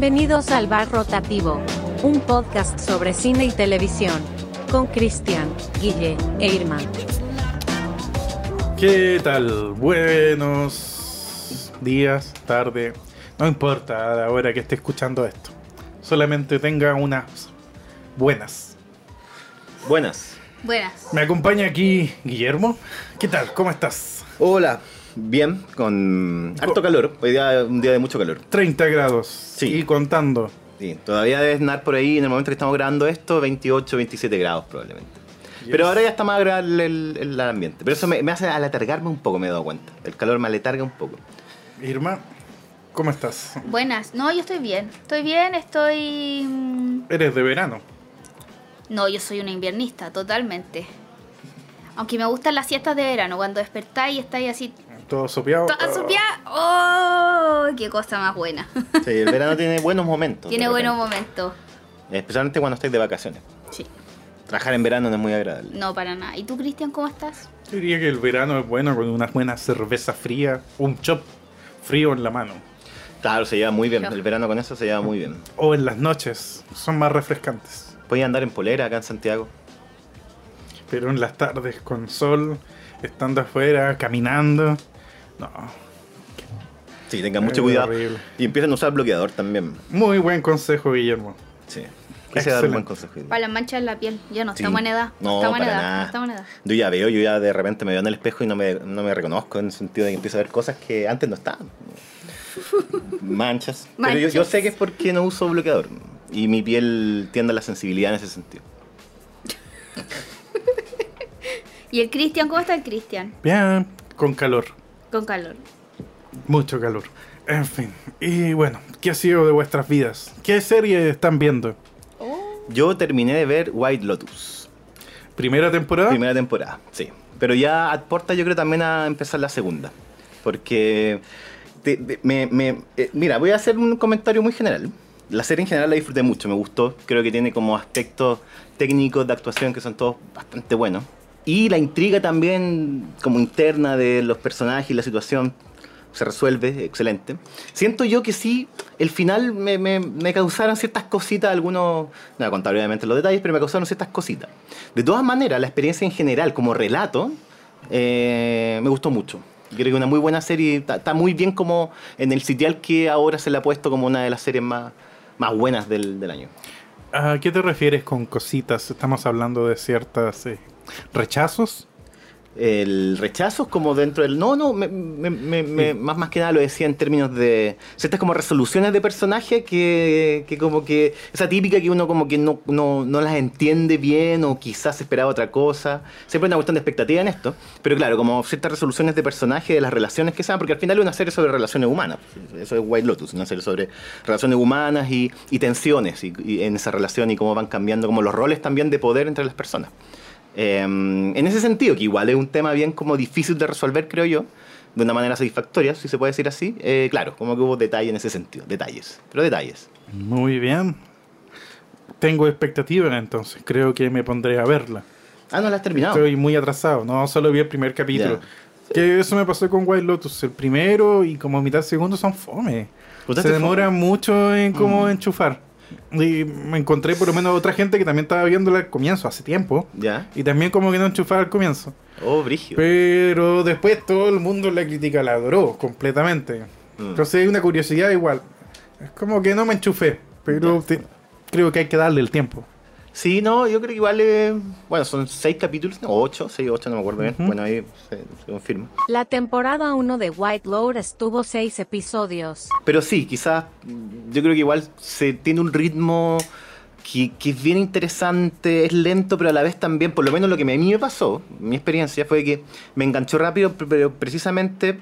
Bienvenidos al Bar Rotativo, un podcast sobre cine y televisión, con Cristian, Guille e Irma. ¿Qué tal? Buenos días, tarde, no importa la hora que esté escuchando esto. Solamente tenga unas buenas. Buenas. Buenas. Me acompaña aquí Guillermo. ¿Qué tal? ¿Cómo estás? Hola. Bien, con harto calor. Hoy día un día de mucho calor. 30 grados. Sí. Y contando. Sí, todavía debe estar por ahí en el momento que estamos grabando esto, 28, 27 grados probablemente. Pero ahora ya está más agradable el, el ambiente. Pero eso me, me hace aletargarme un poco, me he dado cuenta. El calor me aletarga un poco. Irma, ¿cómo estás? Buenas. No, yo estoy bien. Estoy bien, estoy... mm, Eres de verano. No, yo soy una inviernista, totalmente. Aunque me gustan las siestas de verano, cuando despertáis y estáis así... Todo sopeado. Toda sopeada. ¡Oh! ¡Qué cosa más buena! Sí, el verano tiene buenos momentos. Tiene buenos momentos. Especialmente cuando estáis de vacaciones. Sí. Trabajar en verano no es muy agradable. No, para nada. ¿Y tú, Cristian, cómo estás? Yo diría que el verano es bueno con una buena cerveza fría, un chop frío en la mano. Claro, se lleva muy bien. El verano con eso se lleva muy bien. O en las noches, son más refrescantes. Puedes andar en polera acá en Santiago. Pero en las tardes con sol, estando afuera, caminando. No, Sí, tengan mucho cuidado. horrible. Y empiecen a usar bloqueador también. muy buen consejo, Guillermo. Sí. Ese es un buen Excelente. consejo. Para las manchas en la piel. Ya no Sí. estamos en edad. No, estamos en para edad. nada. no estamos en edad. Yo ya veo, yo ya de repente me veo en el espejo y no me, no me reconozco en el sentido de que empiezo a ver cosas que antes no estaban. Manchas. Pero yo, yo sé que es porque no uso bloqueador. Y mi piel tiende a la sensibilidad en ese sentido. ¿Y el Cristian? ¿Cómo está el Cristian? Bien, con calor, Con calor. mucho calor. En fin, y bueno, ¿qué ha sido de vuestras vidas? ¿Qué serie están viendo? Yo terminé de ver White Lotus. ¿Primera temporada? Primera temporada, sí. Pero ya aporta yo creo también a empezar la segunda. Porque, te- te- me, me- eh, mira, voy a hacer un comentario muy general. La serie en general la disfruté mucho, me gustó. Creo que tiene como aspectos técnicos de actuación que son todos bastante buenos. Y la intriga también como interna de los personajes y la situación se resuelve, excelente. Siento yo que sí, el final me, me- me causaron ciertas cositas, algunos, no voy a contar obviamente los detalles, pero me causaron ciertas cositas. De todas maneras, la experiencia en general como relato eh, me gustó mucho. Creo que una muy buena serie, está muy bien como en el sitial que ahora se le ha puesto como una de las series más, más buenas del, del año. ¿A qué te refieres con cositas? Estamos hablando de ciertas eh, rechazos. El rechazo es como dentro del... No, no, me- me- me- me- más, más que nada lo decía en términos de ciertas como resoluciones de personaje que, que como que... Esa típica que uno como que no, no, no las entiende bien o quizás esperaba otra cosa. Siempre hay una cuestión de expectativa en esto. Pero claro, como ciertas resoluciones de personaje, de las relaciones que sean, porque al final es una serie sobre relaciones humanas. Eso es White Lotus, una serie sobre relaciones humanas y, y tensiones y, y en esa relación y cómo van cambiando como los roles también de poder entre las personas. Eh, en ese sentido, que igual es un tema bien como difícil de resolver, creo yo, de una manera satisfactoria, si se puede decir así. Eh, claro, como que hubo detalle en ese sentido, detalles, pero detalles. Muy bien. Tengo expectativas entonces, creo que me pondré a verla. Ah, no la has terminado. Estoy muy atrasado, no solo vi el primer capítulo. Que eso me pasó con Wild Lotus. El primero y como mitad segundo son fome. Se este demora fome. mucho en cómo Mm. enchufar. Y me encontré por lo menos otra gente que también estaba viéndola al comienzo, hace tiempo. ¿Ya? Y también como que no enchufaba al comienzo. Oh, brigio. Pero después todo el mundo la crítica la adoró completamente. Mm. Entonces hay una curiosidad igual. Es como que no me enchufé, pero te- creo que hay que darle el tiempo. Sí, no, yo creo que igual, eh, bueno, son seis capítulos, no, ocho, seis, ocho, no me acuerdo bien. Ujú. Bueno, ahí se, se confirma. La temporada 1 de White Lotus tuvo seis episodios. Pero sí, quizás yo creo que igual se tiene un ritmo que, que es bien interesante, es lento, pero a la vez también, por lo menos lo que a mí me pasó, mi experiencia fue que me enganchó rápido, pero precisamente,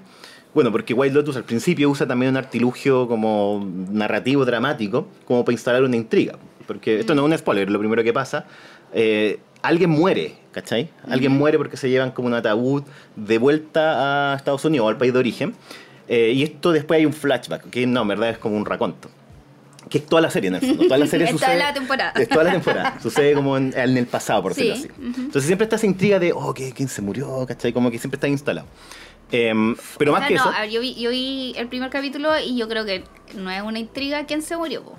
bueno, porque White Lotus al principio usa también un artilugio como narrativo, dramático, como para instalar una intriga. Porque esto no es un spoiler, lo primero que pasa. eh, alguien muere, ¿cachai? Alguien muere porque se llevan como un ataúd de vuelta a Estados Unidos o al país de origen. Eh, y esto después hay un flashback, que no, en verdad es como un raconto. Que es toda la serie en el fondo. Toda la serie Es sucede. toda la temporada. Es toda la temporada. Sucede como en, en el pasado, por Sí, decirlo así. ujú. Entonces siempre está esa intriga de, oh, ¿qué- ¿quién se murió? ¿Cachai? Como que siempre está instalado. Em, pero O más que no, eso. a ver, yo, vi, yo vi el primer capítulo y yo creo que no es una intriga quién se murió, po.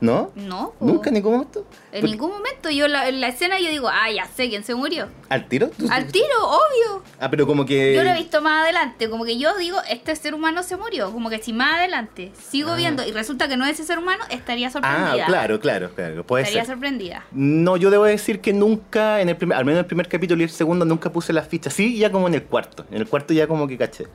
¿No? No, po. ¿Nunca en ningún momento? En Porque- ningún momento. Yo la- en la escena yo digo, ah, ya sé quién se murió. ¿Al tiro? ¿Tú- Al tiro, obvio. Ah, pero como que. Yo lo he visto más adelante, como que yo digo, este ser humano se murió, como que si más adelante sigo Ah. viendo y resulta que no es ese ser humano, estaría sorprendida. Ah, claro, claro, claro. Puede Estaría ser. sorprendida. No, yo debo decir que nunca, en el primer, al menos en el primer capítulo y el segundo, nunca puse las fichas. Sí, ya como en el cuarto. En el cuarto ya como que caché.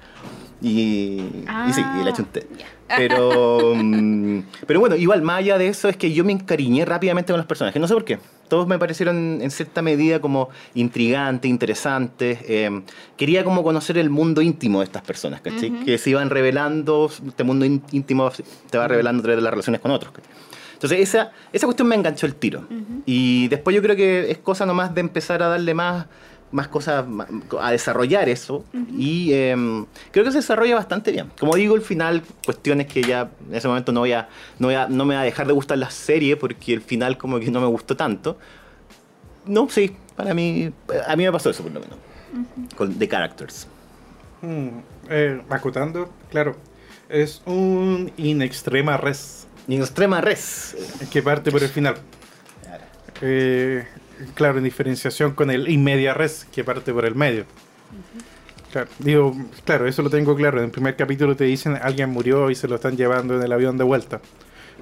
Y, y sí, y la chunté. ya. Pero, mm, pero bueno, igual, más allá de eso, es que yo me encariñé rápidamente con los personajes. No sé por qué. Todos me parecieron en cierta medida como intrigantes, interesantes. eh, quería como conocer el mundo íntimo de estas personas, ¿cachai? Que se iban revelando, este mundo ín- íntimo te va revelando a través de las relaciones con otros. ¿cachai? Entonces esa, esa cuestión me enganchó el tiro. Y después yo creo que es cosa nomás de empezar a darle más, más cosas, a desarrollar eso. Y em, creo que se desarrolla bastante bien. Como digo, el final, cuestiones que ya en ese momento no, voy a, no, voy a- no me va a dejar de gustar la serie porque el final como que no me gustó tanto. No, sí, para mí, a mí me pasó eso por lo menos. Con The Characters. Mm, eh, acotando, claro. Es un in extrema res en extrema res. que parte por el final. Eh, claro, en diferenciación con el in media res que parte por el medio. Claro, digo, claro, eso lo tengo claro. En el primer capítulo te dicen alguien murió y se lo están llevando en el avión de vuelta.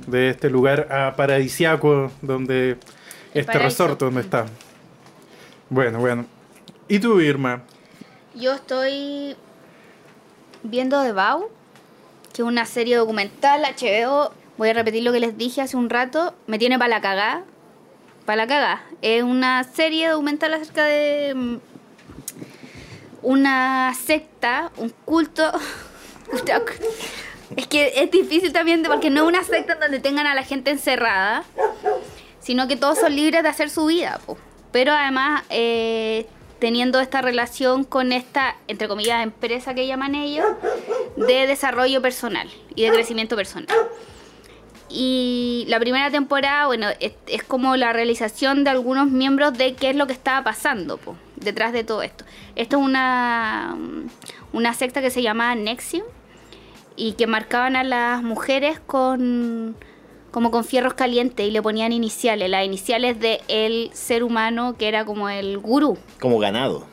De este lugar a paradisiaco donde este paraíso. resort donde está. Bueno, bueno. ¿Y tú, Irma? Yo estoy viendo The Vow, que es una serie documental HBO. Voy a repetir lo que les dije hace un rato. Me tiene para la cagá. La cagá. Es una serie documental acerca de mm, una secta, un culto. es que es difícil también porque no es una secta donde tengan a la gente encerrada, sino que todos son libres de hacer su vida. Pero además eh, teniendo esta relación con esta, entre comillas, empresa que llaman ellos, de desarrollo personal y de crecimiento personal. Y la primera temporada, bueno, es, como la realización de algunos miembros de qué es lo que estaba pasando po, detrás de todo esto. Esto es una, una secta que se llamaba Nexium y que marcaban a las mujeres con como con fierros calientes y le ponían iniciales, las iniciales de el ser humano que era como el gurú, Como ganado.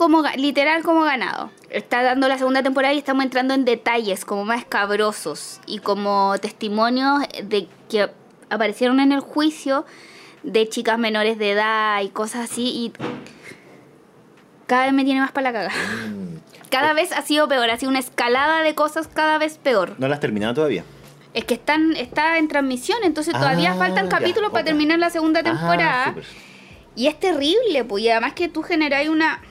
Como literal como ganado. Está dando la segunda temporada y estamos entrando en detalles como más cabrosos y como testimonios de que aparecieron en el juicio de chicas menores de edad y cosas así y cada vez me tiene más para la caga. Cada vez ha sido peor, ha sido una escalada de cosas cada vez peor. ¿No la has terminado todavía? Es que están, está en transmisión, entonces todavía Ah, faltan ya, capítulos para terminar la segunda Ah, temporada. Y es terrible, pues, y además que tú generáis una...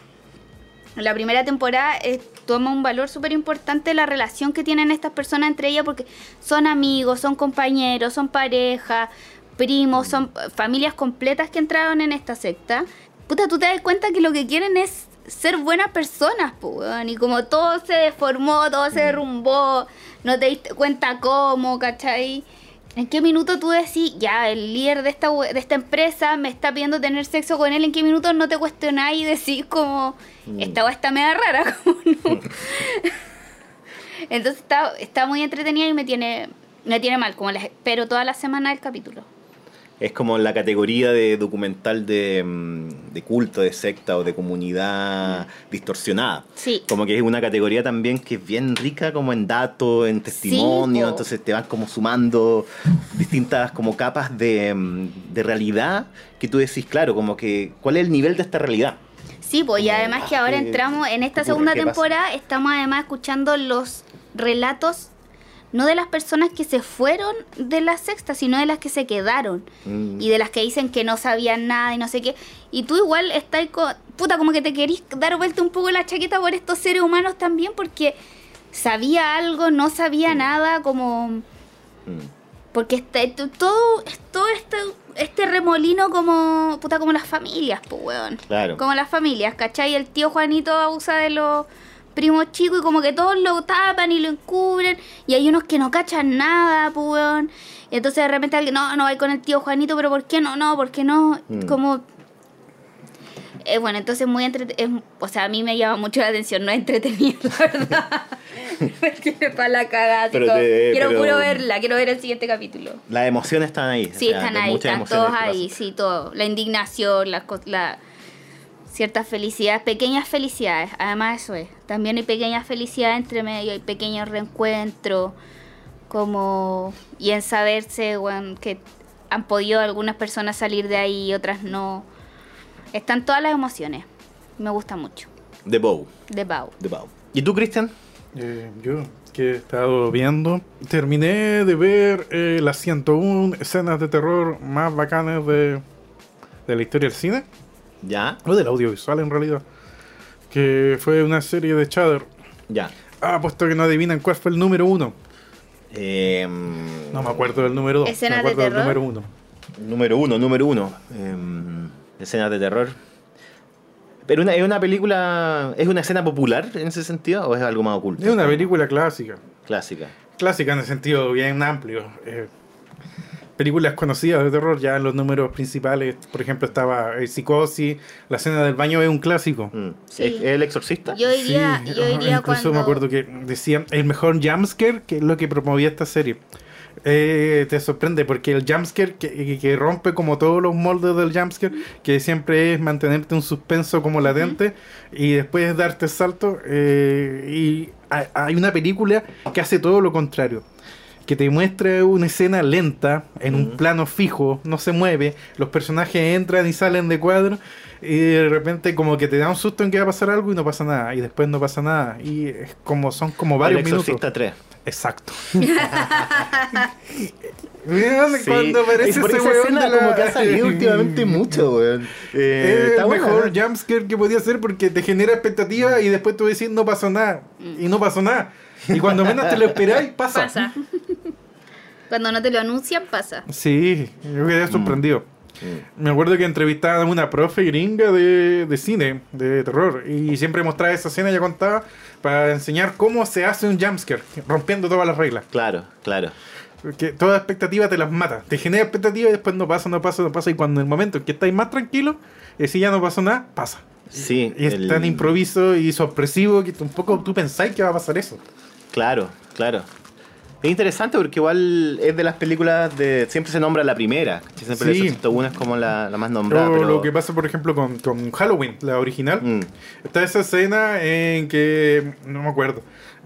La primera temporada eh, toma un valor súper importante la relación que tienen estas personas entre ellas porque son amigos, son compañeros, son pareja, primos, son familias completas que entraron en esta secta. Puta, tú te das cuenta que lo que quieren es ser buenas personas, pues, y como todo se deformó, todo se derrumbó, no te diste cuenta cómo, ¿cachai? ¿En qué minuto tú decís, ya, el líder de esta, de esta empresa me está pidiendo tener sexo con él? ¿En qué minuto no te cuestionáis y decís como, esta weá está media rara? como no? Entonces está, está muy entretenida y me tiene, me tiene mal, como les espero toda la semana el capítulo. Es como la categoría de documental de, mm, de culto, de secta o de comunidad distorsionada. Sí. Como que es una categoría también que es bien rica como en datos, en testimonio, po. entonces te van como sumando distintas como capas de, mm, de realidad que tú decís, claro, como que cuál es el nivel de esta realidad. Sí, pues y además que ah, ahora ¿qué- entramos en esta segunda temporada, estamos además escuchando los relatos, no de las personas que se fueron de la sexta, sino de las que se quedaron. Mm. Y de las que dicen que no sabían nada y no sé qué. Y tú igual estás con... Puta, como que te querís dar vuelta un poco la chaqueta por estos seres humanos también, porque sabía algo, no sabía nada, como... Mm. Porque este, todo, todo este, este remolino como, puta, como las familias, pues, weón. Claro. Como las familias, ¿cachai? El tío Juanito abusa de los primos chicos y como que todos lo tapan y lo encubren. Y hay unos que no cachan nada, pues, weón. Y entonces de repente alguien, no, no va con el tío Juanito, pero ¿por qué no? No, ¿por qué no? Mm. Como... Eh, bueno, entonces muy entretenido. O sea, a mí me llama mucho la atención, no es entretenido, la verdad. me para la cagada. Pero te- quiero pero- puro verla, quiero ver el siguiente capítulo. Las emociones están ahí. Sí, o sea, están ahí, están todos ahí, sí, todo. La indignación, la, co- la ciertas felicidades, pequeñas felicidades. Además, eso es. También hay pequeñas felicidades entre medio, hay pequeños reencuentros, como. y en saberse, bueno, que han podido algunas personas salir de ahí y otras no. Están todas las emociones. Me gusta mucho. The Bow. De Bau. The Bow. ¿Y tú, Cristian? Eh, yo, que he estado viendo, terminé de ver eh, las 101 escenas de terror más bacanas de, de la historia del cine, Ya, o del audiovisual en realidad, que fue una serie de Shudder. ya. Ah, puesto que no adivinan cuál fue el número uno. Em, No me acuerdo del número dos. ¿Escenas me de acuerdo del terror? número uno. Número uno, número uno. Em, escenas de terror. Pero una, es una película. ¿Es una escena popular en ese sentido o es algo más oculto? Es una película clásica. Clásica. Clásica en el sentido bien amplio. Eh, películas conocidas de terror, ya en los números principales, por ejemplo, estaba eh, Psicosis, la escena del baño es un clásico. Mm. Sí. ¿Es, es el exorcista? Yo iría, Sí, yo ah, iría incluso cuando. me acuerdo que decían el mejor jumpscare, que es lo que promovía esta serie. Eh, te sorprende porque el jumpscare que, que, que rompe como todos los moldes del jumpscare, que siempre es mantenerte un suspenso como latente y después darte el salto. eh, y hay, hay una película que hace todo lo contrario. Que te muestra una escena lenta, en un plano fijo, no se mueve, los personajes entran y salen de cuadro, y de repente como que te da un susto en que va a pasar algo y no pasa nada, y después no pasa nada, y es como son como varios el minutos. exorcista 3. Exacto. Sí. cuando aparece ese esa weón escena de la- como que ha salido últimamente mucho, weón. Eh, Es está el buena, mejor ¿no? jumpscare que podía hacer porque te genera expectativa y después tú decís no pasó nada. Y no pasó nada. Y cuando menos te lo esperáis, pasa. Pasa. Cuando no te lo anuncian, pasa. Sí, yo quedé sorprendido. Mm. Me acuerdo que entrevistaban a una profe gringa de, de cine, de terror, y siempre mostraba esa escena, ya contaba, para enseñar cómo se hace un jumpscare, rompiendo todas las reglas. Claro, claro. Porque toda expectativa te las mata. Te genera expectativa y después no pasa, no pasa, no pasa. Y cuando en el momento en que estáis más tranquilos, y si ya no pasó nada, pasa. Sí. Y es el- tan improviso y sorpresivo que tampoco tú pensáis que va a pasar eso. Claro, claro. Es interesante porque igual es de las películas de... Siempre se nombra la primera. Siempre Sí. uno es como la, la más nombrada. O pero... lo que pasa, por ejemplo, con, con Halloween, la original. Mm. Está esa escena en que, no me acuerdo,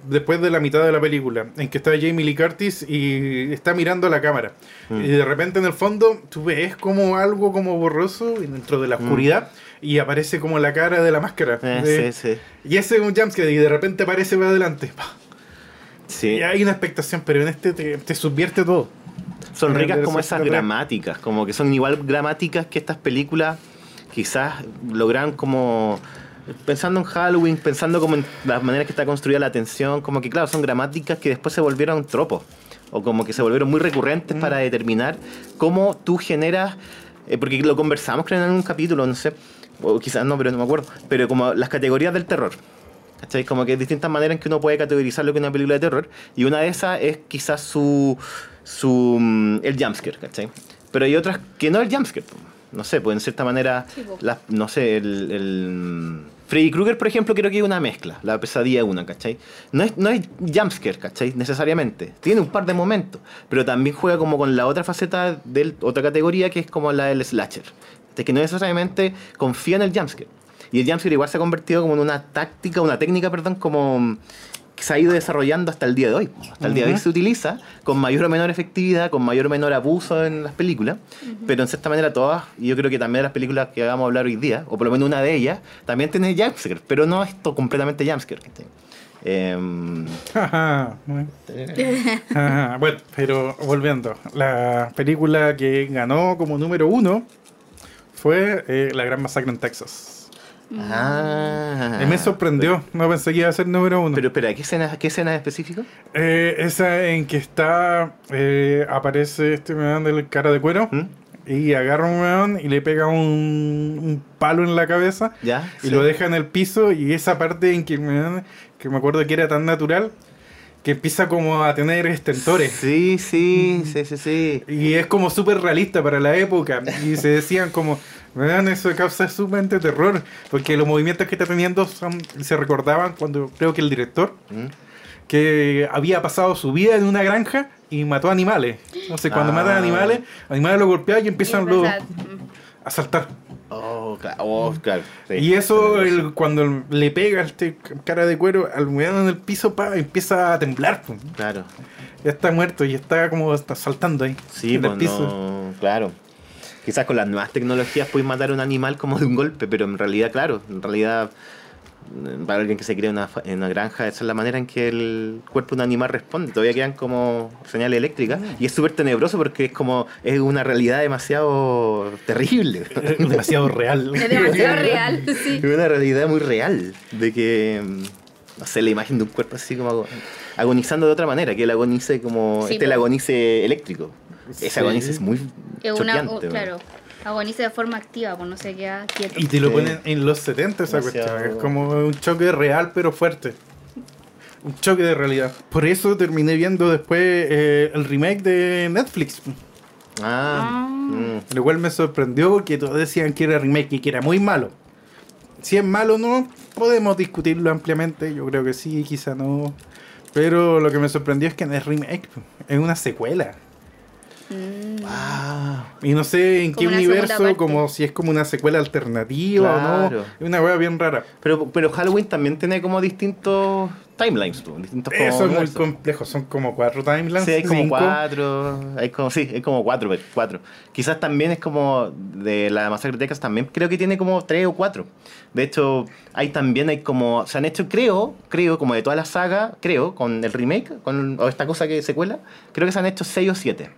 después de la mitad de la película, en que está Jamie Lee Curtis y está mirando a la cámara. Mm. Y de repente en el fondo tú ves como algo como borroso dentro de la oscuridad y aparece como la cara de la máscara. Mm. Eh, de- sí, sí. Y ese es un jumpscare y de repente aparece para adelante. Sí. Y hay una expectación, pero en este te, te subvierte todo. Son ricas como esas gramáticas, como que son igual gramáticas que estas películas quizás logran como pensando en Halloween, pensando como en las maneras que está construida la atención, como que claro, son gramáticas que después se volvieron tropos o como que se volvieron muy recurrentes para determinar cómo tú generas eh, porque lo conversamos creo en un capítulo, no sé, o quizás no, pero no me acuerdo, pero como las categorías del terror. ¿Cachai? Como que hay distintas maneras en que uno puede categorizar lo que es una película de terror. Y una de esas es quizás su. su mm, el jumpscare, ¿cachai? Pero hay otras que no el jumpscare. No sé, pues en cierta manera. Sí, las- no sé, el. el, Freddy Krueger, por ejemplo, creo que es una mezcla. La pesadilla es una, ¿cachai? No es, no es jumpscare, ¿cachai? Necesariamente. Tiene un par de momentos. Pero también juega como con la otra faceta de otra categoría que es como la del slasher. De que no necesariamente confía en el jumpscare. Y el jumpscare igual se ha convertido como en una táctica, una técnica, perdón, como que se ha ido desarrollando hasta el día de hoy. Hasta el día de hoy se utiliza con mayor o menor efectividad, con mayor o menor abuso en las películas, pero en cierta manera todas, y yo creo que también las películas que vamos a hablar hoy día, o por lo menos una de ellas, también tiene jumpscare, pero no esto completamente jumpscare. Ajá, bueno, pero volviendo, la película que ganó como número uno fue eh, La Gran Masacre en Texas. Ah, Y me sorprendió, no pensé que iba a ser número uno. Pero espera, ¿qué escena, qué escena específico? Eh, esa en que está, eh, aparece este weón del cara de cuero ¿Mm? y agarra un weón y le pega un, un palo en la cabeza ¿Ya? y Sí. lo deja en el piso y esa parte en que, weón, que me acuerdo que era tan natural que empieza como a tener estentores. Sí, sí, sí, sí, sí. Y es como súper realista para la época. Y se decían como, vean, eso causa sumamente terror. Porque los movimientos que está teniendo son, se recordaban cuando creo que el director, ¿Mm? que había pasado su vida en una granja y mató animales. Entonces cuando Ah. matan animales, animales lo golpean y empiezan los- a saltar. Oh, claro, oh, claro. sí. Y eso, el- cuando le pega este cara de cuero al weón en el piso, pa, empieza a temblar. Claro. Ya está muerto y está como está saltando ahí. Sí, en el pues piso. no, claro. Quizás con las nuevas tecnologías puedes matar a un animal como de un golpe, pero en realidad, claro, en realidad mm, para alguien que se cría en una, fa- en una granja, esa es la manera en que el cuerpo de un animal responde. Todavía quedan como señales eléctricas y es súper tenebroso porque es como es una realidad demasiado terrible. Es demasiado real. Es demasiado real, sí. Es una realidad muy real de que mm, no sé, la imagen de un cuerpo así como ago- agonizando de otra manera, que él agonice como Sí, este el agonice eléctrico. Ese Sí. agonice es muy Es una, claro, agoniza de forma activa, pues no se queda quieto. Y te lo Sí. ponen en los 70 esa Demasiado. cuestión. Es como un choque real pero fuerte. Un choque de realidad. Por eso terminé viendo después eh, el remake de Netflix. Ah, Ah. mm. Lo cual me sorprendió porque todos decían que era remake y que era muy malo. Si es malo o no, podemos discutirlo ampliamente. Yo creo que sí, quizá no. Pero lo que me sorprendió es que no es remake, es una secuela. Mm. Ah, Y no sé en Como qué universo, como si es como una secuela alternativa o no. Es una wea bien rara. pero, pero Halloween también tiene como distintos timelines, distintos como Eso es muy complejo, son como cuatro timelines. Sí, hay como cinco. cuatro, hay como, sí, hay como cuatro, cuatro. Quizás también es como de la masacre de Texas también, creo que tiene como tres o cuatro. De hecho, hay también, hay como, se han hecho, creo, creo, como de toda la saga, creo, con el remake, con o esta cosa que secuela, creo que se han hecho seis o siete.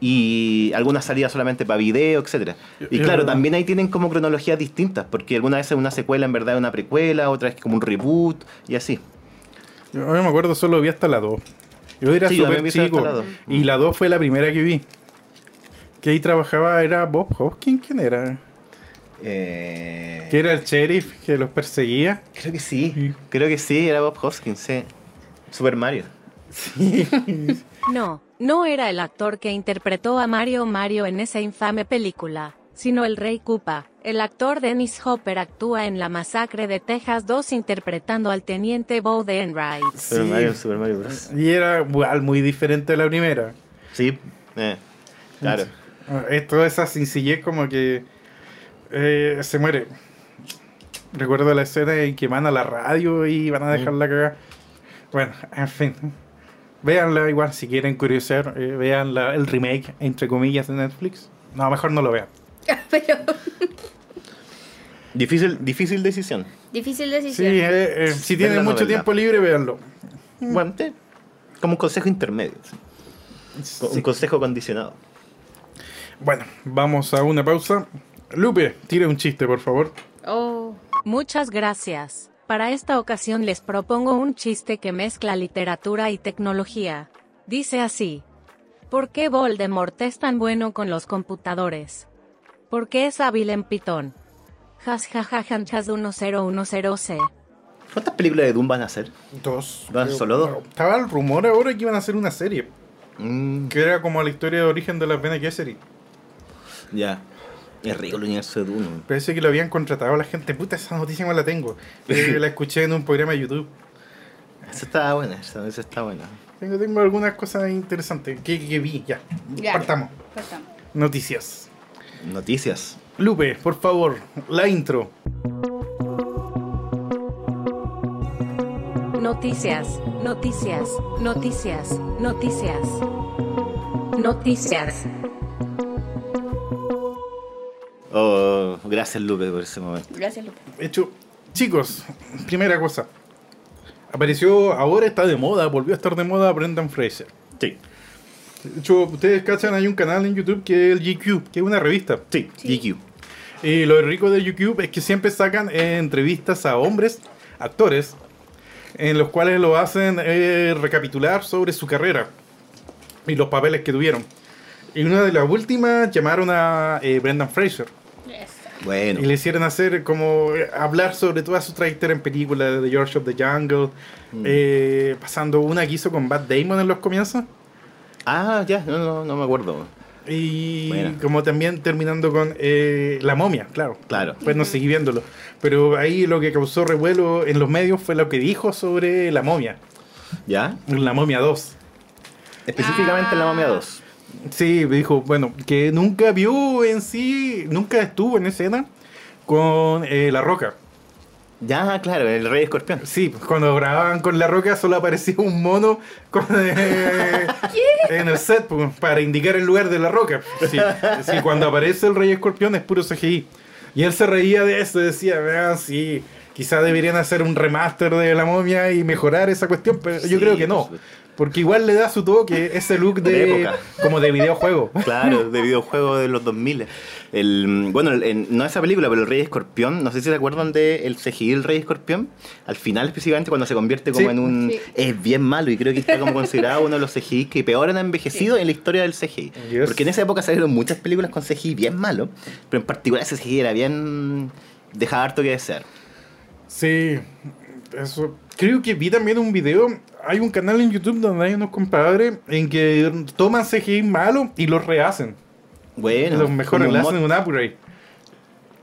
Y algunas salidas solamente para video, etcétera. Y claro, también ahí tienen como cronologías distintas, porque algunas veces una secuela en verdad es una precuela, otra es como un reboot, y así. Yo no me acuerdo, solo vi hasta la 2. Yo era Sí, súper hasta chico. la. Y la 2 fue la primera que vi. Que ahí trabajaba, era Bob Hoskins, ¿quién era? Eh... Que era el sheriff que los perseguía. Creo que sí. Sí. Creo que sí, era Bob Hoskins, sí. Super Mario. No, no era el actor que interpretó a Mario Mario en esa infame película, sino el Rey Koopa. El actor Dennis Hopper actúa en La Masacre de Texas 2 interpretando al teniente Bo de Enright. Super Sí. Mario, Super Mario Bros. Y era igual muy diferente a la primera. Sí, eh, claro. Ah, Es toda esa sencillez como que eh, se muere. Recuerdo la escena en que van a la radio y van a dejarla cagar. Bueno, en fin. Véanla igual si quieren curiosear. eh, vean la- el remake, entre comillas, de Netflix. No, mejor no lo vean. Pero Difícil, difícil decisión. difícil Sí, decisión. eh, eh, si tienen mucho tiempo libre, véanlo. Bueno, sí, como un consejo intermedio. sí. Un Sí. consejo condicionado. Bueno, vamos a una pausa. Lupe, tira un chiste, por favor. Oh, Muchas gracias. Para esta ocasión les propongo un chiste que mezcla literatura y tecnología. Dice así. ¿Por qué Voldemort es tan bueno con los computadores? Porque es hábil en Python. Has jajajan chas 1010c. ¿Cuántas películas de Doom van a hacer? Dos. ¿Van solo dos? Estaba el rumor ahora que iban a hacer una serie. Mm, Que era como la historia de origen de las Bene Gesserit. ya. Es rico el universo de Doom. Parece que lo habían contratado a la gente. Puta, esa noticia no la tengo. Eh, la escuché en un programa de YouTube. Esa está buena, esa, esa está buena. Tengo, tengo algunas cosas interesantes que, que vi. Ya. ya. Partamos. Partamos. Noticias. Noticias. Lupe, por favor, la intro. Noticias, noticias, noticias, noticias. Noticias. Oh, gracias Lupe por ese momento. Gracias, Lupe. De hecho, chicos, primera cosa. Apareció, ahora está de moda, volvió a estar de moda Brendan Fraser. Sí. De hecho, ustedes cachan, hay un canal en YouTube que es el GQ, que es una revista. Sí, Sí. GQ. Y lo rico de YouTube es que siempre sacan eh, entrevistas a hombres, actores, en los cuales lo hacen eh, recapitular sobre su carrera y los papeles que tuvieron. Y una de las últimas llamaron a eh, Brendan Fraser. Bueno. Y le hicieron hacer como eh, hablar sobre toda su trayectoria en películas de George of the Jungle, Mm. eh, pasando una que hizo con Bad Damon en los comienzos. Ah, ya, no, no, no me acuerdo. Y como también terminando con eh, La momia, claro. Claro. Pues no seguí viéndolo. Pero ahí lo que causó revuelo en los medios fue lo que dijo sobre La momia, ¿Ya? La momia 2. Específicamente en la momia 2. Sí, dijo, bueno, que nunca vio en sí, nunca estuvo en escena con eh, La Roca. Ya, claro, el Rey Escorpión. Sí, pues, cuando grababan con La Roca solo aparecía un mono con, eh, en el set pues, para indicar el lugar de La Roca. Sí, sí, cuando aparece el Rey Escorpión es puro CGI. Y él se reía de eso, decía, vean, sí, quizás deberían hacer un remaster de La Momia y mejorar esa cuestión, pero yo creo que no. Porque igual le da su toque, ese look De de, época. como de videojuego. Claro, de videojuego de los 2000. El, bueno, el- el- no esa película, pero el Rey Escorpión, no sé si se acuerdan de el CGI del Rey Escorpión. Al final, específicamente, cuando se convierte como Sí. en un... Sí. Es bien malo y creo que está como considerado uno de los CGI que peor han envejecido en la historia del CGI. Yes. Porque en esa época salieron muchas películas con CGI bien malo, pero en particular ese CGI era bien... dejaba harto que desear. Sí, eso. Creo que vi también un video. Hay un canal en YouTube donde hay unos compadres en que toman CGI malo y los rehacen. Bueno, los mejores le hacen un upgrade.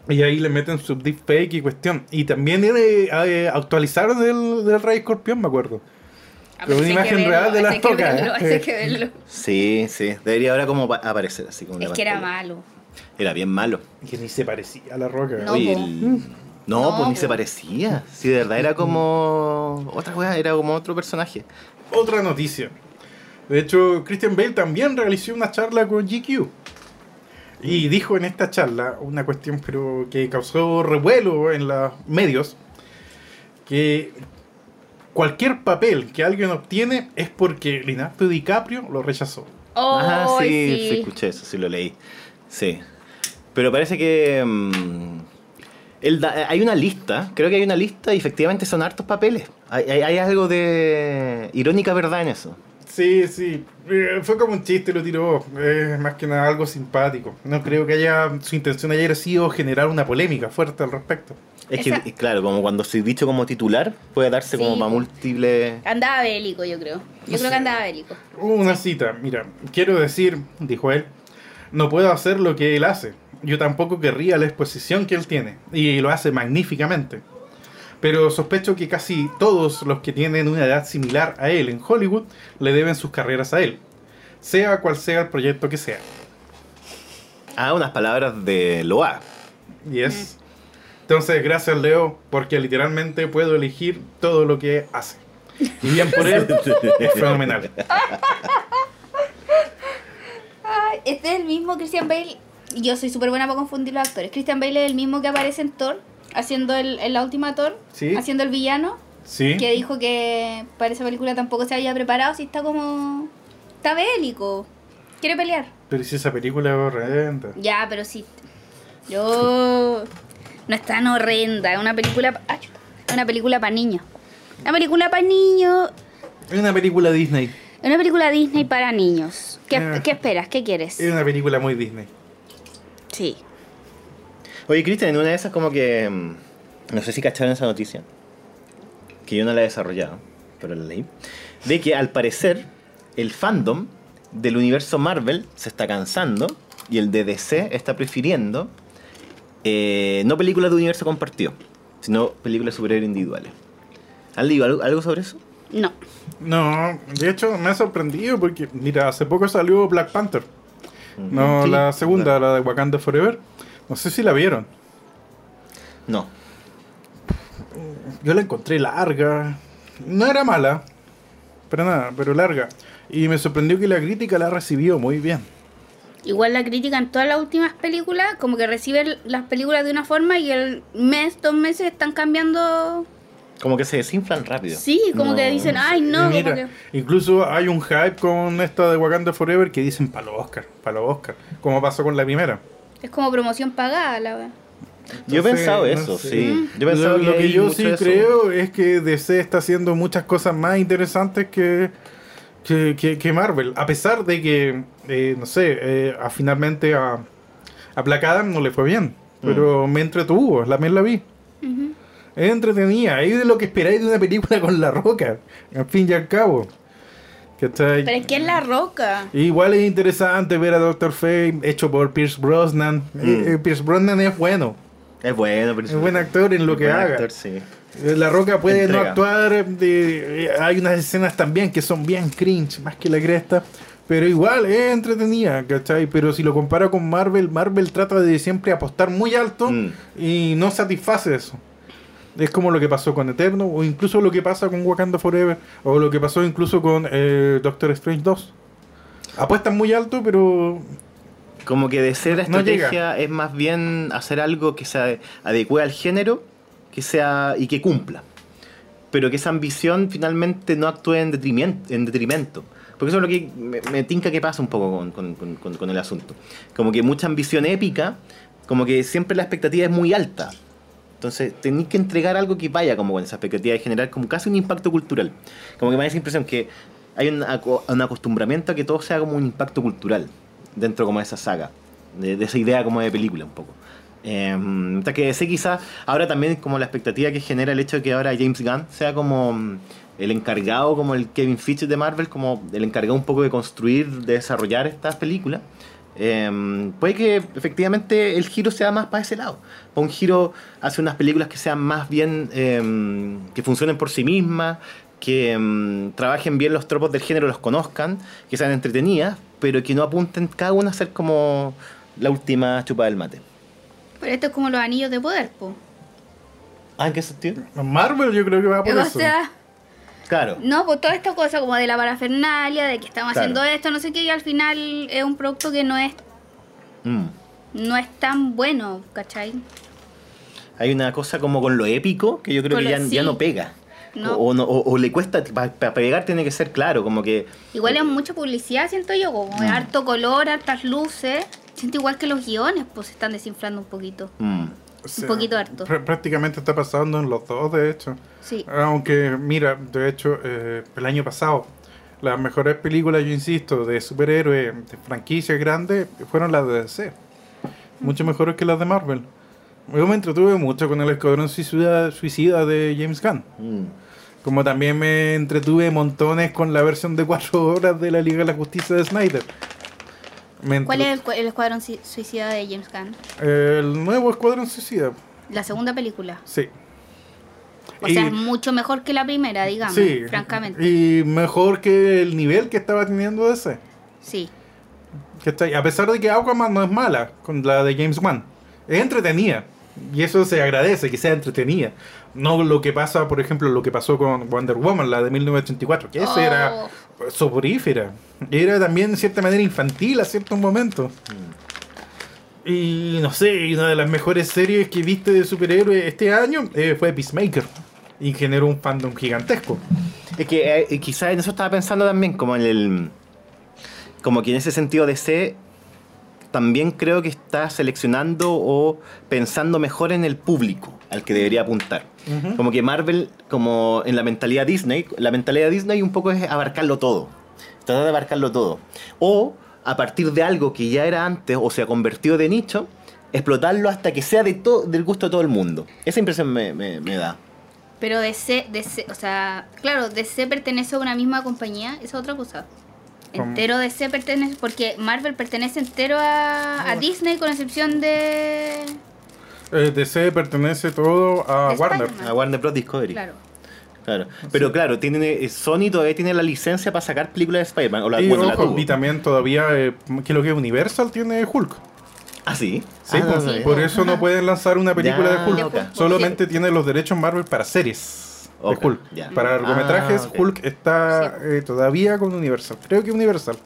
Y ahí le meten su deepfake y cuestión. Y también eh, eh, actualizaron del, del Rey Escorpión, me acuerdo. Ah, Pero una que imagen real de la ese hay que toca, verlo, ¿eh? Sí, sí. Debería ahora como pa- aparecer así como Es que era malo. Era bien malo. Que ni se parecía a la roca. No, Oye, el- No, No, pues ni se parecía. Sí, de verdad era como. Otra weá, era como otro personaje. Otra noticia. De hecho, Christian Bale también realizó una charla con GQ. Y dijo en esta charla una cuestión pero que causó revuelo en los medios, que cualquier papel que alguien obtiene es porque Leonardo DiCaprio lo rechazó. Oh, ah, sí, sí. sí, escuché eso, sí lo leí. Sí. Pero parece que. mm, él da- hay una lista, creo que hay una lista y efectivamente son hartos papeles. Hay, hay- hay algo de irónica verdad en eso. Sí, sí, eh, fue como un chiste, lo tiró, eh, más que nada algo simpático. No creo que haya, su intención haya sido generar una polémica fuerte al respecto. Es Esa- que, claro, como cuando soy dicho como titular, puede darse Sí, como para múltiples. Andaba bélico, yo creo. Yo No creo que andaba bélico. Hubo una cita, mira, quiero decir, dijo él, no puedo hacer lo que él hace. Yo tampoco querría la exposición que él tiene. Y lo hace magníficamente. Pero sospecho que casi todos los que tienen una edad similar a él en Hollywood le deben sus carreras a él. Sea cual sea el proyecto que sea. Ah, unas palabras de Loa. Y es. Entonces, gracias Leo, porque literalmente puedo elegir todo lo que hace. Y bien por él, es fenomenal. Ay, este es el mismo Christian Bale. Yo soy súper buena para confundir los actores. Christian Bale es el mismo que aparece en Thor, haciendo el, en la última Thor, Sí. haciendo el villano, Sí. que dijo que para esa película tampoco se había preparado, si está como... Está bélico. Quiere pelear. Pero si esa película es horrenda. Ya, pero sí. Yo... No es tan horrenda, es una película... Es una película para niños. Una película para niños. Es una película Disney. Es una película Disney para niños. ¿Qué, Ah. qué esperas? ¿Qué quieres? Es una película muy Disney. Sí. Oye, Cristian, en una de esas como que... mm, No sé si cacharon esa noticia. Que yo no la he desarrollado, pero la leí. De que al parecer el fandom del universo Marvel se está cansando y el de DC está prefiriendo eh, no películas de universo compartido, sino películas superhéroes individuales. ¿Han leído algo, algo sobre eso? No. No, de hecho me ha sorprendido porque, mira, hace poco salió Black Panther. No, Sí, la segunda, claro. la de Wakanda Forever. No sé si la vieron. No. Yo la encontré larga. No era mala, pero nada, pero larga. Y me sorprendió que la crítica la recibió muy bien. Igual la crítica en todas las últimas películas, como que reciben las películas de una forma y el mes, dos meses están cambiando. Como que se desinflan rápido. Sí, como No. que dicen, ay no, Y mira, como que. incluso hay un hype con esta de Wakanda Forever que dicen para los Oscar, para los Oscar, como pasó con la primera. Es como promoción pagada, la verdad. Yo he pensado no eso, sé. sí. Yo he pensado lo, lo que yo sí creo es que DC está haciendo muchas cosas más interesantes que, que, que- que Marvel. A pesar de que, eh, no sé, eh, a finalmente a, a Black Adam no le fue bien. pero me entretuvo, la la vi. Es entretenida, es de lo que esperáis de una película con La Roca, al fin y al cabo. ¿Cachai? Pero es que es La Roca. Igual es interesante ver a Doctor Fate hecho por Pierce Brosnan. Mm. Eh, eh, Pierce Brosnan es bueno, Es bueno, pero es buen actor en lo que haga. actor, sí. Eh, La Roca puede no actuar, de- hay unas escenas también que son bien cringe, más que la cresta, pero igual es entretenida, ¿cachai? Pero si lo compara con Marvel, Marvel trata de siempre apostar muy alto Mm. y no satisface eso. Es como lo que pasó con Eterno, o incluso lo que pasa con Wakanda Forever, o lo que pasó incluso con eh, Doctor Strange 2. Apuestan muy alto, pero Como que de ser la No estrategia es más bien hacer algo que se adecue al género que sea y que cumpla. Pero que esa ambición finalmente no actúe en detrimento. En detrimento. Porque eso es lo que me, me tinca que pasa un poco con- con- con- con el asunto. Como que mucha ambición épica, como que siempre la expectativa es muy alta. Entonces tenéis que entregar algo que vaya como con esa expectativa de generar como casi un impacto cultural. Como que me da esa impresión que hay un, un acostumbramiento a que todo sea como un impacto cultural dentro como de esa saga, de, de esa idea como de película un poco. Eh, que sé quizás ahora también como la expectativa que genera el hecho de que ahora James Gunn sea como mm, el encargado, como el Kevin Feige de Marvel, como el encargado un poco de construir, de desarrollar estas películas. Eh, puede que efectivamente el giro sea más para ese lado. Un giro hacia unas películas que sean más bien, eh, que funcionen por sí mismas, que mm, trabajen bien los tropos del género, los conozcan, que sean entretenidas, pero que no apunten cada una a ser como la última chupada del mate. Pero esto es como los anillos de poder, po. Ah, ¿en qué sentido? Marvel yo creo que va por o eso. sea, Claro. no, pues toda esta cosa como de la parafernalia, de que estamos Claro. haciendo esto, no sé qué, y al final es un producto que no es, Mm. no es tan bueno, ¿cachai? Hay una cosa como con lo épico que yo creo Con que lo- ya, sí. ya no pega. No. O, o no- o- o le cuesta, para pegar tiene que ser claro, como que... Igual es mucha publicidad, siento yo, como es harto color, hartas luces. Siento igual que los guiones, pues se están desinflando un poquito. mm. O sea, poquito harto. pr- Prácticamente está pasando en los dos, de hecho. Sí. Aunque, mira, de hecho, eh, el año pasado, las mejores películas, yo insisto, de superhéroes, de franquicias grandes, fueron las de DC. Mucho mejores que las de Marvel. Yo me entretuve mucho con el Escuadrón Suicida, Suicida de James Gunn. Mm. Como también me entretuve montones con la versión de cuatro horas de la Liga de la Justicia de Snyder. ¿Cuál es el, cu- el escuadrón suicida de James Gunn? El nuevo Escuadrón Suicida, La segunda película. sí. O sea, es mucho mejor que la primera, digamos, Sí, francamente. Y mejor que el nivel que estaba teniendo ese. Sí. A pesar de que Aquaman no es mala con la de James Wan, es entretenida. Y eso se agradece, que sea entretenida. No lo que pasa, por ejemplo, lo que pasó con Wonder Woman, la de 1984, que esa Oh. era soporífera. Era también en cierta manera infantil a ciertos momentos. Y no sé, una de las mejores series que viste de superhéroes este año eh, fue Peacemaker. Y generó un fandom gigantesco. Es que eh, quizás en eso estaba pensando también, como en el. Como que en ese sentido DC también creo que está seleccionando o pensando mejor en el público al que debería apuntar. Como que Marvel, como en la mentalidad Disney, la mentalidad Disney un poco es abarcarlo todo. Tratar de abarcarlo todo. O a partir de algo que ya era antes o se ha convertido de nicho, explotarlo hasta que sea de del gusto de todo el mundo. Esa impresión me, me- me da. Pero DC, DC, o sea, claro, DC pertenece a una misma compañía, esa es otra cosa. ¿Cómo? Entero DC pertenece, porque Marvel pertenece entero a, a Disney con excepción de... Eh, DC pertenece todo a Warner. A Warner Bros. Discovery. Claro. Claro. Pero claro, tiene, Sony todavía tiene la licencia para sacar películas de Spider-Man. O la, Y, bueno, ojo, y también todavía, eh, que lo que Universal tiene Hulk. Ah, sí. Sí, Ah, no sabía. por eso no pueden lanzar una película Ya, de Hulk. Solamente tiene los derechos Marvel para series Ok, de Hulk. Para largometrajes, Ah, ok. Hulk está eh, todavía con Universal. Creo que Universal,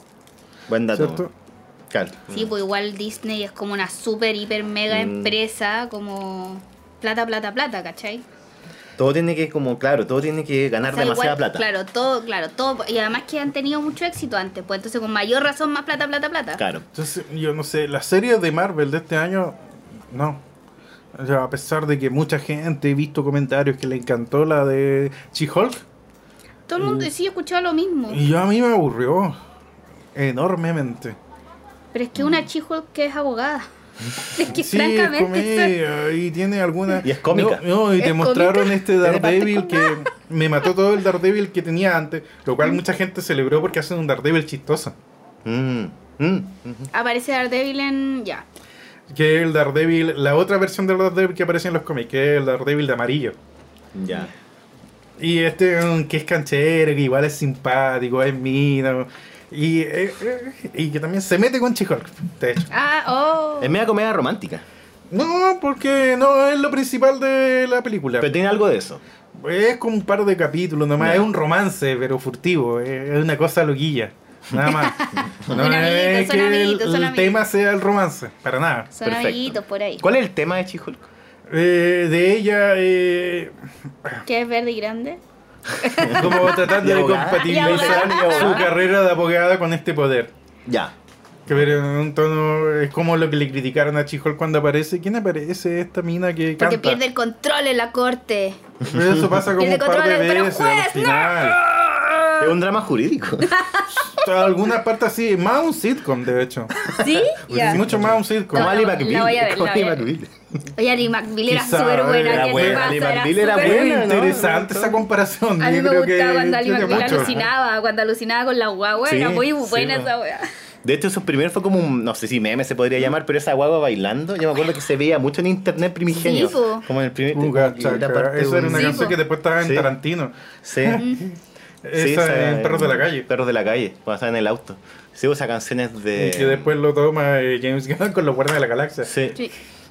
Buen dato. ¿cierto? Claro. Sí, pues igual Disney es como una super, hiper, mega Mm. empresa, como plata, plata, plata, ¿cachai? Todo tiene que, como, claro, todo tiene que ganar O sea, demasiada igual, plata. Claro, todo, claro, todo. Y además que han tenido mucho éxito antes, pues entonces con mayor razón más plata, plata, plata. Claro. Entonces, yo no sé, las series de Marvel de este año, no. O sea, a pesar de que mucha gente he visto comentarios que le encantó la de She-Hulk, Todo el mundo sí ha escuchado lo mismo. y yo a mí me aburrió enormemente. Pero es que una chico que es abogada. Es que Sí, es francamente. comedia y tiene alguna. Y es cómica. No, no, y Es te mostraron cómica. este Daredevil que me mató todo el Daredevil que tenía antes, lo cual mucha gente celebró porque hacen un Daredevil chistoso. Mm, mm, Aparece Daredevil en. Ya. Que es el Daredevil, la otra versión del Daredevil que aparece en los cómics, que es el Daredevil de amarillo. Ya. Y este mm, que es canchero, que igual es simpático, es mino. Y, eh, eh, y que también se mete con She-Hulk, de hecho. Ah, oh. Es media comedia romántica. No, porque no es lo principal de la película. Pero tiene algo de eso. Es como un par de capítulos nomás, Ya. es un romance, pero furtivo, es una cosa loquilla, nada más. No amiguito, es son que el, tema sea el romance, para nada. Son perfecto. amiguitos por ahí. ¿Cuál es el tema de She-Hulk? Eh, de ella, eh, ¿Qué es verde y grande? como tratando de compatibilizar su carrera de abogada con este poder. Ya. Que pero en un tono, es como lo que le criticaron a Chihol cuando aparece. ¿Quién aparece? Esta mina que Porque canta. pierde el control en la corte. Pero eso pasa como un par de veces al juez, final. Es un drama jurídico. Algunas partes así, más un sitcom, de hecho. ¿Sí? Ya. Mucho más un sitcom. No, Como Ali la- voy a ver, la voy a ver. Oye, Ali McBeal era súper buena. era ¿qué te buena, pasa? Ali McBeal era buena, ¿no? interesante esa comparación. A mí me gustaba que cuando Ali McBeal alucinaba, cuando alucinaba con la guagua, Sí, era muy buena esa wea. De hecho, esos primeros fue como un, no sé si meme se podría llamar, pero esa guagua bailando, yo me acuerdo que se veía mucho en internet primigenio. Sí, como en el primer Uga, y era una Sí, canción po. que después estaba en Sí. Tarantino. Sí. Esa esa en Perros de la Calle. Perros de la calle, cuando estaba en el auto. Sí, usa canciones de. Y que después lo toma eh, James Gunn con los Guardianes de la Galaxia. Sí.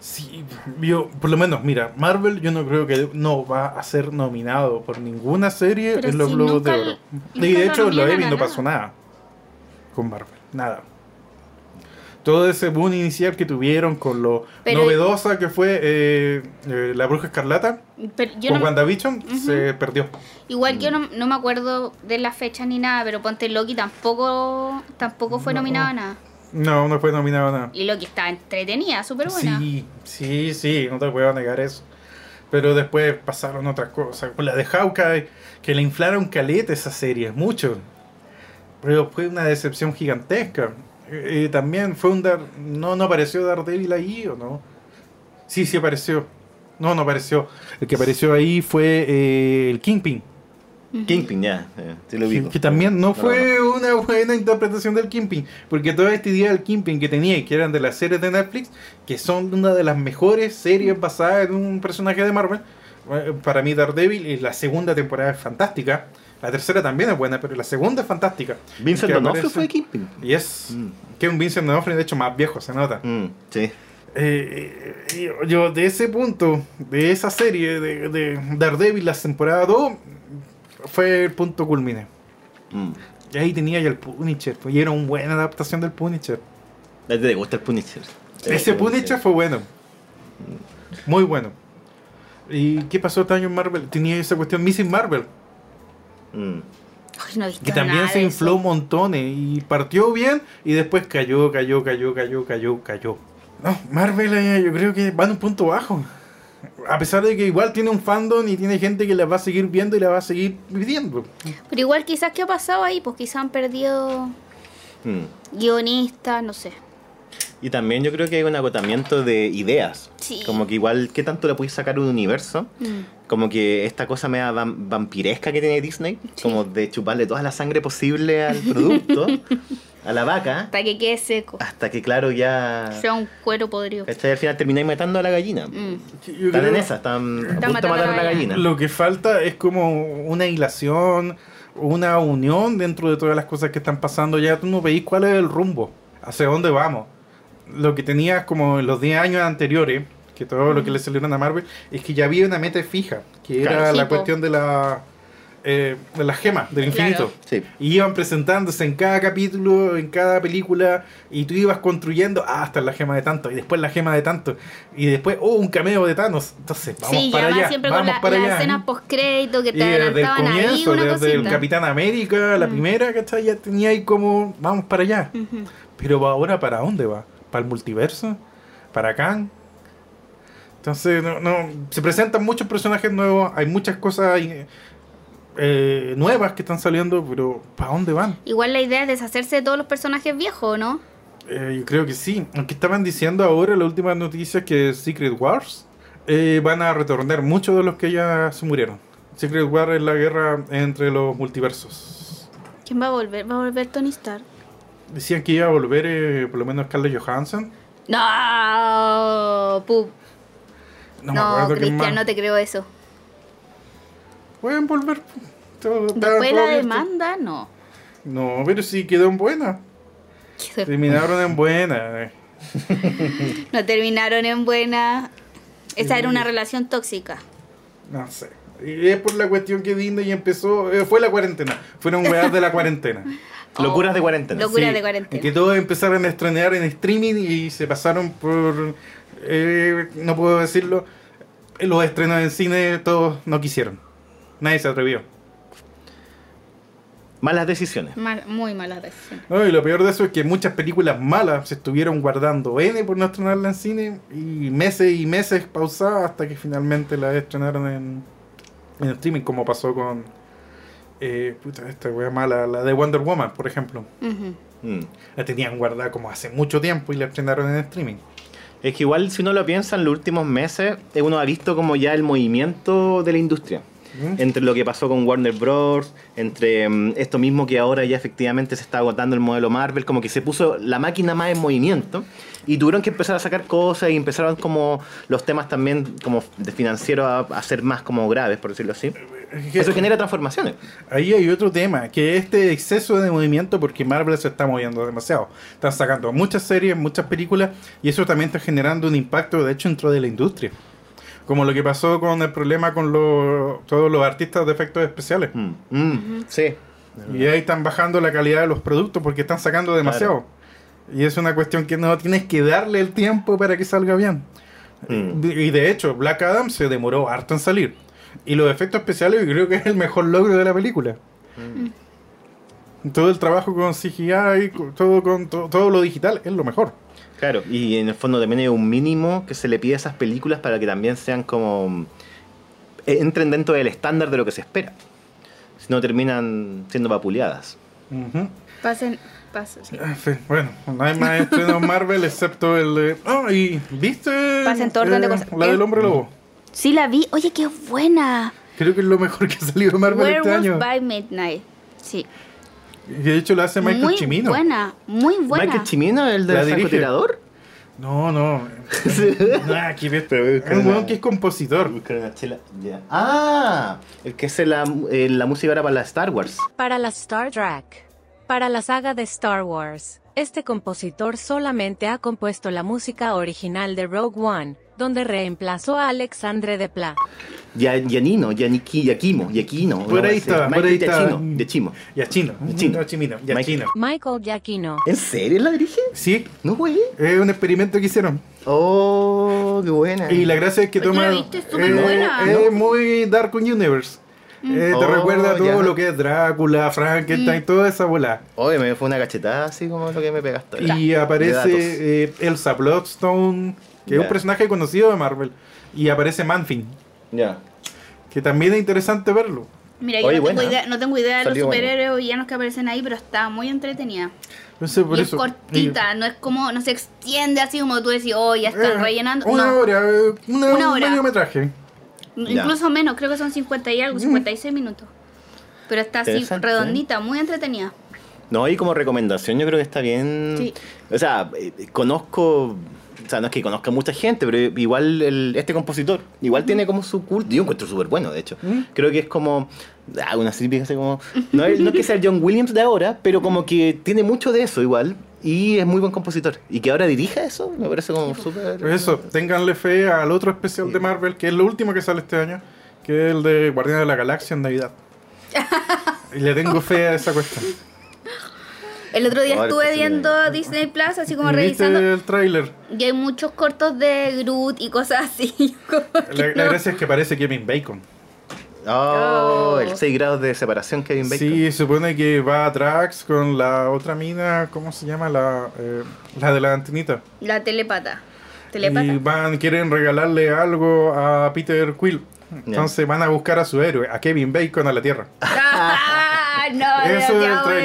Sí. Yo, por lo menos, mira, Marvel yo no creo que no va a ser nominado por ninguna serie Pero en los si Globos de Oro. Y de hecho, lo a no pasó nada con Marvel, nada. Todo ese boom inicial que tuvieron con lo Pero- novedosa que fue eh, eh, La Bruja Escarlata Pero yo con no, WandaVision se perdió. igual yo no, no me acuerdo de las fechas ni nada, pero ponte Loki tampoco tampoco fue No. nominado a nada. No, no fue nominado a nada. Y Loki estaba entretenida, súper buena. Sí, sí, sí, no te puedo negar eso. Pero después pasaron otras cosas. Con la de Hawkeye, que le inflaron caleta esa serie, mucho. Pero fue una decepción gigantesca. Eh, eh, también fue un dar... No, no apareció Daredevil ahí, ¿o no? Sí, sí apareció. No, no apareció. El que apareció ahí fue eh, el Kingpin. Kingpin, ya. eh, sí lo ubico. que también no No, fue una buena interpretación del Kingpin, porque toda esta idea del Kingpin que tenía, que eran de las series de Netflix, que son una de las mejores series basadas en un personaje de Marvel, eh, para mí Daredevil, y la segunda temporada es fantástica, la tercera también es buena, pero la segunda es fantástica. Vincent D'Onofrio fue Kingpin. Y es Mm. que es un Vincent D'Onofrio, de hecho más viejo, se nota. Mm, sí. Eh, yo, yo de ese punto, de esa serie de, de Daredevil, la temporada 2, fue el punto culmine. Mm. Y ahí tenía ya el Punisher, pues, y era una buena adaptación del Punisher. Te gusta el Punisher. Ese Punisher fue bueno. Muy bueno. ¿Y qué pasó este año en Marvel? Tenía esa cuestión Missing Marvel, Mm. Ay, no he visto que también nada se infló eso. montones y partió bien y después cayó, cayó, cayó, cayó, cayó, cayó. No, Marvel eh, yo creo que va en un punto bajo. A pesar de que igual tiene un fandom y tiene gente que la va a seguir viendo y la va a seguir viviendo. Pero igual quizás qué ha pasado ahí, pues quizás han perdido Mm. guionistas, no sé. Y también yo creo que hay un agotamiento de ideas. Sí. Como que igual, ¿qué tanto le puedes sacar un universo? Mm. Como que esta cosa media vam- vampiresca que tiene Disney, Sí. como de chuparle toda la sangre posible al producto, a la vaca, Hasta que quede seco. hasta que claro ya... Sea un cuero podrido. ¿cachai? Al final termináis matando a la gallina. Mm. Están en esa, están a Están punto de matar a a la gallina. Lo que falta es como una hilación, una unión dentro de todas las cosas que están pasando. Ya tú no veis cuál es el rumbo, hacia dónde vamos. Lo que tenías como en los 10 años anteriores, que todo lo que le salieron a Marvel, es que ya había una meta fija, que era la cuestión de la, eh, de la gema, del Claro. infinito. Sí. Y iban presentándose en cada capítulo, en cada película, y tú ibas construyendo, ah, hasta la gema de tanto, y después la gema de tanto, y después, oh, un cameo de Thanos. Entonces, vamos sí, para allá, siempre vamos con la- para las allá. escenas post-crédito que Y te desde el adelantaban ahí comienzo, una desde el. Capitán América, la Mm. primera, ¿cachai? Ya tenía ahí como, vamos para allá. Pero ahora, ¿para dónde va? ¿Para el multiverso? ¿Para Kang? Entonces, no, no, se presentan muchos personajes nuevos, hay muchas cosas eh, nuevas que están saliendo, pero ¿para dónde van? Igual la idea es deshacerse de todos los personajes viejos, ¿no? Eh, yo creo que sí. Aunque estaban diciendo ahora, la última noticia, que Secret Wars eh, van a retornar muchos de los que ya se murieron. Secret Wars es la guerra entre los multiversos. ¿Quién va a volver? ¿Va a volver Tony Stark? Decían que iba a volver eh, por lo menos Scarlett Johansson. No, pup. No, No, Cristian, no te creo eso. Pueden volver. Después la abierto. demanda, no. No, pero sí quedó en buena. Terminaron en buena. No terminaron en buena. Esa era una relación tóxica. No sé. Y es por la cuestión que Disney empezó. eh, fue la cuarentena. Fueron weas de la cuarentena. Locuras de cuarentena. Locura Sí, de cuarentena. Que todos empezaron a estrenar en streaming y se pasaron por. eh, no puedo decirlo. Los estrenos en cine todos no quisieron. Nadie se atrevió. Malas decisiones. Mal- muy mala decisión. No, y lo peor de eso es que muchas películas malas se estuvieron guardando N por no estrenarla en cine y meses y meses pausadas hasta que finalmente la estrenaron en, en streaming, como pasó con eh, puta, esta wea mala, la de Wonder Woman, por ejemplo. Mm. La tenían guardada como hace mucho tiempo y la estrenaron en streaming. Es que igual si uno lo piensa en los últimos meses, eh, uno ha visto como ya el movimiento de la industria. Entre lo que pasó con Warner Bros., entre mm, esto mismo que ahora ya efectivamente se está agotando el modelo Marvel, como que se puso la máquina más en movimiento y tuvieron que empezar a sacar cosas y empezaron como los temas también como de financiero a, a ser más como graves, por decirlo así. Eso genera transformaciones. Ahí hay otro tema, que este exceso de movimiento, porque Marvel se está moviendo demasiado. Están sacando muchas series, muchas películas, y eso también está generando un impacto, de hecho, dentro de la industria. Como lo que pasó con el problema con los, todos los artistas de efectos especiales. Mm, mm, Sí. Y ahí están bajando la calidad de los productos porque están sacando demasiado. Y es una cuestión que no tienes que darle el tiempo para que salga bien. Mm. Y de hecho, Black Adam se demoró harto en salir. Y los efectos especiales yo creo que es el mejor logro de la película. Todo el trabajo con CGI, todo con to- todo lo digital es lo mejor. Claro, y en el fondo también hay un mínimo que se le pide a esas películas para que también sean como... eh, entren dentro del estándar de lo que se espera. Si no terminan siendo vapuleadas. Ujú. Pasen, pasen, sí. Fin, bueno, no hay más estrenos Marvel excepto el de... Ah, y ¿viste? Pasen todo orden de eh, cosas. La del hombre lobo. Sí la vi. Oye, qué buena. Creo que es lo mejor que ha salido de Marvel este Werewolf año. by Midnight. Sí. Y de hecho lo hace Michael muy Cimino. buena, muy buena. Michael Chimino, el La del francotirador. No, no. Nah, aquí ves. Pero voy a Es un weón que es compositor. Ya. Ah, el que hace la, eh, la música ahora para la Star Wars. Para la Star Trek. Para la saga de Star Wars, este compositor solamente ha compuesto la música original de Rogue One, donde reemplazó a Alexandre Desplat. Ya, Yanino, Yaniki, Yakimo, Yakino. Por ahí está, por ahí está. De. Yachino. Chino. No, Chimino. Mike- Yachino. Michael Giacchino. ¿En serio la dirige? Sí, No, güey. es un experimento que hicieron. Oh, qué buena. Y la gracia es que toma. ¿la viste? Es súper eh, buena. Es muy Dark Universe. Eh, te Oh, recuerda todo ya. lo que es Drácula, Frankenstein, toda esa bola. Oye, me fue una cachetada así como lo que me pegaste. Y De aparece eh, Elsa Bloodstone, que es un personaje conocido de Marvel. Y aparece Manfin, Ya. que también es interesante verlo. Mira, yo Oye, no, tengo idea, no tengo idea de los Salió superhéroes o villanos que aparecen ahí, pero está muy entretenida. Entonces, por y eso, es cortita, no es como, no se extiende así como tú decís, oh, ya eh, están rellenando. Una no, hora, eh, una, Una un hora. mediometraje. incluso menos, creo que son 50 y algo, 56 minutos. Pero está así redondita, muy entretenida. No, y como recomendación yo creo que está bien. Sí. O sea, eh, conozco, o sea, no es que conozca mucha gente, pero igual el- este compositor, igual tiene como su culto. Yo encuentro súper bueno, de hecho. Creo que es como, ah, una típica así como, no es, no es que sea el John Williams de ahora, pero como que tiene mucho de eso igual. Y es muy buen compositor. Y que ahora dirija eso, me parece como súper... Pues eso, ténganle fe al otro especial de Marvel, que es lo último que sale este año, que es el de Guardianes de la Galaxia en Navidad. y le tengo fe a esa cuestión. El otro día estuve me- viendo Disney Plus, así como ¿Y viste revisando. el tráiler? Y hay muchos cortos de Groot y cosas así. La, gracia es que parece Kevin Bacon. Oh, Oh. el 6 grados de separación Kevin Bacon. Sí, supone que va a Drax con la otra mina, ¿cómo se llama? La, eh, la de la antenita. La telepata. Telepata. Y van, quieren regalarle algo a Peter Quill. Entonces van a buscar a su héroe, a Kevin Bacon a la Tierra. ¡Ah! No, Eso no, es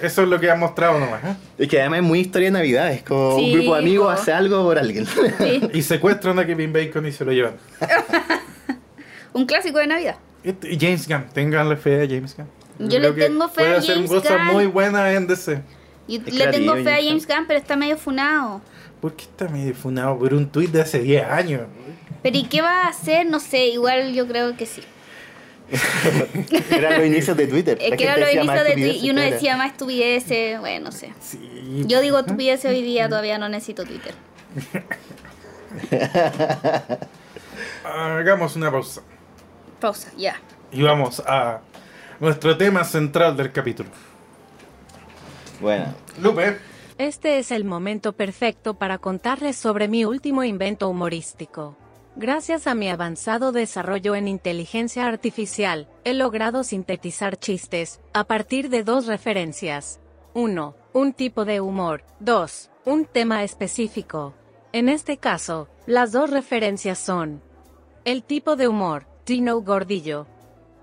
el. Eso lo que ha mostrado nomás. ¿eh? Es que además es muy historia de Navidad, es como Sí, un grupo de amigos po. hace algo por alguien. Sí. Y secuestran a Kevin Bacon y se lo llevan. Un clásico de Navidad. Este- James Gunn, ténganle fe a James Gunn. Yo creo le que tengo fe puede a hacer James cosas Gunn. muy buenas en DC. Y Es le creativo, tengo fe a James James Gunn. Gunn, pero está medio funado. ¿Por qué está medio funado por un tuit de hace 10 años? Pero ¿y qué va a hacer? No sé, igual yo creo que sí. Eran los inicios de Twitter. Es que era gente lo decía inicio más de Twitter y uno era. decía más estupideces, bueno, no sé. Sí. Yo digo estupideces hoy día, todavía no necesito Twitter. Hagamos una pausa. Pausa, ya. Y vamos a nuestro tema central del capítulo. Bueno, Lupe, Este es el momento perfecto para contarles sobre mi último invento humorístico. Gracias a mi avanzado desarrollo en inteligencia artificial, he logrado sintetizar chistes, a partir de dos referencias. 1. Un tipo de humor. 2. Un tema específico. En este caso, las dos referencias son el tipo de humor, Tino Gordillo.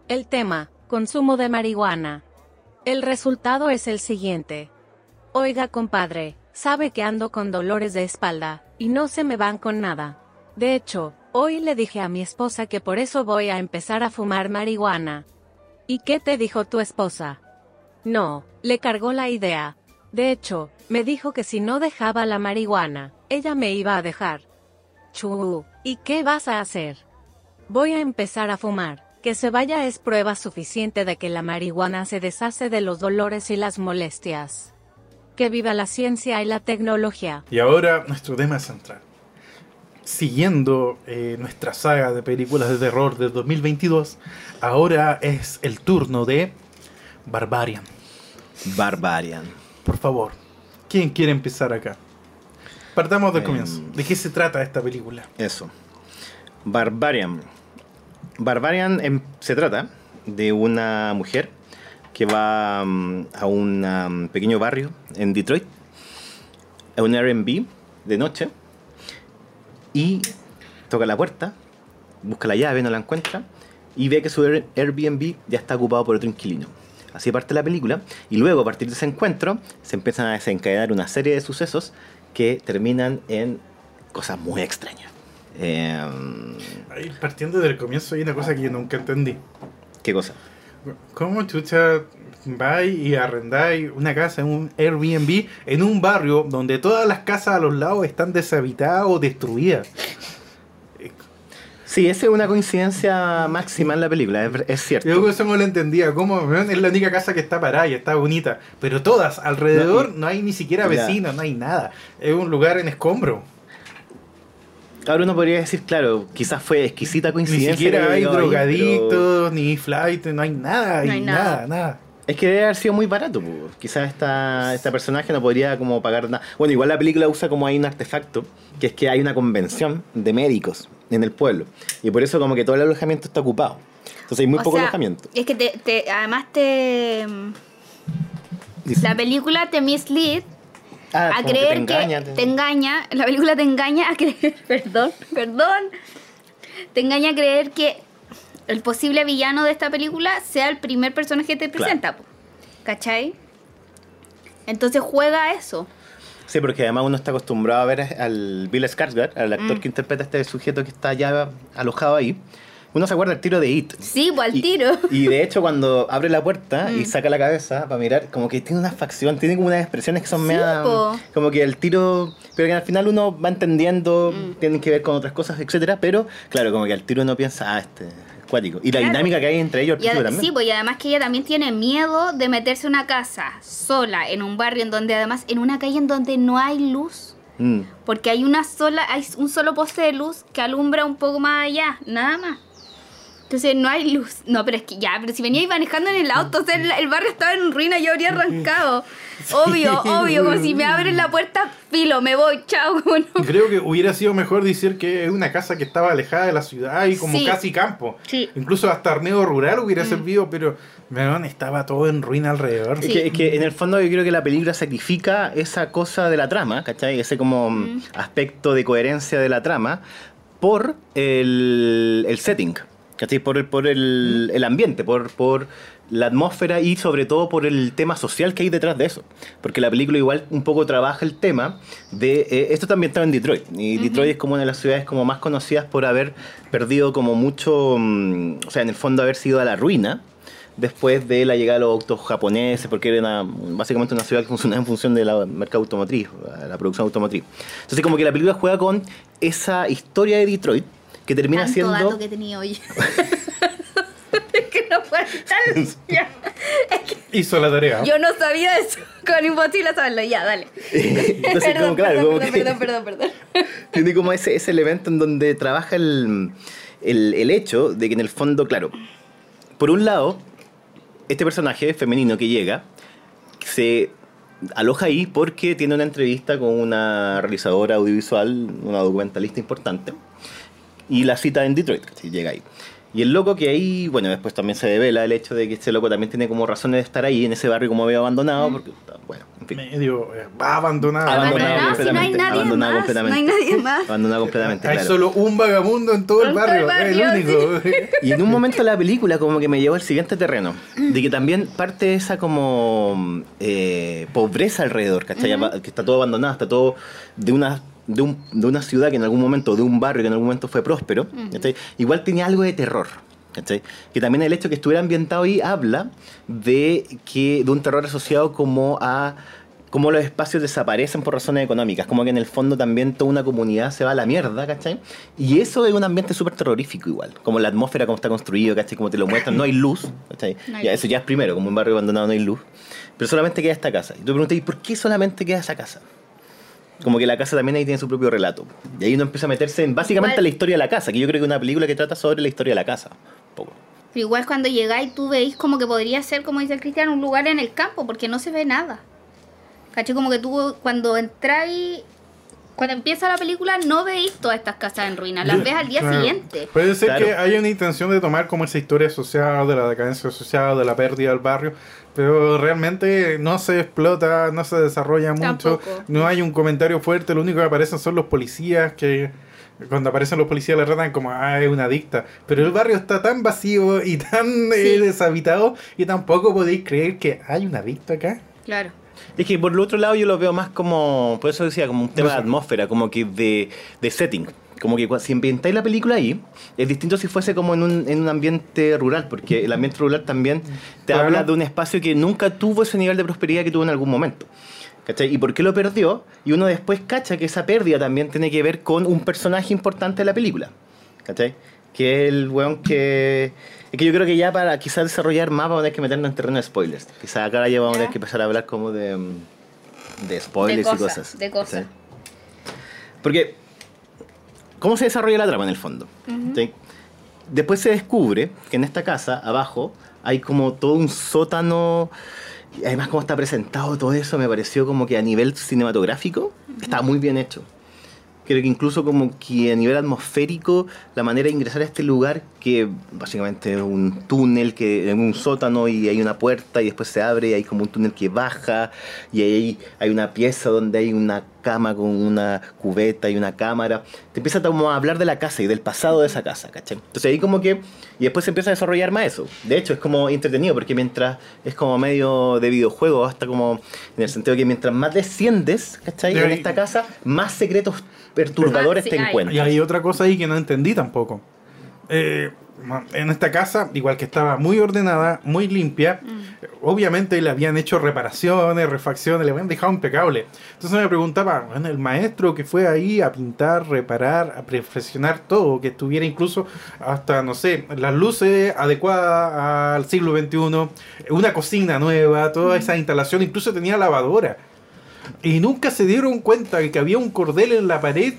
El tema, consumo de marihuana. El resultado es el siguiente. Oiga, compadre, sabe que ando con dolores de espalda, y no se me van con nada. De hecho, hoy le dije a mi esposa que por eso voy a empezar a fumar marihuana. ¿Y qué te dijo tu esposa? No, le cargó la idea. De hecho, me dijo que si no dejaba la marihuana, ella me iba a dejar. Chu, ¿y qué vas a hacer? Voy a empezar a fumar. Que se vaya es prueba suficiente de que la marihuana se deshace de los dolores y las molestias. Que viva la ciencia y la tecnología. y ahora nuestro tema central. Siguiendo eh, nuestra saga de películas de terror de 2022, ahora es el turno de Barbarian. Barbarian. Por favor, ¿quién quiere empezar acá? Partamos del Em, comienzo. ¿De qué se trata esta película? Eso. Barbarian. Barbarian em, se trata de una mujer que va mm, a un um, pequeño barrio en Detroit, a un Airbnb de noche, y toca la puerta, busca la llave, no la encuentra, y ve que su Air- Airbnb ya está ocupado por otro inquilino. Así parte la película, y luego a partir de ese encuentro se empiezan a desencadenar una serie de sucesos que terminan en cosas muy extrañas. Em, Ahí, partiendo del comienzo hay una cosa que yo nunca entendí. ¿Qué cosa? ¿Cómo chucha vais y arrendáis una casa en un Airbnb en un barrio donde todas las casas a los lados están deshabitadas o destruidas? Sí, esa es una coincidencia máxima en la película, es, es cierto. Yo eso no lo entendía. ¿Cómo? weón? Es la única casa que está parada y está bonita. Pero todas alrededor No, no, hay ni siquiera vecinos, no hay nada. Es un lugar en escombro. Ahora uno podría decir, claro, quizás fue exquisita Ni coincidencia. siquiera que hay drogadictos, ni flight, no hay nada. No hay nada, nada. Es que debe haber sido muy barato, quizás esta, esta personaje no podría como pagar nada. Bueno, igual la película usa como hay un artefacto, que es que hay una convención de médicos en el pueblo. Y por eso como que todo el alojamiento está ocupado. Entonces hay muy O poco sea, alojamiento. Es que te, te- además te... La película te mislead Ah, a que creer te engaña, que te- te engaña, la película te engaña a creer, perdón, perdón, te engaña a creer que el posible villano de esta película sea el primer personaje que te Claro. presenta, po. ¿cachai? Entonces juega a eso. Sí, porque además uno está acostumbrado a ver al Bill Skarsgård, al actor Mm. que interpreta a este sujeto que está ya alojado ahí. Uno se acuerda el tiro de It. Sí, pues al Y- tiro. Y de hecho, cuando abre la puerta y Mm. saca la cabeza para mirar, como que tiene una facción, tiene como unas expresiones que son Sí, media-. Como que el tiro. Pero que al final uno va entendiendo, Mm. tienen que ver con otras cosas, etcétera Pero claro, como que al tiro uno piensa, ah, este es cuático. Y la Claro. dinámica que hay entre ellos al Y también. sí, pues y además que ella también tiene miedo de meterse en una casa sola, en un barrio en donde además, en una calle en donde no hay luz. Mm. Porque hay una sola, hay un solo poste de luz que alumbra un poco más allá, nada más. Entonces no hay luz. No, pero es que ya, pero si venía manejando en el auto, o sea, el, el barrio estaba en ruina, yo habría arrancado. Obvio, obvio, como si me abren la puerta, filo, me voy, chao. como no. Creo que hubiera sido mejor decir que es una casa que estaba alejada de la ciudad y como Sí. casi campo. Sí. Incluso hasta arneo rural hubiera servido, pero weón, estaba todo en ruina alrededor. Es, Sí. que, es que en el fondo yo creo que la película sacrifica esa cosa de la trama, ¿cachai? Ese como Mm. mm, aspecto de coherencia de la trama por el, el setting. ¿Cachai? Por el, por el, el ambiente, por, por la atmósfera y sobre todo por el tema social que hay detrás de eso. Porque la película igual un poco trabaja el tema de... eh, esto está ambientado en Detroit. Y Detroit es como una de las ciudades como más conocidas por haber perdido como mucho... mm, o sea, en el fondo haber sido a la ruina después de la llegada de los autos japoneses, porque era una- básicamente una ciudad que funcionaba en función del mercado automotriz, la producción automotriz. Entonces como que la película juega con esa historia de Detroit que termina Tanto siendo... dato que tenía hoy. es que no puedo estar. Ya. Hizo la tarea. Yo no sabía eso. Con imposible saberlo. Ya, dale. Entonces, como, claro, perdón, como perdón, que- perdón, perdón, perdón. Tiene como ese, ese elemento en donde trabaja el, el, el hecho de que en el fondo, claro, por un lado, este personaje femenino que llega se aloja ahí porque tiene una entrevista con una realizadora audiovisual, una documentalista importante, y la cita en Detroit, ¿cachai? llega ahí. Y el loco que ahí, bueno, después también se devela el hecho de que este loco también tiene como razones de estar ahí en ese barrio como medio abandonado, porque, bueno, en fin. Medio eh, va abandonado. Abandonado Abandonado, si no hay completamente, nadie abandonado más. completamente. No hay nadie más. Abandonado completamente, Hay claro. solo un vagabundo en todo el barrio, el barrio, el único. Y en un momento de la película como que me llevó al siguiente terreno, de que también parte de esa como eh, pobreza alrededor, ¿cachai? Que está todo abandonado, está todo de una, de, un- de una ciudad que en algún momento, de un barrio que en algún momento fue próspero. Igual tenía algo de terror. ¿cachai? Que también el hecho que estuviera ambientado ahí habla de que de un terror asociado como a cómo los espacios desaparecen por razones económicas, como que en el fondo también toda una comunidad se va a la mierda, ¿cachai? Y eso es un ambiente súper terrorífico igual, como la atmósfera, como está construido, ¿cachai? Como te lo muestran, no hay luz, ¿cachai? No hay Ya, luz. eso ya es primero, como un barrio abandonado no hay luz, pero solamente queda esta casa. Y tú preguntas, ¿y por qué solamente queda esa casa? Como que la casa también ahí tiene su propio relato. Y ahí uno empieza a meterse en básicamente Igual- la historia de la casa, que yo creo que es una película que trata sobre la historia de la casa. Un poco. Pero igual cuando llegáis tú veis como que podría ser, como dice el Cristian, un lugar en el campo, porque no se ve nada. ¿Caché? Como que tú cuando entráis, cuando empieza la película no veis todas estas casas en ruinas, las ves al día Claro. siguiente. Puede ser Claro. que haya una intención de tomar como esa historia asociada de la decadencia asociada, de la pérdida del barrio, pero realmente no se explota, no se desarrolla mucho, Tampoco. no hay un comentario fuerte, lo único que aparecen son los policías que cuando aparecen los policías le tratan como, ah, es una adicta. Pero el barrio está tan vacío y tan eh, deshabitado y tampoco podéis creer que hay un adicto acá. Claro. Es que por el otro lado yo lo veo más como, por eso decía, como un tema No sé. de atmósfera, como que de, de setting. Como que si ambientáis la película ahí, es distinto si fuese como en un, en un ambiente rural, porque el ambiente rural también te Claro. habla de un espacio que nunca tuvo ese nivel de prosperidad que tuvo en algún momento. ¿Cachai? ¿Y por qué lo perdió? Y uno después cacha que esa pérdida también tiene que ver con un personaje importante de la película. ¿Cachai? Que es el weón que... Es que yo creo que ya para quizás desarrollar más vamos a tener que meternos en terreno de spoilers. Quizás acá ya vamos a tener que empezar a hablar como de, mm, de spoilers De y cosas, de cosas. Porque, ¿cómo se desarrolla la trama en el fondo? ¿Sí? Después se descubre que en esta casa, abajo, hay como todo un sótano. Y además, cómo está presentado todo eso, me pareció como que a nivel cinematográfico está muy bien hecho. Creo que incluso como que a nivel atmosférico, la manera de ingresar a este lugar, que básicamente es un túnel, que en un sótano y hay una puerta y después se abre y hay como un túnel que baja y ahí hay una pieza donde hay una cama con una cubeta y una cámara. Te empieza como a hablar de la casa y del pasado de esa casa, ¿cachai? Entonces ahí como que... Y después se empieza a desarrollar más eso. De hecho, es como entretenido porque mientras es como medio de videojuego, hasta como en el sentido de que mientras más desciendes, ¿cachai? En ahí- esta casa, más secretos perturbadores Ah, sí, te encuentras. Y hay otra cosa ahí que no entendí tampoco. Eh, en esta casa, igual que estaba muy ordenada, muy limpia, obviamente le habían hecho reparaciones, refacciones, le habían dejado impecable. Entonces me preguntaba, bueno, el maestro que fue ahí a pintar, reparar, a perfeccionar todo, que estuviera incluso hasta, no sé, las luces adecuadas al siglo XXI, una cocina nueva, toda esa instalación, incluso tenía lavadora. Y nunca se dieron cuenta de que había un cordel en la pared,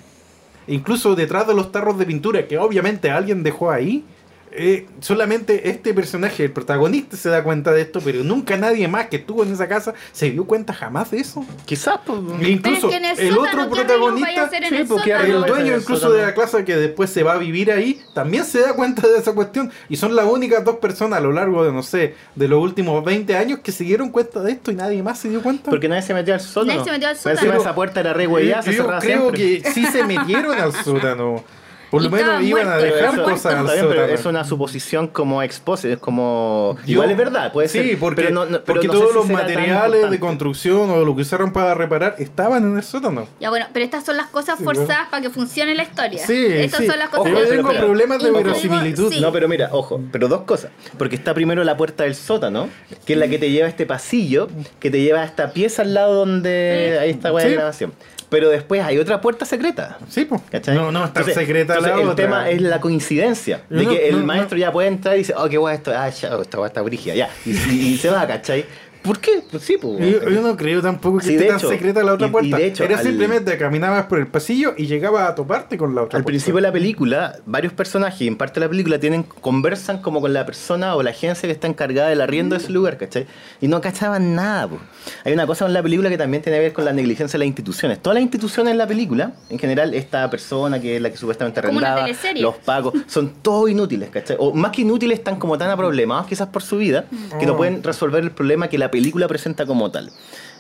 incluso detrás de los tarros de pintura, que obviamente alguien dejó ahí. Eh, solamente este personaje, el protagonista, se da cuenta de esto, pero nunca nadie más que estuvo en esa casa se dio cuenta jamás de eso. Quizás, pues, incluso Pero es que en el, otro ¿qué arreglos vaya a protagonista, el porque sótano? el dueño incluso de la clase que después se va a vivir ahí, también se da cuenta de esa cuestión. Y son las únicas dos personas a lo largo de, no sé, de los últimos 20 años que se dieron cuenta de esto y nadie más se dio cuenta. porque nadie se metió al sótano. Nadie se metió al sótano. esa puerta era re hueá, se yo cerraba creo siempre. que sí se metieron al sótano. Por lo menos iban a muertos. dejar Pero cosas al está bien, pero es una suposición como expose, es como... Yo- igual es verdad, puede sí, ser. porque, pero no- no- pero porque no sé todos si los tan materiales de construcción o lo que usaron para reparar estaban en el sótano. Ya bueno, pero estas son las cosas Sí, forzadas para que funcione la historia. Sí, Estas sí. son las cosas Ojo, Yo pero tengo problemas de verosimilitud. sí. No, pero mira, ojo, pero dos cosas. Porque está primero la puerta del sótano, que es la que te lleva a este pasillo, que te lleva a esta pieza al lado donde Sí. ahí está Sí. grabación. Pero después hay otra puerta secreta. Sí, pues. No, no está secreta entonces la el otra. tema es la coincidencia. De No, que el maestro ya puede entrar y dice, oh, qué guay esto, ah, ya, esta weá está brígida, ya. Y, y- y se va, ¿cachai? ¿Por qué? Pues sí, pues. Yo, yo no creo tampoco que Sí, esté tan hecho. secreta la otra Y- y puerta. de hecho, Era al- simplemente caminabas por el pasillo y llegabas a toparte con la otra Al puerta. principio de la película, varios personajes, en parte de la película, tienen, conversan como con la persona o la agencia que está encargada del arriendo de ese lugar, ¿cachai? Y no cachaban nada, po. Hay una cosa en la película que también tiene que ver con la negligencia de las instituciones. Todas las instituciones en la película, en general, esta persona que es la que supuestamente arrendaba, los pagos, son todos inútiles, ¿cachai? O más que inútiles, están como tan aproblemados quizás por su vida, que no Oh. pueden resolver el problema que la película presenta como tal.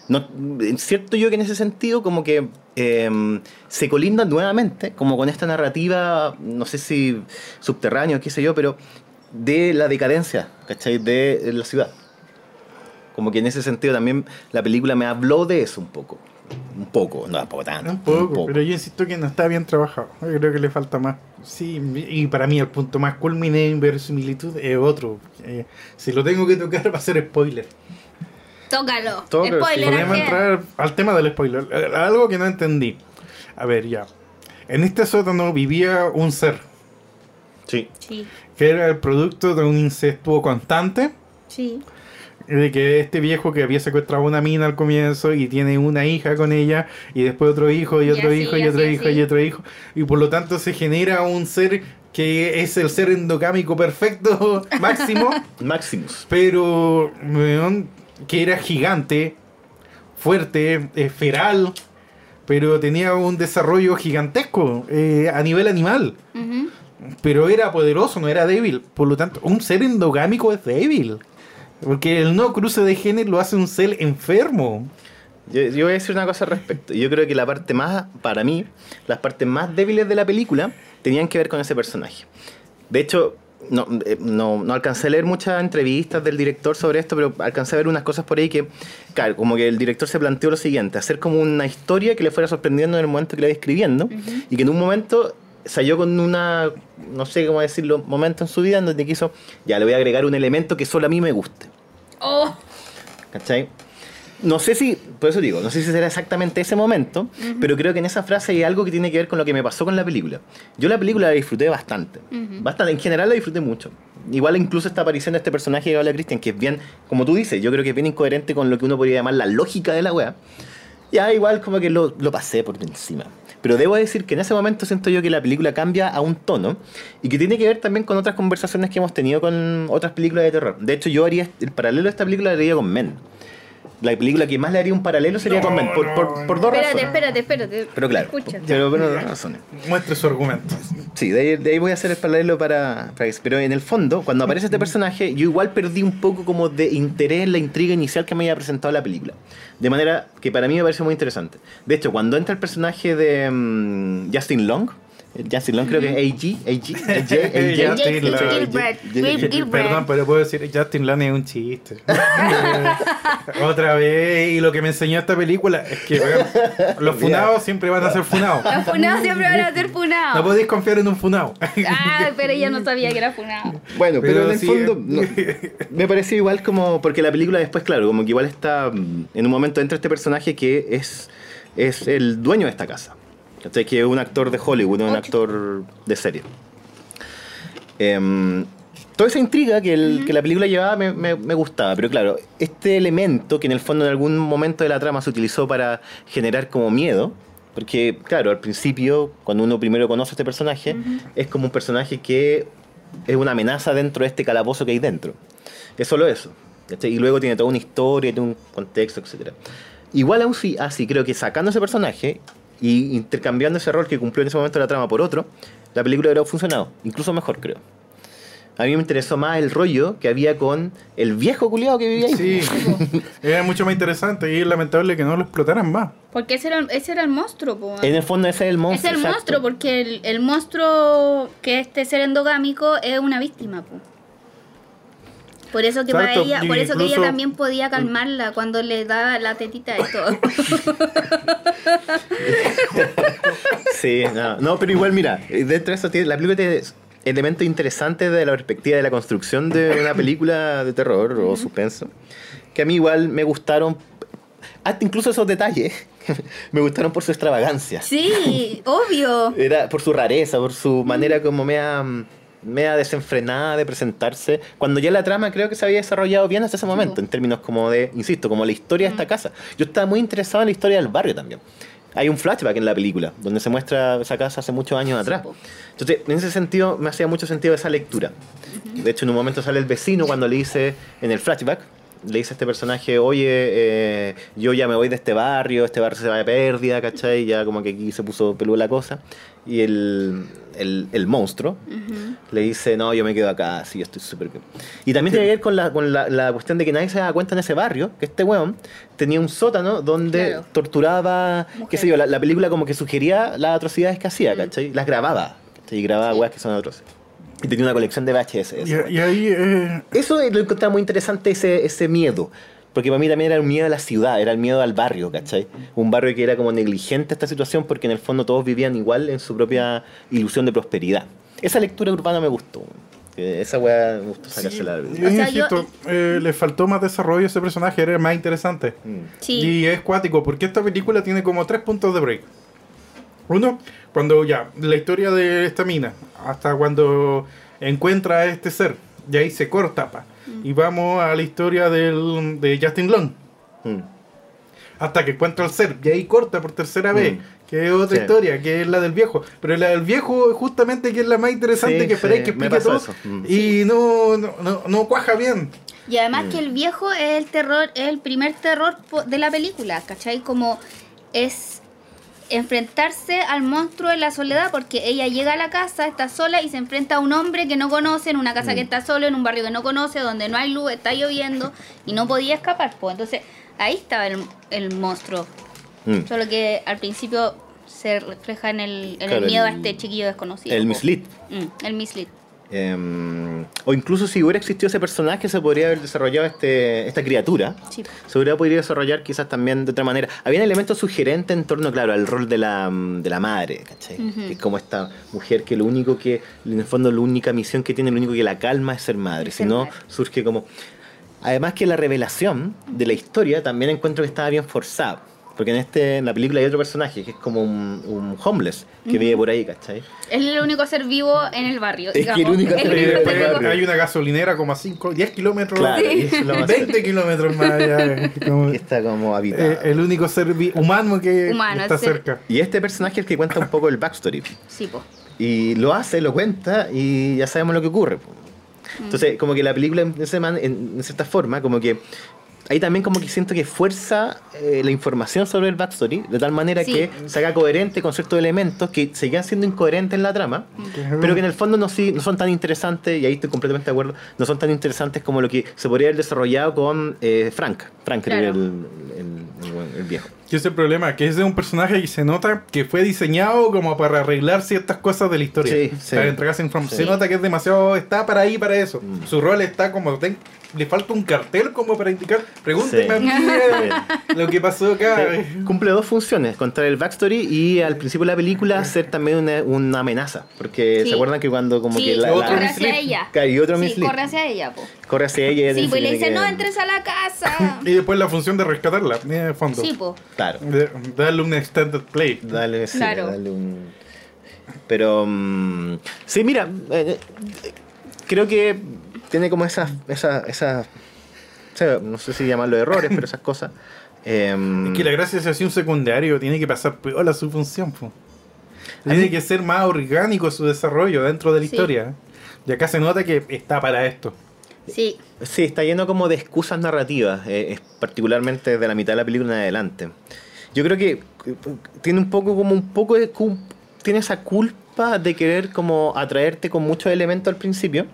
No, cierto yo que en ese sentido como que eh, se colindan nuevamente como con esta narrativa, no sé si subterránea qué sé yo, pero de la decadencia, ¿cachai? De la ciudad. Como que en ese sentido también la película me habló de eso un poco. Un poco, no tampoco tanto. Un poco, pero yo insisto que no está bien trabajado. Yo creo que le falta más. Sí, y para mí el punto más culmine en verosimilitud es otro. Eh, si lo tengo que tocar va a ser spoiler. Tócalo. Tócalo, Spoiler. Podríamos ¿a qué? entrar al tema del spoiler. Eh, Algo que no entendí. A ver, ya. En este sótano vivía un ser Sí. Sí, que era el producto de un incestuo constante. sí. De que este viejo que había secuestrado una mina al comienzo y tiene una hija con ella, y después otro hijo, y Y otro así, hijo, y así, otro hijo, así. y otro hijo, y por lo tanto se genera un ser que es el ser endogámico perfecto máximo, Maximus. pero que era gigante, fuerte, eh, feral, pero tenía un desarrollo gigantesco eh, a nivel animal. Pero era poderoso, no era débil. Por lo tanto, un ser endogámico es débil. Porque el no cruce de genes lo hace un ser enfermo. Yo, yo voy a decir una cosa al respecto. Yo creo que la parte más, para mí, las partes más débiles de la película tenían que ver con ese personaje. De hecho, no, eh, no, no alcancé a leer muchas entrevistas del director sobre esto, pero alcancé a ver unas cosas por ahí que, claro, como que el director se planteó lo siguiente, hacer como una historia que le fuera sorprendiendo en el momento que la iba escribiendo y que en un momento salió con una, no sé cómo decirlo, momento en su vida en donde quiso, ya le voy a agregar un elemento que solo a mí me guste. Oh, ¿Cachai? No sé si, por eso digo, no sé si será exactamente ese momento, pero creo que en esa frase hay algo que tiene que ver con lo que me pasó con la película. Yo la película la disfruté bastante, Ujú. bastante, en general la disfruté mucho. Igual incluso esta aparición de este personaje que habla Christian, que es bien, como tú dices, yo creo que es bien incoherente con lo que uno podría llamar la lógica de la wea. Ya igual como que lo, lo pasé por encima. Pero debo decir que en ese momento siento yo que la película cambia a un tono y que tiene que ver también con otras conversaciones que hemos tenido con otras películas de terror. De hecho, yo haría el paralelo de esta película lo haría con Men. La película que más le haría un paralelo sería No, con Men, por, no, por, por dos espérate, razones. espérate, espérate. Pero claro, Escucha. pero, pero dos razones. Muestre su argumento. Sí, de ahí, de ahí voy a hacer el paralelo para, para. Pero en el fondo, cuando aparece este personaje, yo igual perdí un poco como de interés en la intriga inicial que me había presentado la película. De manera que para mí me parece muy interesante. De hecho, cuando entra el personaje de mm, Justin Long, Justin Long creo que es AG, AG, Long. Jake Gilbert. Perdón, pero puedo decir, Justin Lane es un chiste. Otra vez, y lo que me enseñó esta película es que los funados siempre van a ser funados. Los funados siempre van a ser No funados. podéis confiar en un funado. Ah, pero ella no sabía que era funado. Bueno, pero, Pero en el fondo eh. no, me pareció igual como porque la película después, claro, como que igual está mm, en un momento entra este personaje que es es el dueño de esta casa, ¿cachai? que es un actor de Hollywood, no un actor de serie. Em, toda esa intriga que, el- que la película llevaba me, me- me gustaba, pero claro, este elemento que en el fondo en algún momento de la trama se utilizó para generar como miedo, porque claro, al principio, cuando uno primero conoce a este personaje, es como un personaje que es una amenaza dentro de este calabozo que hay dentro. Es solo eso. Y luego tiene toda una historia, tiene un contexto, etc. Igual aún sí, así creo que sacando ese personaje y intercambiando ese rol que cumplió en ese momento la trama por otro, la película hubiera funcionado, incluso mejor creo. A mí me interesó más el rollo que había con el viejo culiado que vivía ahí. Sí, era mucho más interesante y es lamentable que no lo explotaran más. Porque ese era, ese era el monstruo, po. En el fondo ese es el Es monstruo. el exacto. monstruo, porque el, el monstruo que este ser endogámico es una víctima, po. Por eso que para ella, por eso que ella también podía calmarla cuando le daba la tetita y todo. Sí, no, no, pero igual, mira, dentro de eso tiene, la película tiene elementos interesantes de la perspectiva de la construcción de una película de terror o suspenso, que a mí igual me gustaron, hasta incluso esos detalles, me gustaron por su extravagancia. Sí, obvio. Era por su rareza, por su manera como mea, mea desenfrenada de presentarse. Cuando ya la trama creo que se había desarrollado bien hasta ese momento, po. en términos como de, insisto, como la historia de esta casa. Yo estaba muy interesado en la historia del barrio también. Hay un flashback en la película, donde se muestra esa casa hace muchos años atrás. Entonces, en ese sentido, me hacía mucho sentido esa lectura. De hecho, en un momento sale el vecino cuando le dice, en el flashback, le dice a este personaje, oye, eh, yo ya me voy de este barrio, este barrio se va de pérdida, ¿cachai? Ya como que aquí se puso peluda la cosa. Y el, el, el monstruo Ujú. le dice, no, yo me quedo acá, sí, yo estoy súper bien. Y también tiene que ver con, la, con la, la cuestión de que nadie se da cuenta en ese barrio, que este weón tenía un sótano donde Claro. torturaba, qué sé yo, la, la película como que sugería las atrocidades que hacía, Mm. ¿cachai? Las grababa, ¿cachai? Y grababa Sí. weas que son atroces. Y tenía una colección de VHS. Y, y ahí, eh, Eso lo encontraba muy interesante, ese, ese miedo. Porque para mí también era un miedo a la ciudad, era el miedo al barrio, ¿cachai? Un barrio que era como negligente esta situación porque en el fondo todos vivían igual en su propia ilusión de prosperidad. Esa lectura urbana me gustó. Que Esa weá me gustó sacársela. yo del- O sea, insisto, eh, le faltó más desarrollo a ese personaje, era más interesante. Mm. Sí. Y es cuático, porque esta película tiene como tres puntos de break. Uno, cuando ya, la historia de esta mina, hasta cuando encuentra a este ser, y ahí se corta, pa. Y vamos a la historia del, de Justin Long, Mm. hasta que encuentra al ser, y ahí corta por tercera vez, Mm. que es otra Sí. historia, que es la del viejo. Pero la del viejo, justamente, que es la más interesante, Sí, que esperáis sí, que explique todo, eso. Mm. y no, no, no, no cuaja bien. Y además Mm. que el viejo es el terror, es el primer terror de la película, ¿cachai? Como es enfrentarse al monstruo en la soledad, porque ella llega a la casa, está sola y se enfrenta a un hombre que no conoce, en una casa Mm. que está solo, en un barrio que no conoce, donde no hay luz, está lloviendo y no podía escapar. Pues. Entonces ahí estaba el, el monstruo, Mm. solo que al principio se refleja en el, en el miedo a este chiquillo desconocido. El po. mislead. Mm, el mislead. Em, o incluso si hubiera existido ese personaje, se podría haber desarrollado este, esta criatura. Sí. Se hubiera podido desarrollar quizás también de otra manera. Había elementos sugerentes en torno, claro, al rol de la, de la madre, ¿cachai? Que es como esta mujer que lo único que, en el fondo, la única misión que tiene, lo único que la calma es ser madre. Es Si no, surge como... Además que la revelación de la historia también encuentro que estaba bien forzada. Porque en este en la película hay otro personaje que es como un, un homeless que vive por ahí, ¿cachai? Es el único ser vivo en el barrio. Es que el único ser el vivo único en ser el vivo. barrio. Hay una gasolinera como a 5, 10 kilómetros, Claro, y eso es lo más 20 kilómetros más allá. como- Que está como habitado. Eh, el único ser humano que Humano, está ser- cerca. Y este personaje es el que cuenta un poco el backstory. Sí, po. Y lo hace, lo cuenta y ya sabemos lo que ocurre. po. Entonces, como que la película, en, ese man- en- en cierta forma, como que ahí también como que siento que fuerza eh, la información sobre el backstory de tal manera Sí. que se haga coherente con ciertos elementos que seguían siendo incoherentes en la trama, pero que en el fondo no, sí- no son tan interesantes, y ahí estoy completamente de acuerdo, no son tan interesantes como lo que se podría haber desarrollado con eh, Frank. Frank Claro. el, el- el- el viejo. Que ese es el problema, que ese es un personaje que se nota que fue diseñado como para arreglar ciertas cosas de la historia. Sí, sí. Para entregarse información. Sí. Se nota que es demasiado, está para ahí para eso. Mm. Su rol está como, ten- le falta un cartel como para indicar, pregúnteme Sí. a mí eh, lo que pasó acá. Sí, Cumple dos funciones, contar el backstory y al principio de la película ser también una, una amenaza. Porque Sí. se acuerdan que cuando como Sí, que la, Otro corre hacia ella. Y otro sí, corre hacia ella, po. corre hacia ella y Sí, pues le dice, que- no entres a la casa. Y después la función de rescatarla, en el fondo. sí, po. Claro. De- darle un extended play. Dale, sí, Claro. dale un... Pero... mm, sí, mira, eh, eh, creo que tiene como esas... esas, esas no sé si llamarlo errores, pero esas cosas. em, Es que la gracia es así un secundario, tiene que pasar peor su función. po. Tiene que ser más orgánico su desarrollo dentro de la Sí. historia. Y acá se nota que está para esto. Sí. Sí, está lleno como de excusas narrativas, eh, es particularmente de la mitad de la película en adelante. Yo creo que eh, tiene un poco como un poco de tiene esa culpa chispa de querer como atraerte con muchos elementos al principio,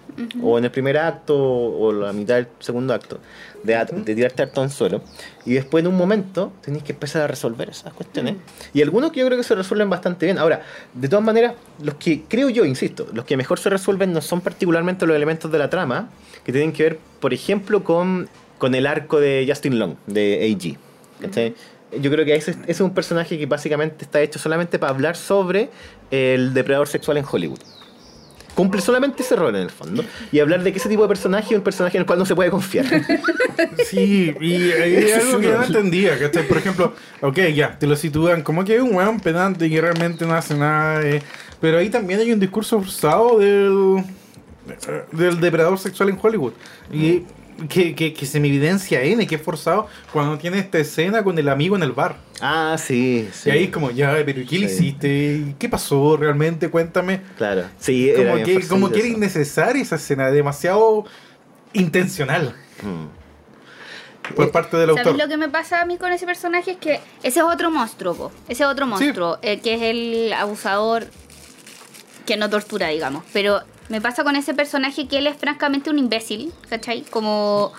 o en el primer acto, o la mitad del segundo acto, de, at- de tirarte harto en suelo, y después en un momento tenés que empezar a resolver esas cuestiones. Y algunos que yo creo que se resuelven bastante bien. Ahora, de todas maneras, los que creo yo, insisto, los que mejor se resuelven no son particularmente los elementos de la trama, que tienen que ver, por ejemplo, con, con el arco de Justin Long, de AG. ¿cachai? Yo creo que ese, ese es un personaje que básicamente está hecho solamente para hablar sobre el depredador sexual en Hollywood. Cumple solamente ese rol en el fondo. Y hablar de que ese tipo de personaje es un personaje en el cual no se puede confiar. Sí, y hay algo que no entendía, que por ejemplo, ok, ya, te lo sitúan como que es un weón pedante que realmente no hace nada, eh, pero ahí también hay un discurso forzado del, del depredador sexual en Hollywood. Y que, que, que se me evidencia N, que es forzado cuando tiene esta escena con el amigo en el bar. Ah, sí, sí. Y ahí es como, ya, pero ¿y ¿qué le hiciste? ¿Qué pasó realmente? Cuéntame. Claro. Sí, era Como bien que, como que era innecesaria esa escena, demasiado intencional Mm. por parte del ¿Sabes autor. lo que me pasa a mí con ese personaje? Es que ese es otro monstruo, po. ese es otro monstruo, eh, que es el abusador que no tortura, digamos. Pero me pasa con ese personaje que él es francamente un imbécil, ¿cachai? Como...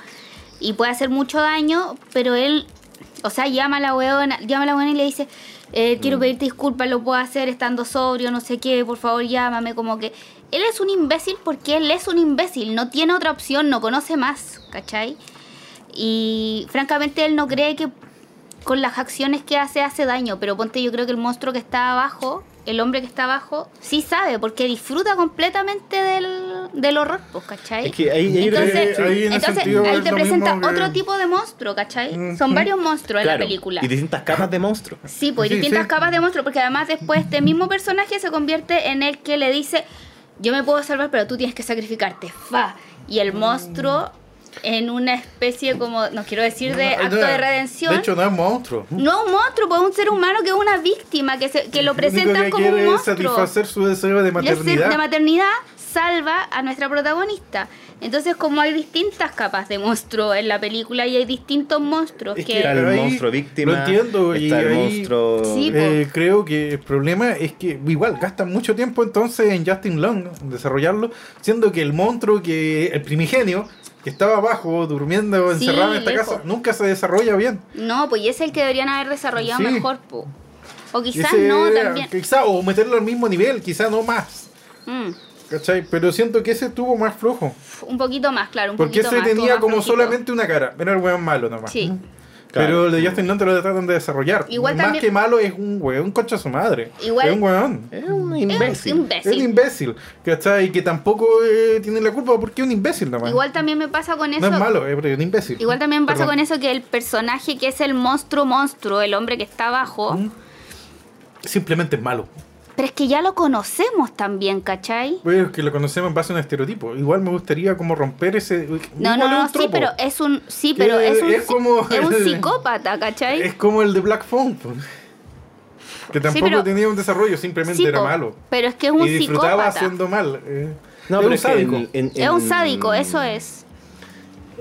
Y puede hacer mucho daño, pero él, o sea, llama a la weona, llama a la weona y le dice, eh, quiero pedirte disculpas, lo puedo hacer estando sobrio, no sé qué, por favor llámame, como que... Él es un imbécil porque él es un imbécil, no tiene otra opción, no conoce más, ¿cachai? Y francamente él no cree que con las acciones que hace hace daño, pero ponte yo creo que el monstruo que está abajo, el hombre que está abajo, sí sabe, porque disfruta completamente del, del horror, pues, ¿cachai? Es que ahí, ahí yo creo entonces, que- ahí en entonces te presenta que- otro tipo de monstruo, ¿cachai? Son varios monstruos en la película. Y distintas capas de monstruos. Sí, pues y distintas sí. capas de monstruo, porque además después este mismo personaje se convierte en el que le dice, yo me puedo salvar, pero tú tienes que sacrificarte. Fa. Y el monstruo en una especie como, no quiero decir de No, acto no, de redención. De hecho, no es monstruo. no un monstruo, pues un ser humano que es una víctima, que, se, que lo presentan que como un es monstruo. satisfacer su deseo de maternidad. de maternidad salva a nuestra protagonista. Entonces, como hay distintas capas de monstruo en la película y hay distintos monstruos Es que... que- Está el monstruo víctima. lo entiendo, y Está el ahí- monstruo. Sí. Eh, creo que el problema es que igual gastan mucho tiempo entonces en Justin Long desarrollarlo, siendo que el monstruo que el primigenio que estaba abajo durmiendo Sí, encerrado en esta lejos. casa nunca se desarrolla bien. No, pues y es el que deberían haber desarrollado Sí. mejor, po. O quizás Ese no también. quizá, o meterlo al mismo nivel, quizá no más. Mm, ¿Cachai? Pero siento que ese estuvo más flojo. un poquito más, claro, un Porque poquito ese más. tenía más como flojito. solamente una cara. Era el weón malo nomás. Sí. Claro. Pero el de Justin Long te lo tratan de desarrollar. Igual Más también- que malo es un weón concha su madre. Igual- Es un weón. Es un Es un imbécil. imbécil. Es un imbécil. ¿Cachai? Y que tampoco eh, tiene la culpa porque es un imbécil nomás. Igual también me pasa con eso. no es malo, es un imbécil. Igual también me pasa Perdón. con eso que el personaje que es el monstruo monstruo, el hombre que está abajo, Mm. Simplemente es malo. Pero es que ya lo conocemos también, ¿cachai? Pues que lo conocemos en base a un estereotipo. Igual me gustaría como romper ese. No, igual no, es no, sí, pero es un sí, pero Que es un es como es un el- psicópata, ¿cachai? Es como el de Black Phone. pues. Que tampoco pero- tenía un desarrollo, simplemente Sí, era malo. Pero es que es un y disfrutaba psicópata. haciendo mal. eh. No, es pero un es sádico. en- en- Es un sádico, eso es.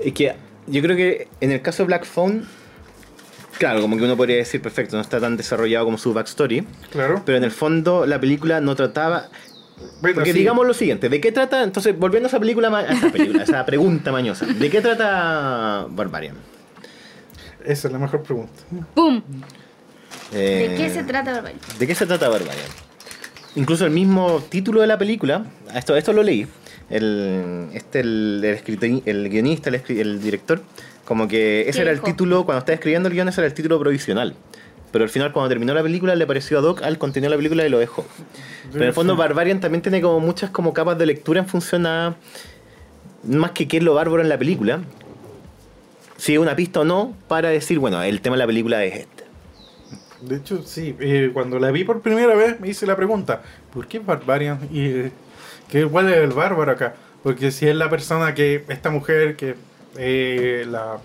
Es que yo creo que en el caso de Black Phone, claro, como que uno podría decir, perfecto, no está tan desarrollado como su backstory, Claro. pero en el fondo la película no trataba... Bueno, Porque sí. digamos lo siguiente, ¿de qué trata? Entonces, volviendo a esa película, a esa película, a esa pregunta mañosa, ¿de qué trata Barbarian? Esa es la mejor pregunta. ¡Pum! Eh, ¿De qué se trata, Barbarian? ¿De qué se trata Barbarian? Incluso el mismo título de la película, esto, esto lo leí, el, este, el, el, escritor- el guionista, el, el director, como que ese ¿Qué era el título, cuando estaba escribiendo el guion, ese era el título provisional. Pero al final, cuando terminó la película, le pareció ad hoc al contenido de la película y lo dejó. Pero en el fondo. Barbarian también tiene como muchas como capas de lectura en función a. Más que qué es lo bárbaro en la película. Si es una pista o no, para decir, bueno, el tema de la película es este. De hecho, sí, eh, cuando la vi por primera vez me hice la pregunta, ¿por qué Barbarian? Y eh, ¿qué cuál es el bárbaro acá? Porque si es la persona que, esta mujer que, eh, la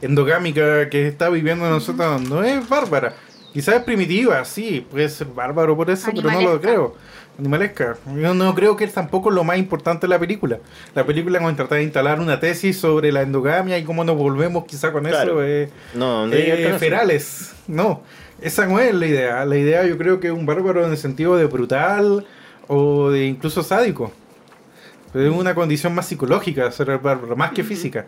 endogámica que está viviendo en nosotros, no es bárbara. Quizás es primitiva, sí, puede ser bárbaro por eso, pero no lo creo. Animalesca. Yo no creo que es tampoco lo más importante de la película. La película cuando trata de instalar una tesis sobre la endogamia y cómo nos volvemos quizá con Claro. eso. eh, No, no eh, ferales. No, esa no es la idea. La idea yo creo que es un bárbaro en el sentido de brutal o de incluso sádico. Pero es una condición más psicológica ser el bárbaro, más que física.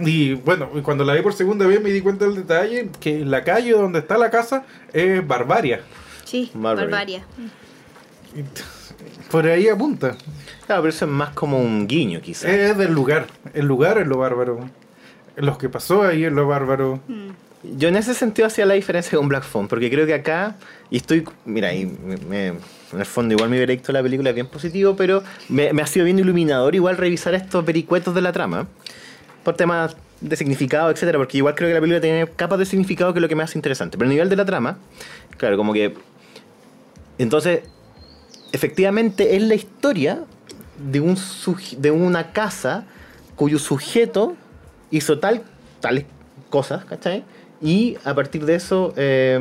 Y bueno, cuando la vi por segunda vez me di cuenta del detalle que la calle donde está la casa es Barbaria. Sí, Barbaria. barbaria. Por ahí apunta. Claro, pero eso es más como un guiño, quizás. Es del lugar. El lugar es lo bárbaro. Lo que pasó ahí es lo bárbaro. Yo en ese sentido hacía la diferencia con Black Phone, porque creo que acá, y estoy, mira, y me- me- en el fondo igual mi veredicto de la película es bien positivo, pero me, me ha sido bien iluminador igual revisar estos vericuetos de la trama, por temas de significado, etcétera, porque igual creo que la película tiene capas de significado que es lo que me hace interesante. Pero a nivel de la trama, claro, como que... Entonces, efectivamente es la historia de, un de una casa cuyo sujeto hizo tal, tales cosas, ¿cachai? Y a partir de eso eh,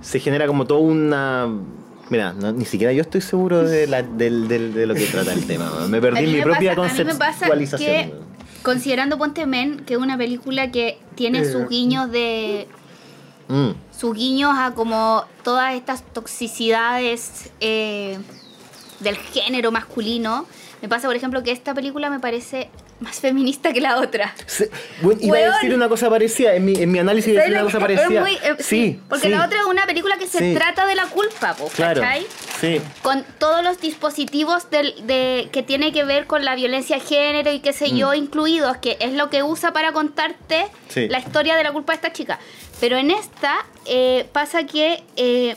se genera como toda una... Mira, no- ni siquiera yo estoy seguro de, la- del- del- de lo que trata el tema. Me perdí mi propia pasa- a mí me pasa conceptualización. que. Considerando Ponte Men, que es una película que tiene Eh. sus guiños de Mm. sus guiños a como todas estas toxicidades eh, del género masculino. Me pasa, por ejemplo, que esta película me parece más feminista que la otra. Se- bueno, iba a decir una cosa parecida, en mi, en mi análisis iba a decir una cosa parecida. muy- eh, sí, porque sí, la otra es una película que se Sí. trata de la culpa, po, Claro, ¿cachai? sí. Con todos los dispositivos del, de, que tiene que ver con la violencia de género y qué sé yo, incluidos, que es lo que usa para contarte Mm. Sí. la historia de la culpa de esta chica. Pero en esta eh, pasa que eh,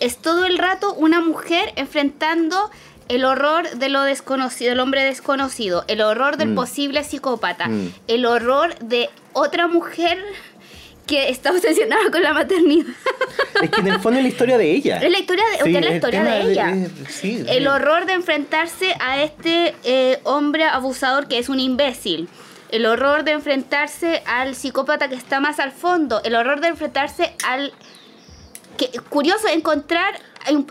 es todo el rato una mujer enfrentando el horror de lo desconocido, del hombre desconocido, el horror del Mm. posible psicópata, Mm. el horror de otra mujer que está obsesionada con la maternidad. Es que en el fondo es la historia de ella. Es la historia de, Sí, es la el historia de ella. sí, el sí. horror de enfrentarse a este eh, hombre abusador que es un imbécil. El horror de enfrentarse al psicópata que está más al fondo. El horror de enfrentarse al... Que, curioso, encontrar, en-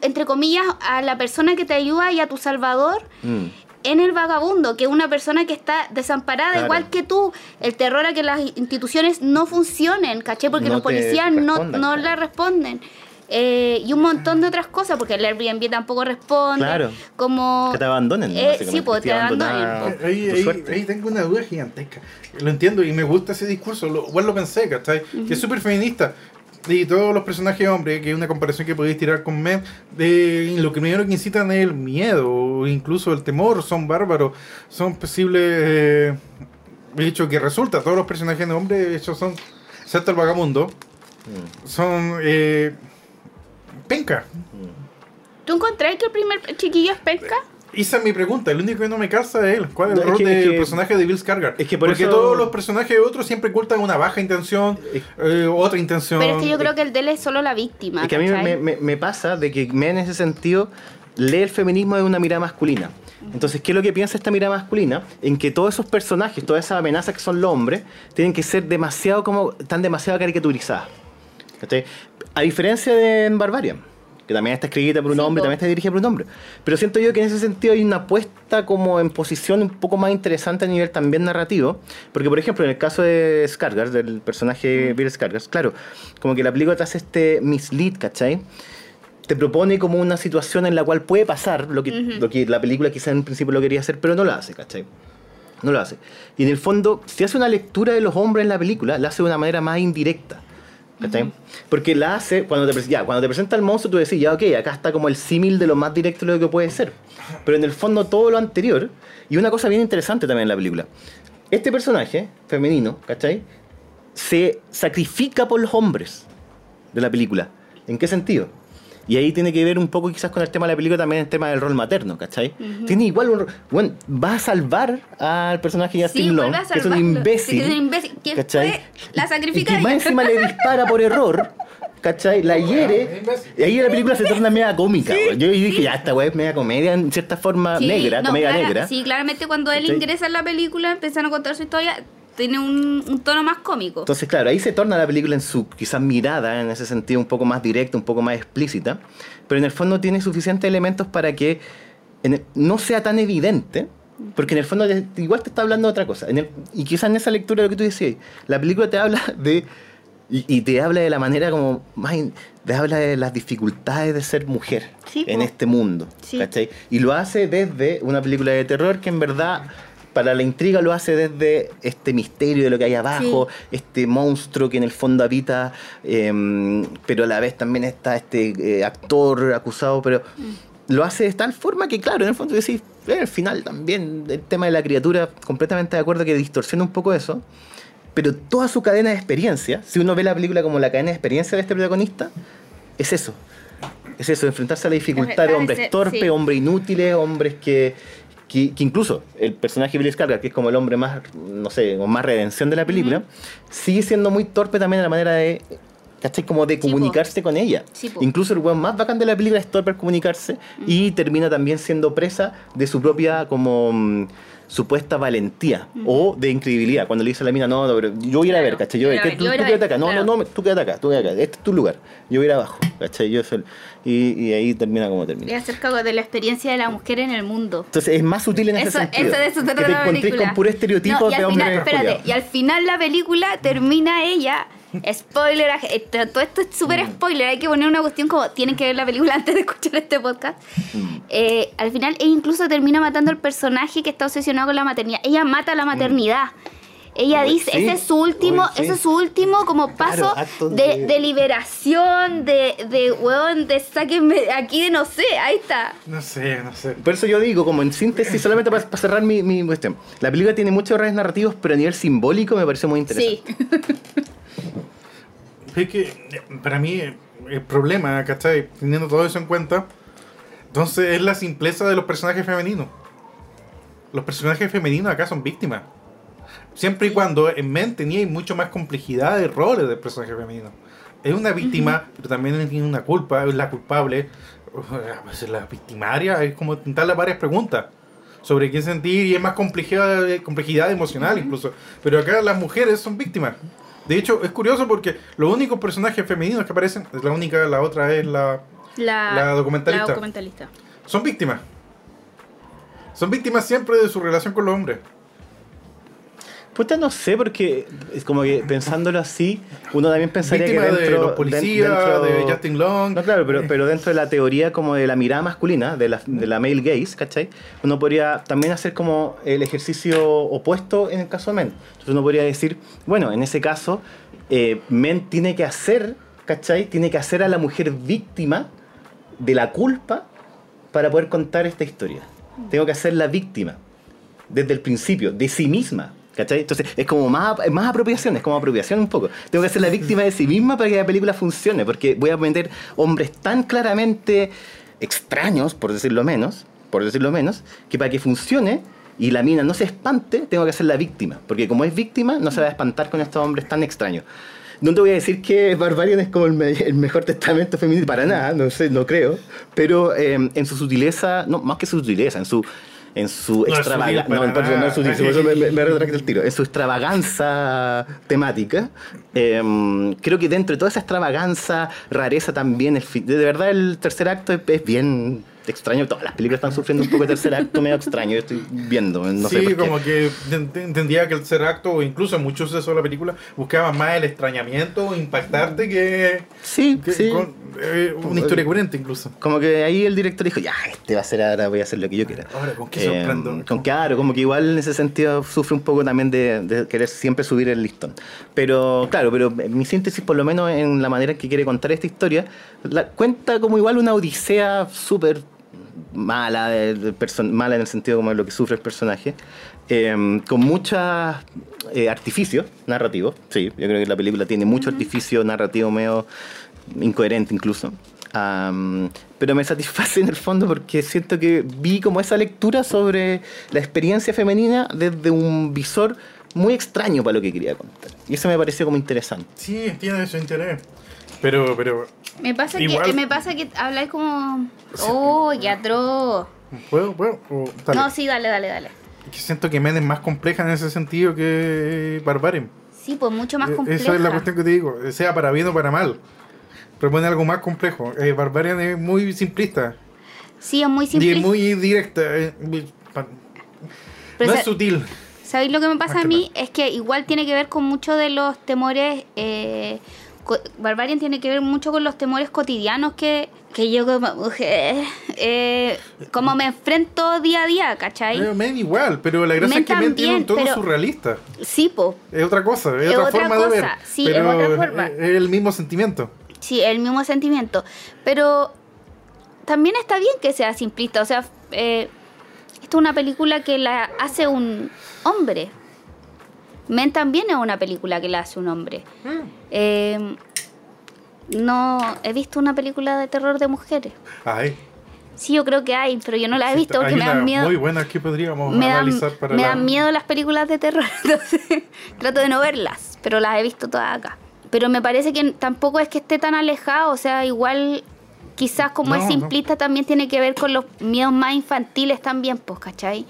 entre comillas, a la persona que te ayuda y a tu salvador Mm. en el vagabundo, que es una persona que está desamparada Claro. igual que tú. El terror a que las instituciones no funcionen, ¿caché? Porque No los te policías no, no claro. le responden. Eh, y un montón de otras cosas, porque el Airbnb tampoco responde. Claro. Como... Que te abandonen. Eh, sí, pues, te abandonada abandonen, Ahí, tu ahí- suerte. ahí tengo una duda gigantesca. Lo entiendo y me gusta ese discurso. Lo, igual lo pensé, ¿cachai? Que es súper feminista. Y todos los personajes hombres, que es una comparación que podéis tirar con Men, de lo que primero que incitan es el miedo, o incluso el temor, son bárbaros, son posibles. Eh, hecho, que resulta, todos los personajes de hombres, de hecho, son, excepto el vagabundo, Mm. son. Eh, penca. ¿Tú encontrás que el primer chiquillo es pesca? Esa es mi pregunta, el único que no me calza es él. ¿Cuál es No, el es rol que- del es que- personaje de Bill Skarsgård? es que por Porque eso- todos los personajes otros siempre ocultan una baja intención, eh, otra intención. Pero es que yo creo que el de él es solo la víctima. Es que a mí me, ¿cachai? me- me pasa de que me en ese sentido lee el feminismo de una mirada masculina. Entonces, ¿qué es lo que piensa esta mirada masculina? En que todos esos personajes, todas esas amenazas que son los hombres, tienen que ser demasiado como, están demasiado caricaturizadas. ¿Cachai? A diferencia de en Barbarian, que también está escrita por un Sí, hombre, también está dirigida por un hombre. Pero siento yo que en ese sentido hay una apuesta como en posición un poco más interesante a nivel también narrativo. Porque, por ejemplo, en el caso de Skarsgård, del personaje Bill Skarsgård, claro, como que la película te hace este mislead, ¿cachai? te propone como una situación en la cual puede pasar lo que, lo que la película quizá en principio lo quería hacer, pero no lo hace, ¿cachai? No lo hace. Y en el fondo, si hace una lectura de los hombres en la película, la hace de una manera más indirecta. ¿Cachai? Porque la hace, cuando te, ya, cuando te presenta el monstruo, tú decís, ya, ok, acá está como el símil de lo más directo de lo que puede ser. Pero en el fondo, todo lo anterior, y una cosa bien interesante también en la película, este personaje femenino, ¿cachai? Se sacrifica por los hombres de la película. ¿En qué sentido? Y ahí tiene que ver un poco quizás con el tema de la película también el tema del rol materno, ¿cachai? Tiene igual un... Bueno, va a salvar al personaje de Justin Sí, Long, que es un imbécil. Sí, que es un imbécil, que la Y sacrifica que más encima le dispara por error, ¿cachai? La hiere. Y ahí la película se torna media cómica. güey. Yo dije, ya, esta weá es media comedia, en cierta forma Sí, negra, no, comedia clara- negra. Sí, claramente cuando él ¿Cachai? ingresa en la película, empiezan a contar su historia, tiene un, un tono más cómico. Entonces, claro, ahí se torna la película en su quizás mirada, en ese sentido un poco más directa, un poco más explícita, pero en el fondo tiene suficientes elementos para que el- no sea tan evidente, porque en el fondo te- igual te está hablando de otra cosa. En el- y quizás en esa lectura de lo que tú decías, la película te habla de... Y, y te habla de la manera como más... in- de- habla de las dificultades de ser mujer Sí, en este mundo. Sí. ¿cachai? Y lo hace desde una película de terror que en verdad para la intriga lo hace desde este misterio de lo que hay abajo, este monstruo que en el fondo habita, em, pero a la vez también está este eh, actor acusado, pero Mm. lo hace de tal forma que, claro, en el fondo decís, en el final también el tema de la criatura, completamente de acuerdo que distorsiona un poco eso, pero toda su cadena de experiencia, si uno ve la película como la cadena de experiencia de este protagonista, es eso. Es eso, enfrentarse a la dificultad de hombres torpes, sí. hombres inútiles, hombres que, que, que incluso el personaje Billy Skarsgård, que es como el hombre más, no sé, con más redención de la película, sigue siendo muy torpe también en la manera de, ¿cachai? Como de Sí, comunicarse con ella. Sí, incluso el weón más bacán de la película es torpe al comunicarse y termina también siendo presa de su propia como supuesta valentía o de incredibilidad. Cuando le dice a la mina, no, no, pero yo voy a ir a ver, ¿cachai? Yo, ¿qué- tú, tú quédate acá, no, claro. no, no, tú quédate acá, tú quédate acá, este es tu lugar, yo voy a ir abajo, ¿cachai? Yo soy- y, y ahí termina como termina. Es acerca de la experiencia de la mujer en el mundo. Entonces es más sutil en ese Eso, sentido. eso de eso se que trata te la película. con puro estereotipo No, y de hombre final, espérate, y al final la película termina ella. Spoiler, eh, todo esto es súper Mm. spoiler. Hay que poner una cuestión como tienen que ver la película antes de escuchar este podcast. Mm. Eh, al final, ella incluso termina matando al personaje que está obsesionado con la maternidad. Ella mata la maternidad. Ella Uy, dice, Mm. sí. ese es su último, Uy, sí. ese es su último como paso de, de- de liberación, de, de weón, de sáquenme aquí de no sé, ahí está. No sé, no sé. Por eso yo digo, como en síntesis, solamente para, para cerrar mi, mi cuestión. La película tiene muchos errores narrativos, pero a nivel simbólico me parece muy interesante. Sí. Es que para mí el problema, ¿cachai? Teniendo todo eso en cuenta, entonces es la simpleza de los personajes femeninos. Los personajes femeninos acá son víctimas. Siempre y cuando en Men tenía mucho más complejidad de roles del personaje femenino. Es una víctima, pero también tiene una culpa, es la culpable. Veces la victimaria es como intentarle varias preguntas sobre qué sentir y es más complejidad, complejidad emocional incluso. Pero acá las mujeres son víctimas. De hecho, es curioso porque los únicos personajes femeninos que aparecen, es la única, la otra es la... La, La documentalista. la documentalista. Son víctimas. Son víctimas siempre de su relación con los hombres. Puta, no sé, porque es como que pensándolo así, uno también pensaría Víctima que dentro de los policías, dentro- de Justin Long. No, claro, pero, pero dentro de la teoría como de la mirada masculina, de la, de la male gaze, ¿cachai? Uno podría también hacer como el ejercicio opuesto en el caso de Men. Entonces uno podría decir, bueno, en ese caso, eh, Men tiene que hacer, ¿cachai? Tiene que hacer a la mujer víctima de la culpa para poder contar esta historia. Tengo que hacerla víctima desde el principio, de sí misma. ¿Cachai? Entonces es como más, más apropiación, es como apropiación un poco. Tengo que ser la víctima de sí misma para que la película funcione, porque voy a meter hombres tan claramente extraños, por decirlo menos, por decirlo menos, que para que funcione y la mina no se espante, tengo que ser la víctima, porque como es víctima no se va a espantar con estos hombres tan extraños. No te voy a decir que Barbarian es como el, me- el mejor testamento femenino, para nada, no sé, no creo, pero eh, en su sutileza, no, más que su sutileza, en su en su No es extravaga- sutil para no, perdón, no es sutil, nada. por eso me, me- me retracto el tiro. En su extravaganza temática, em, creo que dentro de toda esa extravaganza, rareza también, el de verdad el tercer acto es, es bien extraño. Todas las películas están sufriendo un poco de tercer acto medio extraño, yo estoy viendo, no sé sí, por qué. como que ent- entendía que el tercer acto, o incluso en muchos de de la película, buscaba más el extrañamiento, impactarte que, Sí, que sí. con, eh, una historia coherente incluso. Como que ahí el director dijo, ya, este va a ser ahora, voy a hacer lo que yo quiera. Ahora, ¿con qué Eh, sorprendo? con claro, como que igual en ese sentido sufre un poco también de, de querer siempre subir el listón. Pero claro, pero mi síntesis, por lo menos en la manera en que quiere contar esta historia, la cuenta como igual una odisea súper mala, de- de mala en el sentido como de lo que sufre el personaje, eh, con muchos artificios narrativos. Sí, yo creo que la película tiene mucho artificio narrativo medio incoherente incluso. Pero me satisface en el fondo porque siento que vi como esa lectura sobre la experiencia femenina desde un visor muy extraño para lo que quería contar. Y eso me pareció como interesante. Sí, tiene su interés. Pero, pero, Me pasa, Igual- que, me pasa que habláis como. ¡Oh, qué atroz! ¿puedo? ¿Puedo? O- dale. No, sí, dale, dale, dale. Que siento que Men es más compleja en ese sentido que Barbarian. Sí, pues mucho más Eh, compleja. Esa es la cuestión que te digo, sea para bien o para mal. Propone algo más complejo. Eh, Barbarian es muy simplista Sí, es muy y simple. es muy directa. eh, muy- pa- Pero no es sutil. ¿Sabéis lo que me pasa a mí? Es que igual tiene que ver con muchos de los temores eh, Barbarian tiene que ver mucho con los temores cotidianos que, que yo como mujer, eh, como me enfrento día a día, ¿cachai? Eh, Men igual, pero la gracia Men es que Men tiene un también, tono pero- surrealista. Sí, po. Es otra cosa, es, Es otra, forma de ver. sí, es pero otra forma. Es, es el mismo sentimiento. Sí, el mismo sentimiento. Pero también está bien que sea simplista. O sea, eh, esto es una película que la hace un hombre. Men también es una película que la hace un hombre. Eh, no he visto una película de terror de mujeres. Ay, Sí, yo creo que hay, pero yo no la he visto porque hay me dan miedo. muy buena que podríamos Me dan, analizar para me la- dan miedo las películas de terror, entonces trato de no verlas, pero las he visto todas acá. Pero me parece que tampoco es que esté tan alejado, o sea, igual quizás como No, es no. simplista también tiene que ver con los miedos más infantiles también, pues, ¿cachai?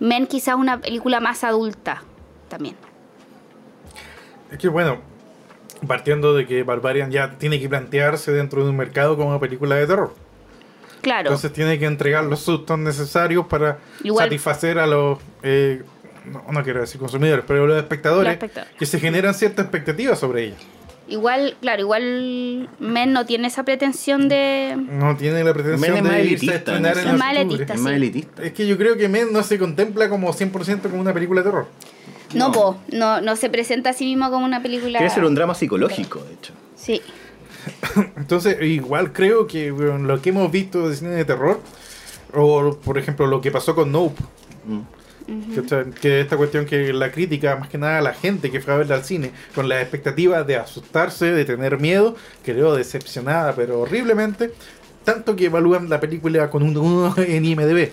Men quizás una película más adulta también. Es que bueno, partiendo de que Barbarian ya tiene que plantearse dentro de un mercado como una película de terror. Claro, Entonces tiene que entregar los sustos necesarios para Igual- satisfacer a los, eh, no, no quiero decir consumidores, pero los espectadores, Los espectadores. que se generan ciertas expectativas sobre ella. igual, claro, igual Men no tiene esa pretensión de... No tiene la pretensión Men de irse elitista, a estrenar en Es más octubre. elitista. Es sí. más elitista. Es que yo creo que Men no se contempla como 100% como una película de terror. No, No. po, no, no se presenta a sí mismo como una película... Quiere ser un drama psicológico, de hecho. Sí. Entonces, igual creo que bueno, lo que hemos visto de cine de terror, o por ejemplo lo que pasó con Nope, Mm. que esta cuestión que la crítica, más que nada la gente que fue a verla al cine, con la expectativa de asustarse, de tener miedo, quedó decepcionada, pero horriblemente, tanto que evalúan la película con un 1 en IMDB.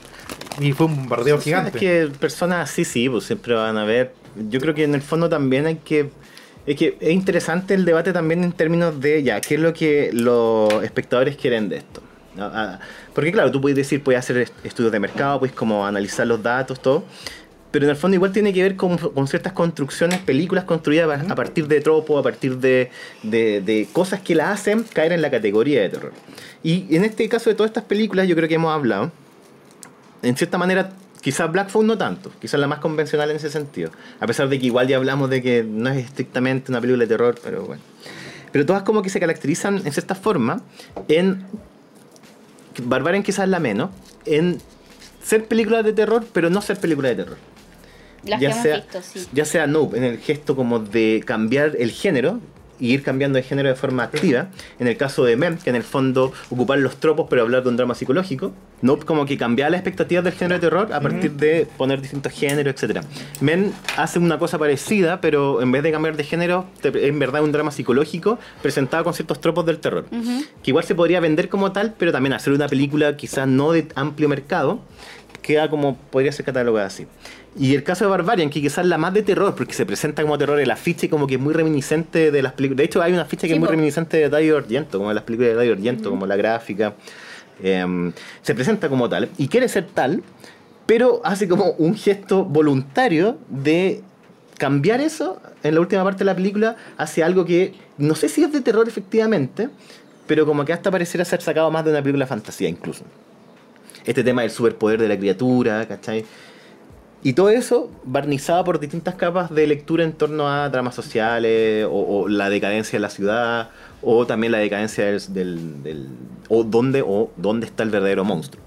Y fue un bombardeo Sí, gigante. Es que personas así, sí, pues siempre van a ver. Yo creo que en el fondo también hay que. Es que es interesante el debate también en términos de ya, qué es lo que los espectadores quieren de esto. ¿no? Ah, Porque claro, tú puedes decir, puedes hacer est- estudios de mercado, puedes como analizar los datos, todo. Pero en el fondo igual tiene que ver con, con ciertas construcciones, películas construidas a- a partir de tropos, a partir de, de- de cosas que la hacen caer en la categoría de terror. Y en este caso de todas estas películas, yo creo que hemos hablado, en cierta manera, quizás Black Phone no tanto, quizás la más convencional en ese sentido. A pesar de que igual ya hablamos de que no es estrictamente una película de terror, pero bueno. Pero todas como que se caracterizan en cierta forma en. Barbarian quizás la menos, en ser películas de terror, pero no ser películas de terror. Las ya que hemos sea, visto, sí. Ya sea Noob, en el gesto como de cambiar el género y ir cambiando de género de forma activa. En el caso de Mem, que en el fondo ocupar los tropos pero hablar de un drama psicológico. Noob como que cambiar las expectativas del género de terror a partir de poner distintos géneros, etc. Men hace una cosa parecida, pero en vez de cambiar de género, en verdad un drama psicológico presentado con ciertos tropos del terror. Que igual se podría vender como tal, pero también hacer una película quizás no de amplio mercado, queda como podría ser catalogada así. Y el caso de Barbarian, que quizás la más de terror, porque se presenta como terror, el afiche como que es muy reminiscente de las películas. De hecho, hay una afiche que Sí, es muy reminiscente de Dario Argento, como de las películas de Dario Argento, como la gráfica. Em, se presenta como tal y quiere ser tal, pero hace como un gesto voluntario de cambiar eso en la última parte de la película hacia algo que no sé si es de terror efectivamente, pero como que hasta pareciera ser sacado más de una película de fantasía incluso. Este tema del superpoder de la criatura, ¿cachai? Y todo eso barnizado por distintas capas de lectura en torno a dramas sociales, o, o la decadencia de la ciudad, o también la decadencia del... del- del- o, dónde, o dónde está el verdadero monstruo.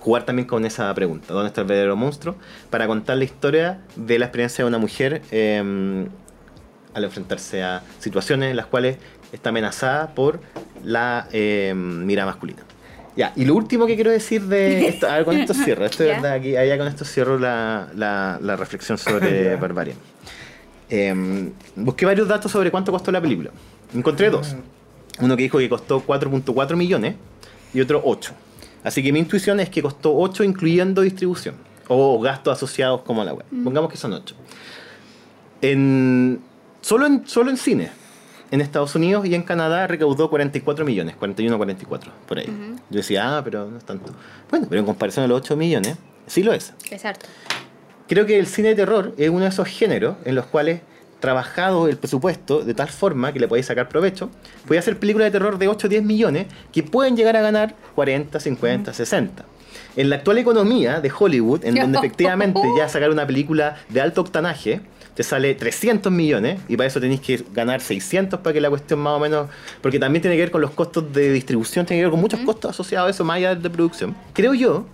Jugar también con esa pregunta, ¿dónde está el verdadero monstruo? Para contar la historia de la experiencia de una mujer eh, al enfrentarse a situaciones en las cuales está amenazada por la eh, mirada masculina. Ya, y lo último que quiero decir de esto, a ver, con esto cierro, esto es verdad, aquí, allá con esto cierro la, la- la reflexión sobre Barbarian. Eh, busqué varios datos sobre cuánto costó la película. Encontré dos. Uno que dijo que costó 4.4 millones y otro 8. Así que mi intuición es que costó 8 incluyendo distribución o gastos asociados como a la web. Pongamos que son 8. En, solo, en, solo en cine. En Estados Unidos y en Canadá recaudó 44 millones, 41 44, por ahí. Yo decía, ah, pero no es tanto. Bueno, pero en comparación a los 8 millones, sí lo es. Exacto. Creo que el cine de terror es uno de esos géneros en los cuales trabajado el presupuesto de tal forma que le podéis sacar provecho, podéis hacer películas de terror de 8 o 10 millones que pueden llegar a ganar 40, 50, 60. En la actual economía de Hollywood, en donde efectivamente ya sacar una película de alto octanaje te sale 300 millones y para eso tenéis que ganar 600 para que la cuestión más o menos, porque también tiene que ver con los costos de distribución, tiene que ver con muchos costos asociados a eso, más allá de producción. Creo yo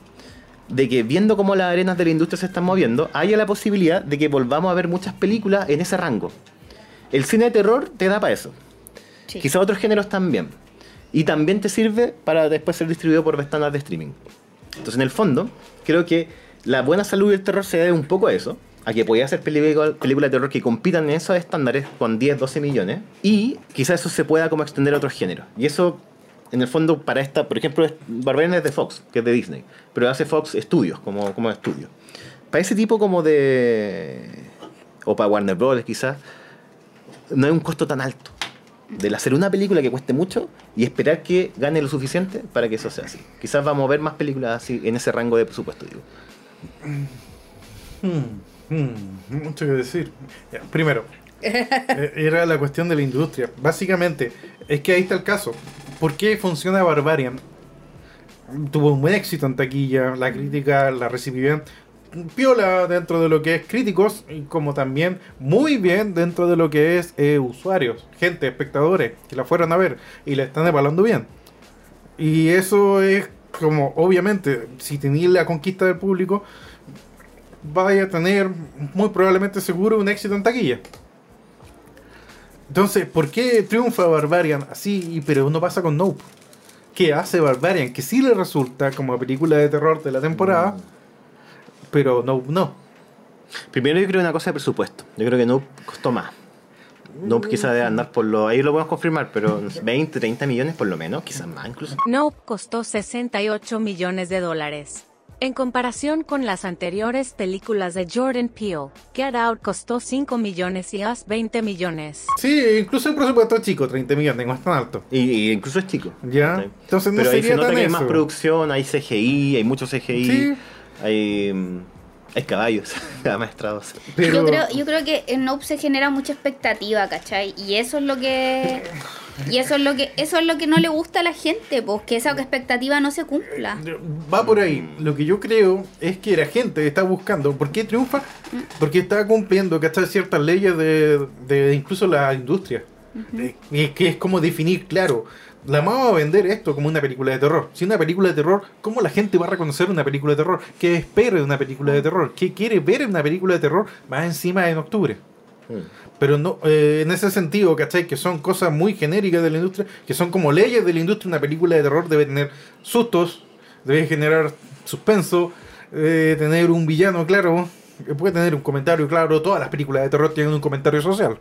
de que viendo cómo las arenas de la industria se están moviendo, haya la posibilidad de que volvamos a ver muchas películas en ese rango. El cine de terror te da para eso. Sí. Quizá otros géneros también. Y también te sirve para después ser distribuido por ventanas de streaming. Entonces, en el fondo, creo que la buena salud del terror se debe un poco a eso. A que podía hacer películas de terror que compitan en esos estándares con 10, 12 millones. Y quizás eso se pueda como extender a otros géneros. Y eso, en el fondo, para esta, por ejemplo, Barbarian es de Fox, que es de Disney. Pero hace Fox Studios, como, como estudio. Para ese tipo como de... O para Warner Bros. quizás. No hay un costo tan alto del hacer una película que cueste mucho y esperar que gane lo suficiente para que eso sea así. Quizás vamos a ver más películas así en ese rango de presupuesto, digo. Hmm, mucho que decir. Ya, primero, eh, era la cuestión de la industria. Básicamente, es que ahí está el caso. ¿Por qué funciona Barbarian? Tuvo un buen éxito en taquilla, la crítica la recibió bien. Piola dentro de lo que es críticos, como también muy bien dentro de lo que es eh, usuarios, gente, espectadores, que la fueron a ver y la están evaluando bien. Y eso es como, obviamente, si tenéis la conquista del público, vaya a tener muy probablemente seguro un éxito en taquilla. Entonces, ¿por qué triunfa Barbarian así, pero no pasa con Nope? ¿Qué hace Barbarian? Que sí le resulta como película de terror de la temporada, pero Nope no. Primero yo creo una cosa de presupuesto. Yo creo que no costó más. No quizás debe andar por lo... Ahí lo podemos confirmar, pero 20, 30 millones por lo menos, quizás más incluso. Nope costó 68 millones de dólares. En comparación con las anteriores películas de Jordan Peele, Get Out costó 5 millones y Us 20 millones. Sí, incluso el presupuesto es chico, 30 millones, no es tan alto. Y, y incluso es chico. Ya. Entonces no Pero ahí se sería nota tan que hay más eso. producción, hay CGI, hay mucho CGI, Sí. hay, mm, hay caballos amaestrados. Pero, Yo, creo, yo creo que en Nope se genera mucha expectativa, ¿cachai? Y eso es lo que. Y eso es lo que eso es lo que no le gusta a la gente, pues que esa expectativa no se cumpla. Va por ahí. Lo que yo creo es que la gente está buscando. ¿Por qué triunfa? Porque está cumpliendo, ¿cachai? Ciertas leyes de, de incluso la industria. Eh, y es que es como definir, claro. La vamos a vender esto como una película de terror. Si una película de terror, ¿cómo la gente va a reconocer una película de terror? ¿Qué espera de una película de terror? ¿Qué quiere ver en una película de terror más encima en octubre? Pero no, eh, en ese sentido, ¿cachai? Que son cosas muy genéricas de la industria, que son como leyes de la industria. Una película de terror debe tener sustos, debe generar suspenso, debe tener un villano claro, eh, puede tener un comentario claro. Todas las películas de terror tienen un comentario social,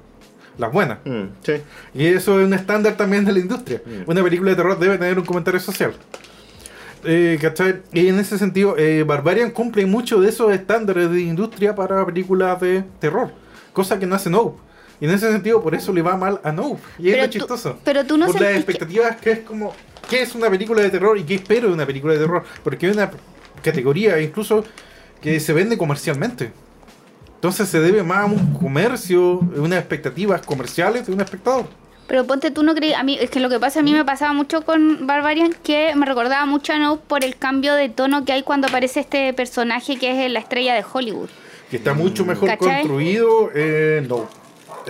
las buenas. Mm, sí. Y eso es un estándar también de la industria. Mm. Una película de terror debe tener un comentario social. Eh, ¿cachai? Y en ese sentido, eh, Barbarian cumple mucho de esos estándares de industria para películas de terror. Cosa que no hace Nope. Y en ese sentido, por eso le va mal a Nope. Y es Pero lo tú- chistoso. pero tú no Por las sentís que- expectativas que... es como... ¿Qué es una película de terror y qué espero de una película de terror? Porque es una categoría incluso que se vende comercialmente. Entonces se debe más a un comercio, unas expectativas comerciales de un espectador. Pero ponte tú no creí, a mí es que lo que pasa a mí me pasaba mucho con Barbarian que me recordaba mucho a Nope por el cambio de tono que hay cuando aparece este personaje que es la estrella de Hollywood. que está mucho mejor ¿Cachai? construido. Eh, no,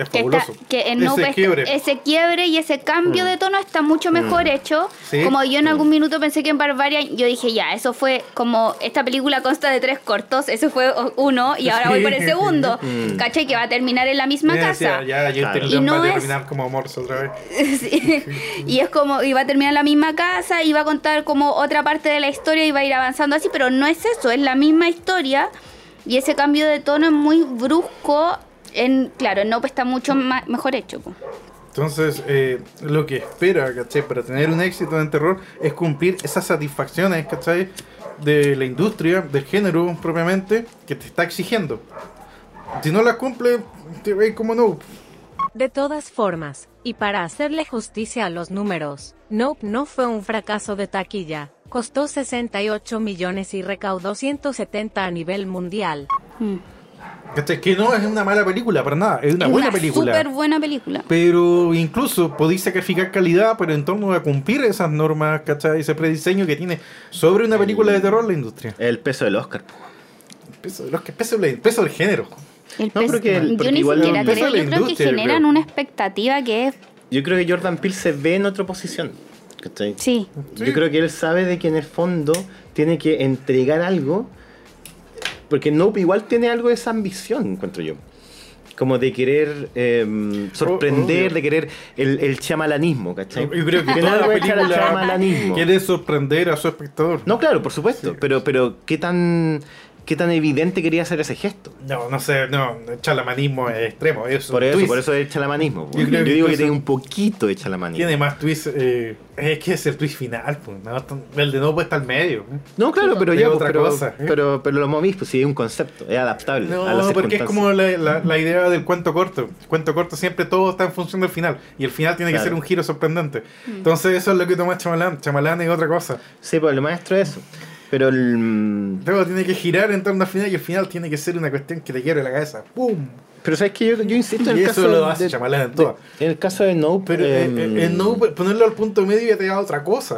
es Que, está, fabuloso. que en Ese quiebre. ese quiebre y ese cambio de tono está mucho mejor hecho. Sí. Como yo en algún minuto pensé que en Barbarian, yo dije, ya, eso fue como, esta película consta de tres cortos, eso fue uno y ahora voy por el segundo. Mm. ¿Cachai? Que va a terminar en la misma Ya casa. ya, ya Claro. Y no va a es- terminar como Morse otra vez. Sí. Y es como, y va a terminar en la misma casa, y va a contar como otra parte de la historia y va a ir avanzando así, pero no es eso, es la misma historia. Y ese cambio de tono es muy brusco. En, claro, en Nope está mucho ma- mejor hecho. po. Entonces, eh, lo que espera, ¿cachai? Para tener un éxito en terror es cumplir esas satisfacciones, ¿cachai? De la industria, del género propiamente, que te está exigiendo. Si no las cumple, te ve como no. De todas formas, y para hacerle justicia a los números, Nope no fue un fracaso de taquilla, costó 68 millones y recaudó 170 a nivel mundial. Mm. ¿Cachai? Que no es una mala película, para nada. Es una es buena una película. súper buena película. Pero incluso podéis sacrificar calidad, pero en torno a cumplir esas normas, ¿cachai? Ese prediseño que tiene sobre una película de terror la industria. El peso del Oscar. po. El peso, los que peso, el peso del género. El No, peso- porque el- yo porque ni igual siquiera el creo, de la yo creo que yo generan creo. una expectativa que es... Yo creo que Jordan Peele se ve en otra posición. ¿cachai? Sí, Yo creo que él sabe de que en el fondo tiene que entregar algo. Porque Nope igual tiene algo de esa ambición, encuentro yo. Como de querer eh, sorprender, de querer el, el chamalanismo, ¿cachai? Yo creo que Tiene toda la película quiere sorprender a su espectador. No, claro, por supuesto. Pero, pero ¿qué tan qué tan evidente quería hacer ese gesto? No, no sé, no, el chalamanismo es extremo. Es Por eso, twist. por eso es chalamanismo. Yo Yo, creo que digo que tiene un poquito de chalamanismo. Tiene más twist. eh, es que es el twist final, pues. ¿no? El de no puede estar al medio. No, claro, pero ya, pues, otra pero, cosa, ¿eh? pero, pero lo movís, pues sí, es un concepto, es adaptable a las No, porque es como la, la- la idea del cuento corto. El cuento corto siempre todo está en función del final. Y el final tiene que Claro. ser un giro sorprendente. Entonces, eso es lo que toma Chamalán. Chamalán es otra cosa. Sí, pues el maestro es eso. Pero el. mm, Luego tiene que girar en torno al final y el final tiene que ser una cuestión que te quiere la cabeza. ¡Pum! Pero sabes que yo, yo insisto en el eso caso lo hace de, en de- todas. en el caso de Nope. Pero eh, em, eh, eh, no ponerlo al punto medio ya te da otra cosa.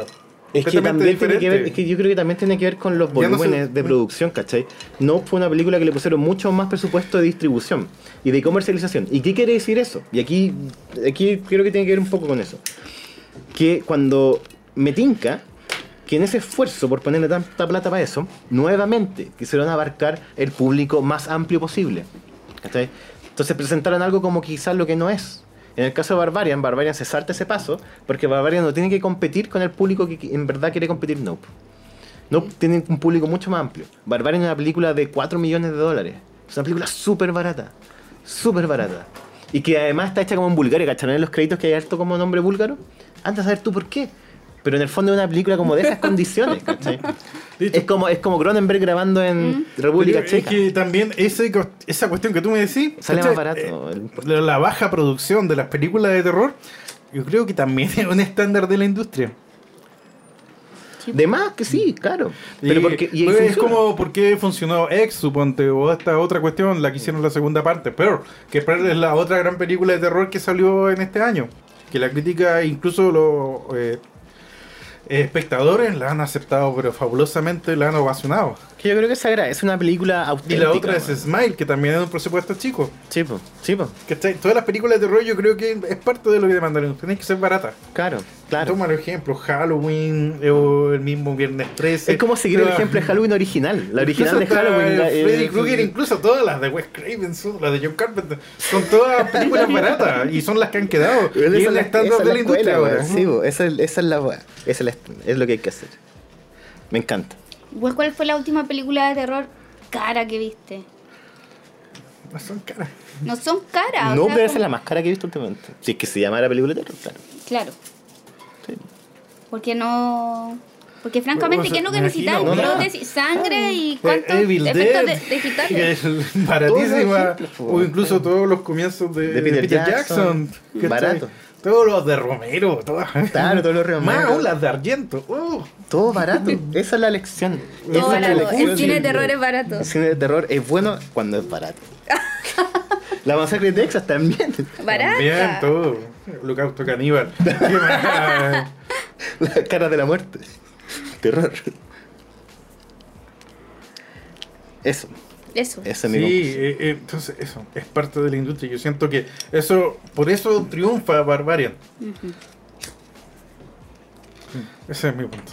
Es que, también tiene que ver, es que yo creo que también tiene que ver con los no volúmenes se- de producción, ¿cachai? No fue una película que le pusieron mucho más presupuesto de distribución y de comercialización. ¿Y qué quiere decir eso? Y aquí, aquí creo que tiene que ver un poco con eso. Que cuando me tinca que en ese esfuerzo por ponerle tanta plata para eso, nuevamente quisieron abarcar el público más amplio posible. Entonces presentaron algo como quizás lo que no es. En el caso de Barbarian, Barbarian se salta ese paso porque Barbarian no tiene que competir con el público que en verdad quiere competir Nope. Nope tiene un público mucho más amplio. Barbarian es una película de 4 millones de dólares. Es una película súper barata. Súper barata. Y que además está hecha como en Bulgaria. ¿Cacharán en los créditos que hay harto como nombre búlgaro? Anda a saber tú por qué. Pero en el fondo es una película como de esas condiciones, Es como, es como Cronenberg grabando en República Pero es Checa. que también ese, esa cuestión que tú me decís, Sale ¿cachai? más barato Eh, la, la baja producción de las películas de terror, yo creo que también es un estándar de la industria. De más que sí, claro. Pero Y- porque, y pues, es como por qué funcionó X, suponte, o esta otra cuestión, la que hicieron la segunda parte, pero que es la otra gran película de terror que salió en este año, que la crítica, incluso los eh, espectadores, la han aceptado, pero fabulosamente la han ovacionado. Que yo creo que esa era, es una película Y auténtica. la otra es. Smile, que también es un presupuesto chico. Sí, po, sí, po. Todas las películas de terror yo creo que es parte de lo que demandan. Tienen que ser baratas. Claro, claro. Toma el ejemplo, Halloween o el mismo Viernes 13. Es como seguir el ejemplo de Halloween original. La original de Halloween. la- Freddy eh, Krueger, incluso todas las de Wes Craven, son las de John Carpenter, son todas películas baratas y son las que han quedado. Esa y es es el la- estándar esa es de la la industria escuela, ahora. Sí, esa, es- esa es la weá. Esa es, la- es lo que hay que hacer. Me encanta. ¿cuál fue la última película de terror cara que viste? No son caras. No son caras. o no sea, debe como- ser la más cara que he visto últimamente. Si es que se llamara película de terror, claro. Claro. Porque no. Porque francamente, ¿qué es lo que imagino, ¿no? Prótesis, sangre y cuántos Evil efectos Dead, de- digitales. baratísima. Todos po, o incluso todos los comienzos de, De Peter Jackson. ¿cachai? Barato. Todos los de Romero. Todas. Claro, todos los Romero. Más aún las de Argento. Uh. Todo barato. Esa es la lección. Todo la barato. lección. El cine de terror es barato. El cine de terror es bueno cuando es barato. la masacre de Texas también. Barata. Bien, todo. Holocausto caníbal. La cara de la muerte. Terror. Eso. Eso. Ese es Sí, eh, eh, entonces eso es parte de la industria. Yo siento que eso, por eso triunfa Barbarian. Ese es mi punto.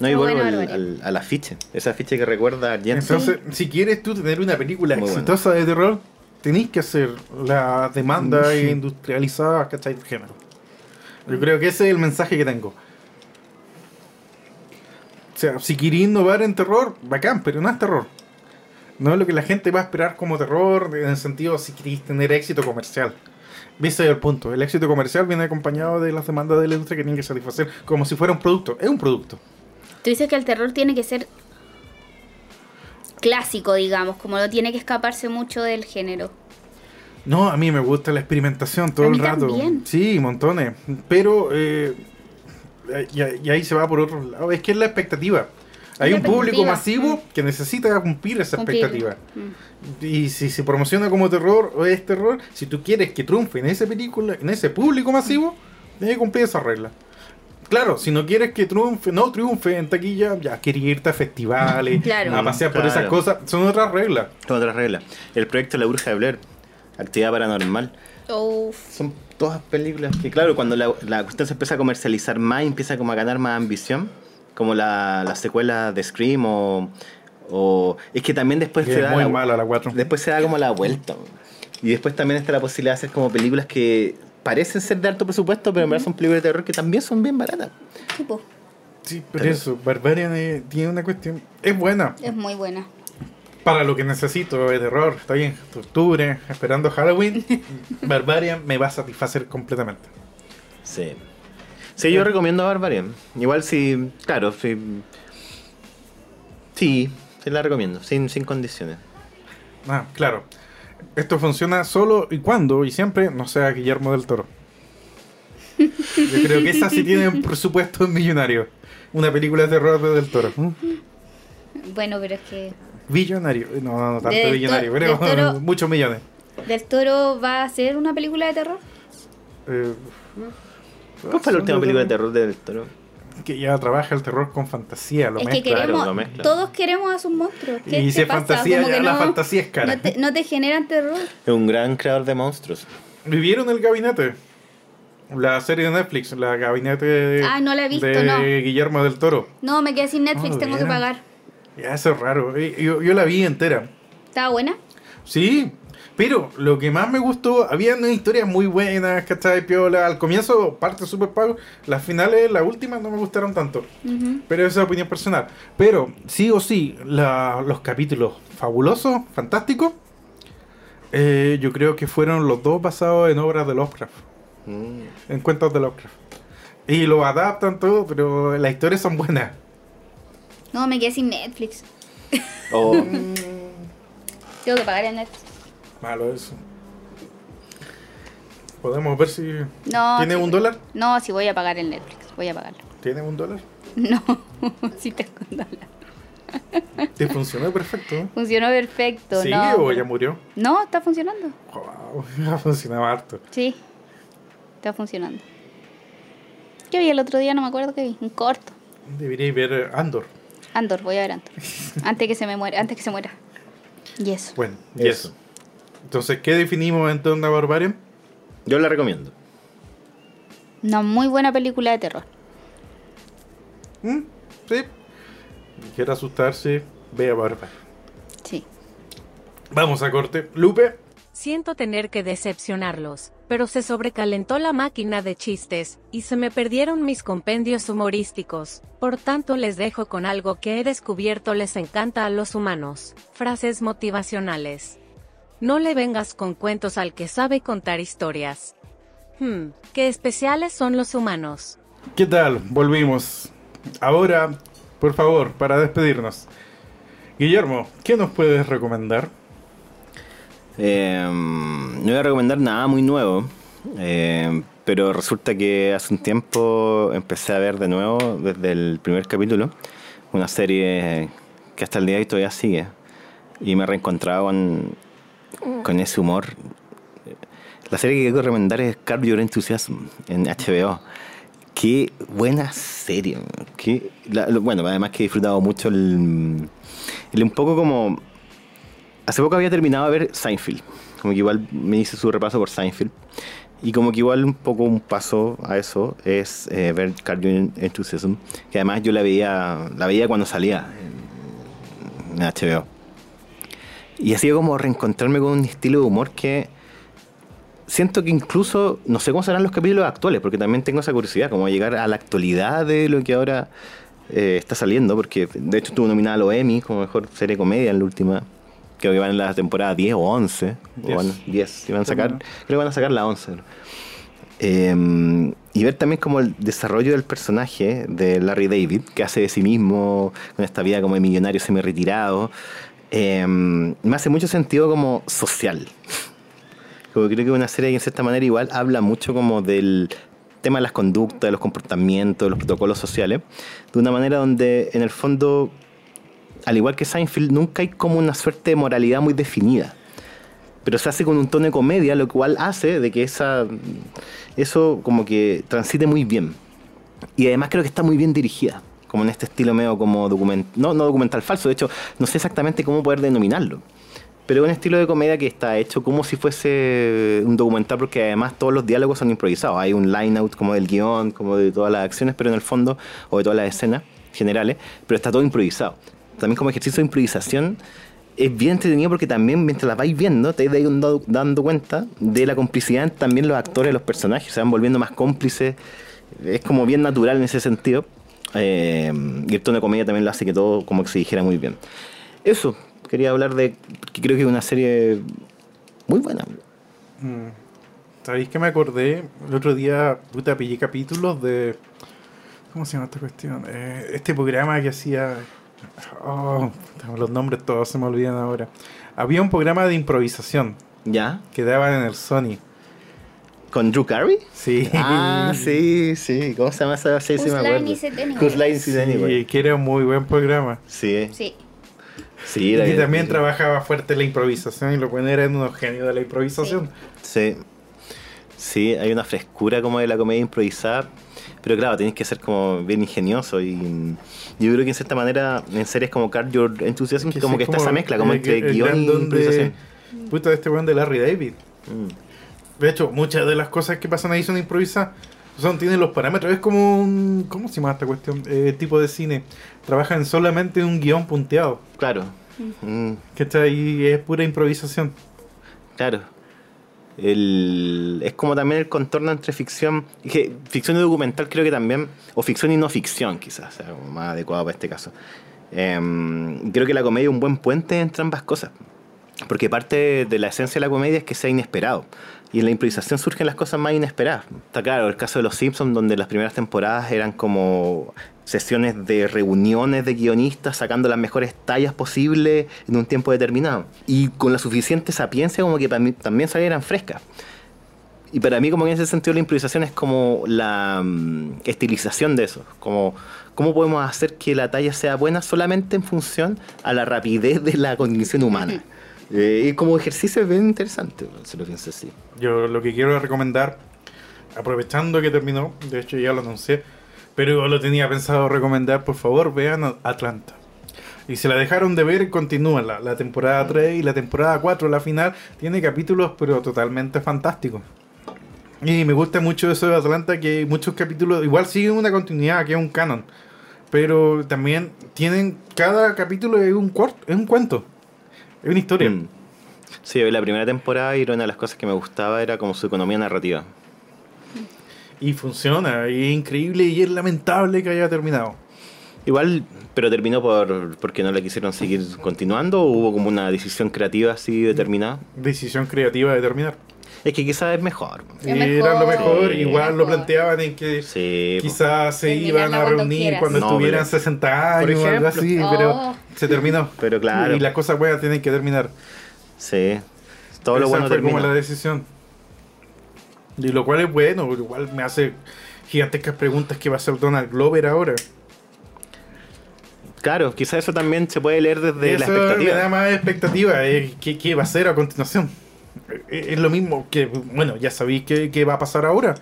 No, y vuelvo al, al- al afiche. Ese afiche que recuerda a. Entonces, si quieres tú tener una película Muy bueno. exitosa de terror, tenés que hacer la demanda industrializada, ¿cachai? género. Yo creo que ese es el mensaje que tengo. O sea, si quieres innovar en terror, bacán, pero no es terror. No es lo que la gente va a esperar como terror, en el sentido si queréis tener éxito comercial. Es el punto. El éxito comercial viene acompañado de las demandas de la industria que tienen que satisfacer como si fuera un producto. Es un producto. Tú dices que el terror tiene que ser clásico, digamos, como no tiene que escaparse mucho del género. No, a mí me gusta la experimentación todo A el rato. también. Sí, montones. Pero, eh, y, y ahí se va por otro lado. Es que es la expectativa. Hay un público masivo que necesita cumplir esa Cumplir. expectativa. Mm. Y si se promociona como terror o es terror, si tú quieres que triunfe en esa película, en ese público masivo, tienes que cumplir esa regla. Claro, si no quieres que triunfe, no triunfe en taquilla, ya quieres irte a festivales, Claro. a pasear por Claro. esas cosas, son otras reglas. Con otras reglas. El proyecto La Bruja de Blair, Actividad Paranormal. Uf. Son todas películas que, claro, cuando la, la cuestión se empieza a comercializar más y empieza como a ganar más ambición, como la, la secuela de Scream o, o- Es que también después Que se es da... muy la- mala la 4. Después se da como la vuelta. Y después también está la posibilidad de hacer como películas que parecen ser de alto presupuesto, pero en verdad son películas de terror que también son bien baratas. Tipo, Sí, pero eso, Barbarian eh, tiene una cuestión. Es buena. es muy buena. Para lo que necesito de terror, está bien. Octubre, esperando Halloween. Barbarian me va a satisfacer completamente. Sí. Sí, yo recomiendo Barbarian. Igual si, claro, si... Sí, sí la recomiendo, sin, sin condiciones. Ah, claro. Esto funciona solo y cuando y siempre no sea Guillermo del Toro. Yo creo que esa sí tiene un presupuesto millonario. Una película de terror de Del Toro. ¿Mm? Bueno, pero es que Billonario. No, no, no tanto Del billonario, Toro- muchos millones. Del Toro va a hacer una película de terror. Eh, ¿Cuál fue la última película de terror del Toro? Que ya trabaja el terror con fantasía, lo es que mezcla. claro, queremos, lo mezcla. todos queremos a sus monstruos. ¿Qué Y si es pasa? fantasía, ya la no- fantasía es cara. No te, no te generan terror. Es un gran creador de monstruos. ¿Vivieron el gabinete? La serie de Netflix, la gabinete de, Ah, no la he visto, de no. Guillermo del Toro. No, me quedé sin Netflix, Ah, tengo que pagar. Ya, eso es raro. Eh, Yo, yo la vi entera. ¿Estaba buena? Sí, pero lo que más me gustó, había unas historias muy buenas, ¿cachai? Piola. Al comienzo, parte super pago. Las finales, las últimas, no me gustaron tanto. Ujú. Pero esa es opinión personal. Pero, sí o sí, la- los capítulos fabulosos, fantásticos, eh, yo creo que fueron los dos basados en obras de Lovecraft. Mm. En cuentos de Lovecraft. Y lo adaptan todo, pero las historias son buenas. No, me quedé sin Netflix. O Tengo que pagar el Netflix. Malo eso. Podemos ver si... No. ¿Tiene sí. un dólar? No, si voy a pagar el Netflix, voy a pagarlo. ¿Tiene un dólar? No, sí tengo un dólar. Te funcionó perfecto. Funcionó perfecto, ¿Sigue ¿no? o ya murió? No, está funcionando. Wow, ya funcionaba harto. Sí, está funcionando. ¿Qué vi el otro día? No me acuerdo qué vi. Un corto. Deberíais ver Andor. Andor, voy a ver Andor. antes que se me muera, antes que se muera. Y eso. Bueno, y Eso. eso. Entonces, ¿qué definimos en Tonda Barbarian? yo la recomiendo. Una muy buena película de terror. ¿Mm? Sí. Si quiere asustarse, vea Barbarian. Sí. Vamos a corte. Lupe. Siento tener que decepcionarlos, pero se sobrecalentó la máquina de chistes, y se me perdieron mis compendios humorísticos, por tanto les dejo con algo que he descubierto les encanta a los humanos, frases motivacionales. No le vengas con cuentos al que sabe contar historias. Hmm, qué especiales son los humanos. ¿Qué tal? Volvimos. Ahora, por favor, para despedirnos. Guillermo, ¿qué nos puedes recomendar? Eh, no voy a recomendar nada muy nuevo, eh, pero resulta que hace un tiempo empecé a ver de nuevo, desde el primer capítulo, una serie que hasta el día de hoy todavía sigue. Y me he reencontrado con, con ese humor. La serie que quiero recomendar es Curb Your Enthusiasm en HBO. Qué buena serie. Qué, la- lo- bueno, además que he disfrutado mucho el, el un poco como Hace poco había terminado de ver Seinfeld. Como que igual me hice su repaso por Seinfeld. Y como que igual un poco un paso a eso es eh, ver Cardio Enthusiasm. Que además yo la veía, la veía cuando salía en, HBO. Y ha sido como reencontrarme con un estilo de humor que siento que incluso, no sé cómo serán los capítulos actuales, porque también tengo esa curiosidad, como llegar a la actualidad de lo que ahora eh, está saliendo, porque de hecho estuvo nominada a los Emmy como mejor serie comedia en la última. Creo que van en la temporada 10 o 11. O Diez. van, 10. Y van a sacar, Bueno. creo que van a sacar la 11. Eh, y ver también como el desarrollo del personaje de Larry David, que hace de sí mismo, con esta vida como de millonario semi-retirado, eh, me hace mucho sentido como social. Como creo que una serie que en cierta manera igual habla mucho como del tema de las conductas, de los comportamientos, de los protocolos sociales, de una manera donde en el fondo al igual que Seinfeld, nunca hay como una suerte de moralidad muy definida. Pero se hace con un tono de comedia, lo cual hace de que esa, eso como que transite muy bien. Y además creo que está muy bien dirigida, como en este estilo medio como documental, no, no documental falso, de hecho no sé exactamente cómo poder denominarlo. Pero un estilo de comedia que está hecho como si fuese un documental, porque además todos los diálogos son improvisados. Hay un line-out como del guion, como de todas las acciones, pero en el fondo, o de todas las escenas generales, pero está todo improvisado. También como ejercicio de improvisación es bien entretenido porque también mientras la vais viendo te vais dando, dando cuenta de la complicidad también los actores, los personajes, se van volviendo más cómplices. Es como bien natural en ese sentido. Eh, y el tono de comedia también lo hace que todo como que se dijera muy bien. Eso, quería hablar de que creo que es una serie muy buena. Mm. ¿Sabéis que me acordé? El otro día, puta, pillé capítulos de. ¿Cómo se llama esta cuestión? Eh, este programa que hacía. Oh, los nombres todos se me olvidan ahora. Había un programa de improvisación ¿Ya? que daban en el Sony. ¿Con Drew Carey? Sí. Ah, sí, sí. ¿Cómo se llama esa serie? Sí, me Whose acuerdo. Line Is It Anyway? Whose Line Sí, que era un muy buen programa. Sí, Sí. sí. Y era también trabajaba fuerte la improvisación y lo bueno eran unos genios de la improvisación. Sí. Sí, hay una frescura como de la comedia improvisada. Pero claro, tienes que ser como bien ingenioso y yo creo que en cierta manera en series como Card Your Enthusiasm Que como sí, que está esa mezcla como el- entre el guion y improvisación. De, puta, de este weón de Larry David. Mm. De hecho, muchas de las cosas que pasan ahí son improvisadas. Son, tienen los parámetros. Es como un. ¿Cómo se llama esta cuestión? Eh, tipo de cine. Trabajan solamente en un guion punteado. Claro. Mm, Que está ahí, es pura improvisación. claro. El, es como también el contorno entre ficción, ficción y documental creo que también, o ficción y no ficción quizás, sea más adecuado para este caso. Em, creo que la comedia es un buen puente entre ambas cosas, porque parte de la esencia de la comedia es que sea inesperado, y en la improvisación surgen las cosas más inesperadas. Está claro, el caso de Los Simpsons, donde las primeras temporadas eran como sesiones de reuniones de guionistas sacando las mejores tallas posibles en un tiempo determinado. Y con la suficiente sapiencia como que para mí también salieran frescas. Y para mí como en ese sentido la improvisación es como la mm, estilización de eso. Como cómo podemos hacer que la talla sea buena solamente en función a la rapidez de la cognición humana. Eh, y como ejercicio es bien interesante, si lo pienso así. Yo lo que quiero recomendar, aprovechando que terminó, de hecho ya lo anuncié, pero lo tenía pensado recomendar, por favor, vean Atlanta. Y se la dejaron de ver, continúa la, la temporada 3 y la temporada 4, la final, tiene capítulos pero totalmente fantásticos. Y me gusta mucho eso de Atlanta, que muchos capítulos igual siguen una continuidad, que es un canon. Pero también tienen, cada capítulo es un, cuart- es un cuento, es una historia. Mm. Sí, la primera temporada y una de las cosas que me gustaba era como su economía narrativa. Y funciona, y es increíble y es lamentable que haya terminado. Igual, pero terminó por porque no la quisieron seguir continuando o hubo como una decisión creativa así determinada. Decisión creativa de terminar. Es que quizás es mejor. Es Era lo mejor, mejor, sí. igual lo Mejor. planteaban en que Sí. quizás se iban a cuando reunir quieras. cuando No, estuvieran pero- 60 Por años o algo ejemplo. así, Oh. pero se terminó. Pero claro. Y las cosas buenas tienen que terminar. Sí. Todo lo bueno fue como termina. la decisión. Y lo cual es bueno, porque igual me hace gigantescas preguntas que va a hacer Donald Glover ahora. Claro, quizás eso también se puede leer desde la Eso me da expectativa. más expectativa. eh, ¿qué, qué va a hacer a continuación? Eh, Es lo mismo que, bueno, ya sabéis qué, qué va a pasar ahora.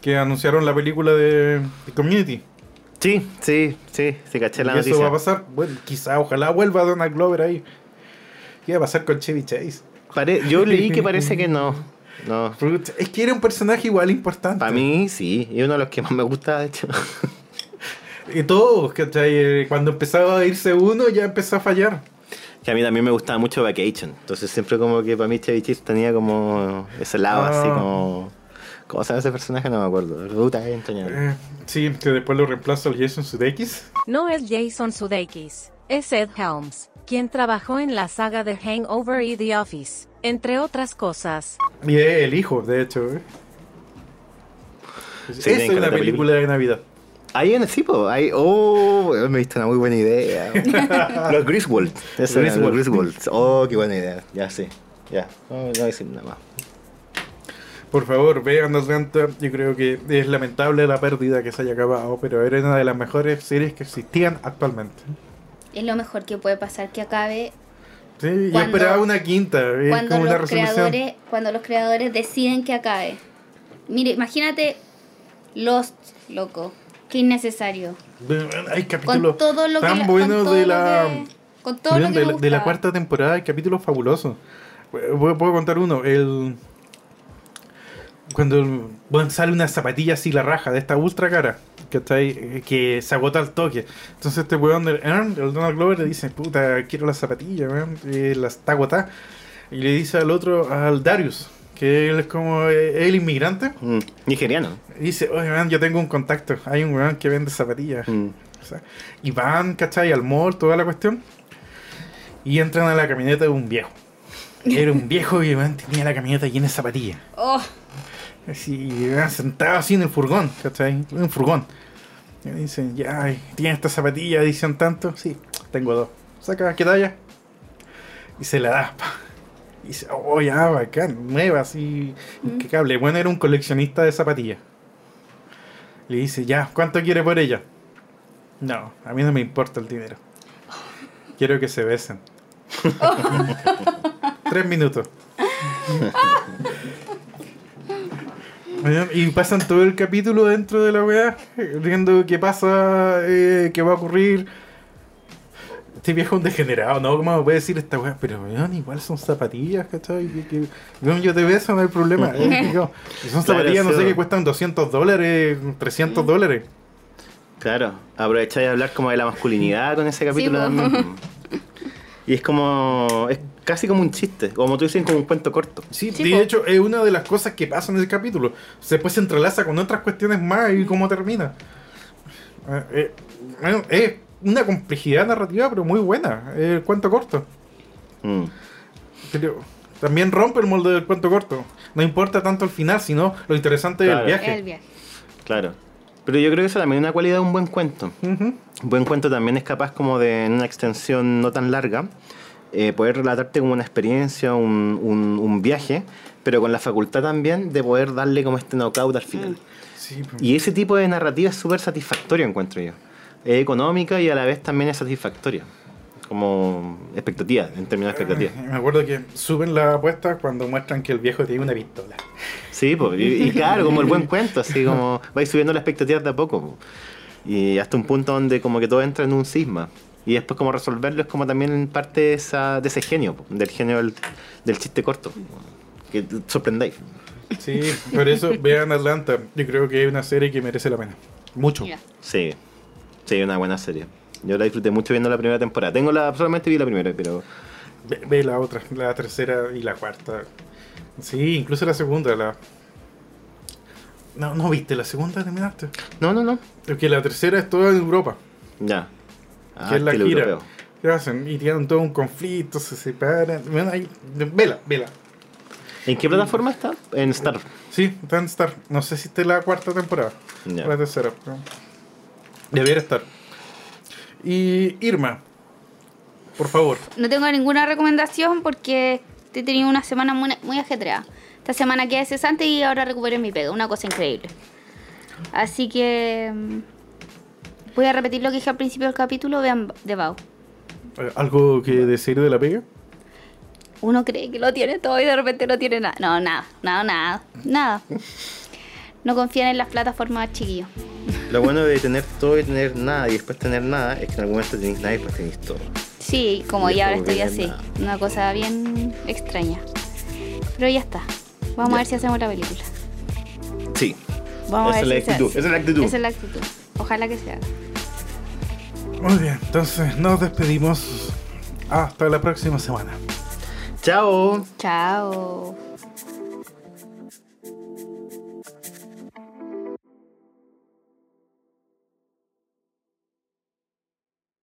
Que anunciaron la película de, de Community. Sí, sí, sí, se caché la y eso noticia. va a pasar. Bueno, quizá, ojalá vuelva Donald Glover ahí. ¿Qué va a pasar con Chevy Chase? Pare- Yo leí que parece que no. No. Es que era un personaje igual importante. Para mí, sí. Y uno de los que más me gusta, de hecho. Y todos, ¿cachai? Eh, Cuando empezaba a irse uno, ya empezó a fallar. Que a mí también me gustaba mucho Vacation. Entonces siempre como que para mí Chevy Chase tenía como ese lado Ah. así como... ¿Cómo se llama ese personaje? No me acuerdo. Puta, es entrañable. Eh, sí, que después lo reemplaza el Jason Sudeikis. No es Jason Sudeikis, es Ed Helms, quien trabajó en la saga de Hangover y The Office, entre otras cosas. Y es el hijo, de hecho. ¿eh? Sí, Esa es la película de Navidad. Ahí en el tipo, ahí, oh, me diste una muy buena idea. los Griswold, eso era, los Griswold. Griswold. Oh, qué buena idea, ya sé, ya, no, no voy a decir nada más. Por favor, vean Atlanta. Yo creo que es lamentable la pérdida que se haya acabado, pero era una de las mejores series que existían actualmente. Es lo mejor que puede pasar que acabe Sí, yo Cuando- esperaba una quinta. Es cuando como una los resolución. creadores cuando los creadores deciden que acabe. Mire, imagínate Lost, loco. Qué innecesario. Hay capítulos Con todo lo que tan buenos de la. con todo lo que de, la, cuarta temporada hay capítulos fabulosos. Puedo, puedo contar uno. El. Cuando el sale una zapatilla así la raja de esta ultra cara. Que está ahí, eh, que se agota al toque. Entonces este weón del Earn, el Donald Glover, le dice, puta, quiero la zapatilla, weón. Y la está agotada. Y le dice al otro, al Darius, que él es como eh, el inmigrante. Mm, Nigeriano. Y dice, oye, man, yo tengo un contacto. Hay un weón que vende zapatillas. Mm. O sea, y van, ¿cachai? Al mall, toda la cuestión. Y entran a la camioneta de un viejo. Era un viejo y weón, tenía la camioneta llena de zapatillas. Oh, Así, sentado así en el furgón, ¿cachai? Un furgón. Y dicen, ya, ¿tienes esta zapatilla? Dicen tanto. Sí, tengo dos. Saca, ¿qué talla? Y se la da. pa. Y dice, oh, ya, bacán, nueva, así, impecable. Bueno, era un coleccionista de zapatillas. Le dice, ya, ¿cuánto quiere por ella? No, a mí no me importa el dinero. Quiero que se besen. Tres minutos. Y pasan todo el capítulo dentro de la weá, viendo qué pasa, eh, qué va a ocurrir. Este viejo es un degenerado, ¿no? ¿Cómo me puede decir esta weá? Pero weón, igual son zapatillas, ¿cachai? Que- que- weón, yo te beso, no hay problema. Eh, y son Claro, zapatillas, no sé, que cuestan 200 dólares, 300 dólares. Claro, aprovecháis de hablar como de la masculinidad con ese capítulo también. Y es como. Es casi como un chiste, como tú dices, como un cuento corto. Sí, Sí, de po. hecho, es una de las cosas que pasa en ese capítulo. Después se entrelaza con otras cuestiones más y cómo termina. Eh, eh, es una complejidad narrativa, pero muy buena. Es el cuento corto. Mm. Pero también rompe el molde del cuento corto. No importa tanto el final, sino lo interesante Claro. del viaje. el viaje. Claro. Pero yo creo que eso también es una cualidad de un buen cuento. Un buen cuento también es capaz como de, en una extensión no tan larga, eh, poder relatarte como una experiencia, un, un- un viaje, pero con la facultad también de poder darle como este knockout al final. Sí, pues. Y ese tipo de narrativa es súper satisfactoria, encuentro yo. Es económica y a la vez también es satisfactoria. Como expectativa, en términos de expectativa. Me acuerdo que suben la apuesta cuando muestran que el viejo tiene una pistola. Sí, pues, y, y claro, como el buen cuento, así como vais subiendo las expectativas de a poco. po. Y hasta un punto donde como que todo entra en un cisma. Y después como resolverlo es como también parte de, esa, de ese genio, del genio del, del chiste corto. Que sorprendáis. Sí, por eso vean Atlanta. Yo creo que es una serie que merece la pena. Mucho. Ya. Sí, sí, una buena serie. Yo la disfruté mucho viendo la primera temporada. Tengo la, solamente vi la primera, pero Ve, ve la otra, la tercera y la cuarta. Sí, incluso la segunda. La... No, no viste, la segunda terminaste. no, no, no. Porque la tercera es toda en Europa, Ya. Ah, que es la gira. europeo. ¿Qué hacen? Y tienen todo un conflicto, se separan. Bueno, vela, vela. ¿En qué plataforma está? En Star. Sí, está en Star. No sé si está en la cuarta temporada. Ya. o La tercera. pero Debería estar. Y Irma, por favor. No tengo ninguna recomendación porque he tenido una semana muy, muy ajetreada. Esta semana quedé cesante y ahora recuperé mi pega, una cosa increíble. Así que mm, voy a repetir lo que dije al principio del capítulo, vean The Vow. eh, ¿Algo que decir de la pega? Uno cree que lo tiene todo y de repente no tiene nada. No, nada, nada, nada, nada. No confían en las plataformas, chiquillos. Lo bueno de tener todo y tener nada y después tener nada es que en algún momento tenéis nada y después tenéis todo. Sí, como Y ya ahora estoy así. nada. Una cosa bien extraña. Pero ya está. Vamos a Ya. ver si hacemos la película. Sí. Vamos Esa a ver es la si se actitud, esa es la actitud. Esa es la actitud. Ojalá que se haga. Muy bien, entonces nos despedimos. Hasta la próxima semana. Chao. Chao.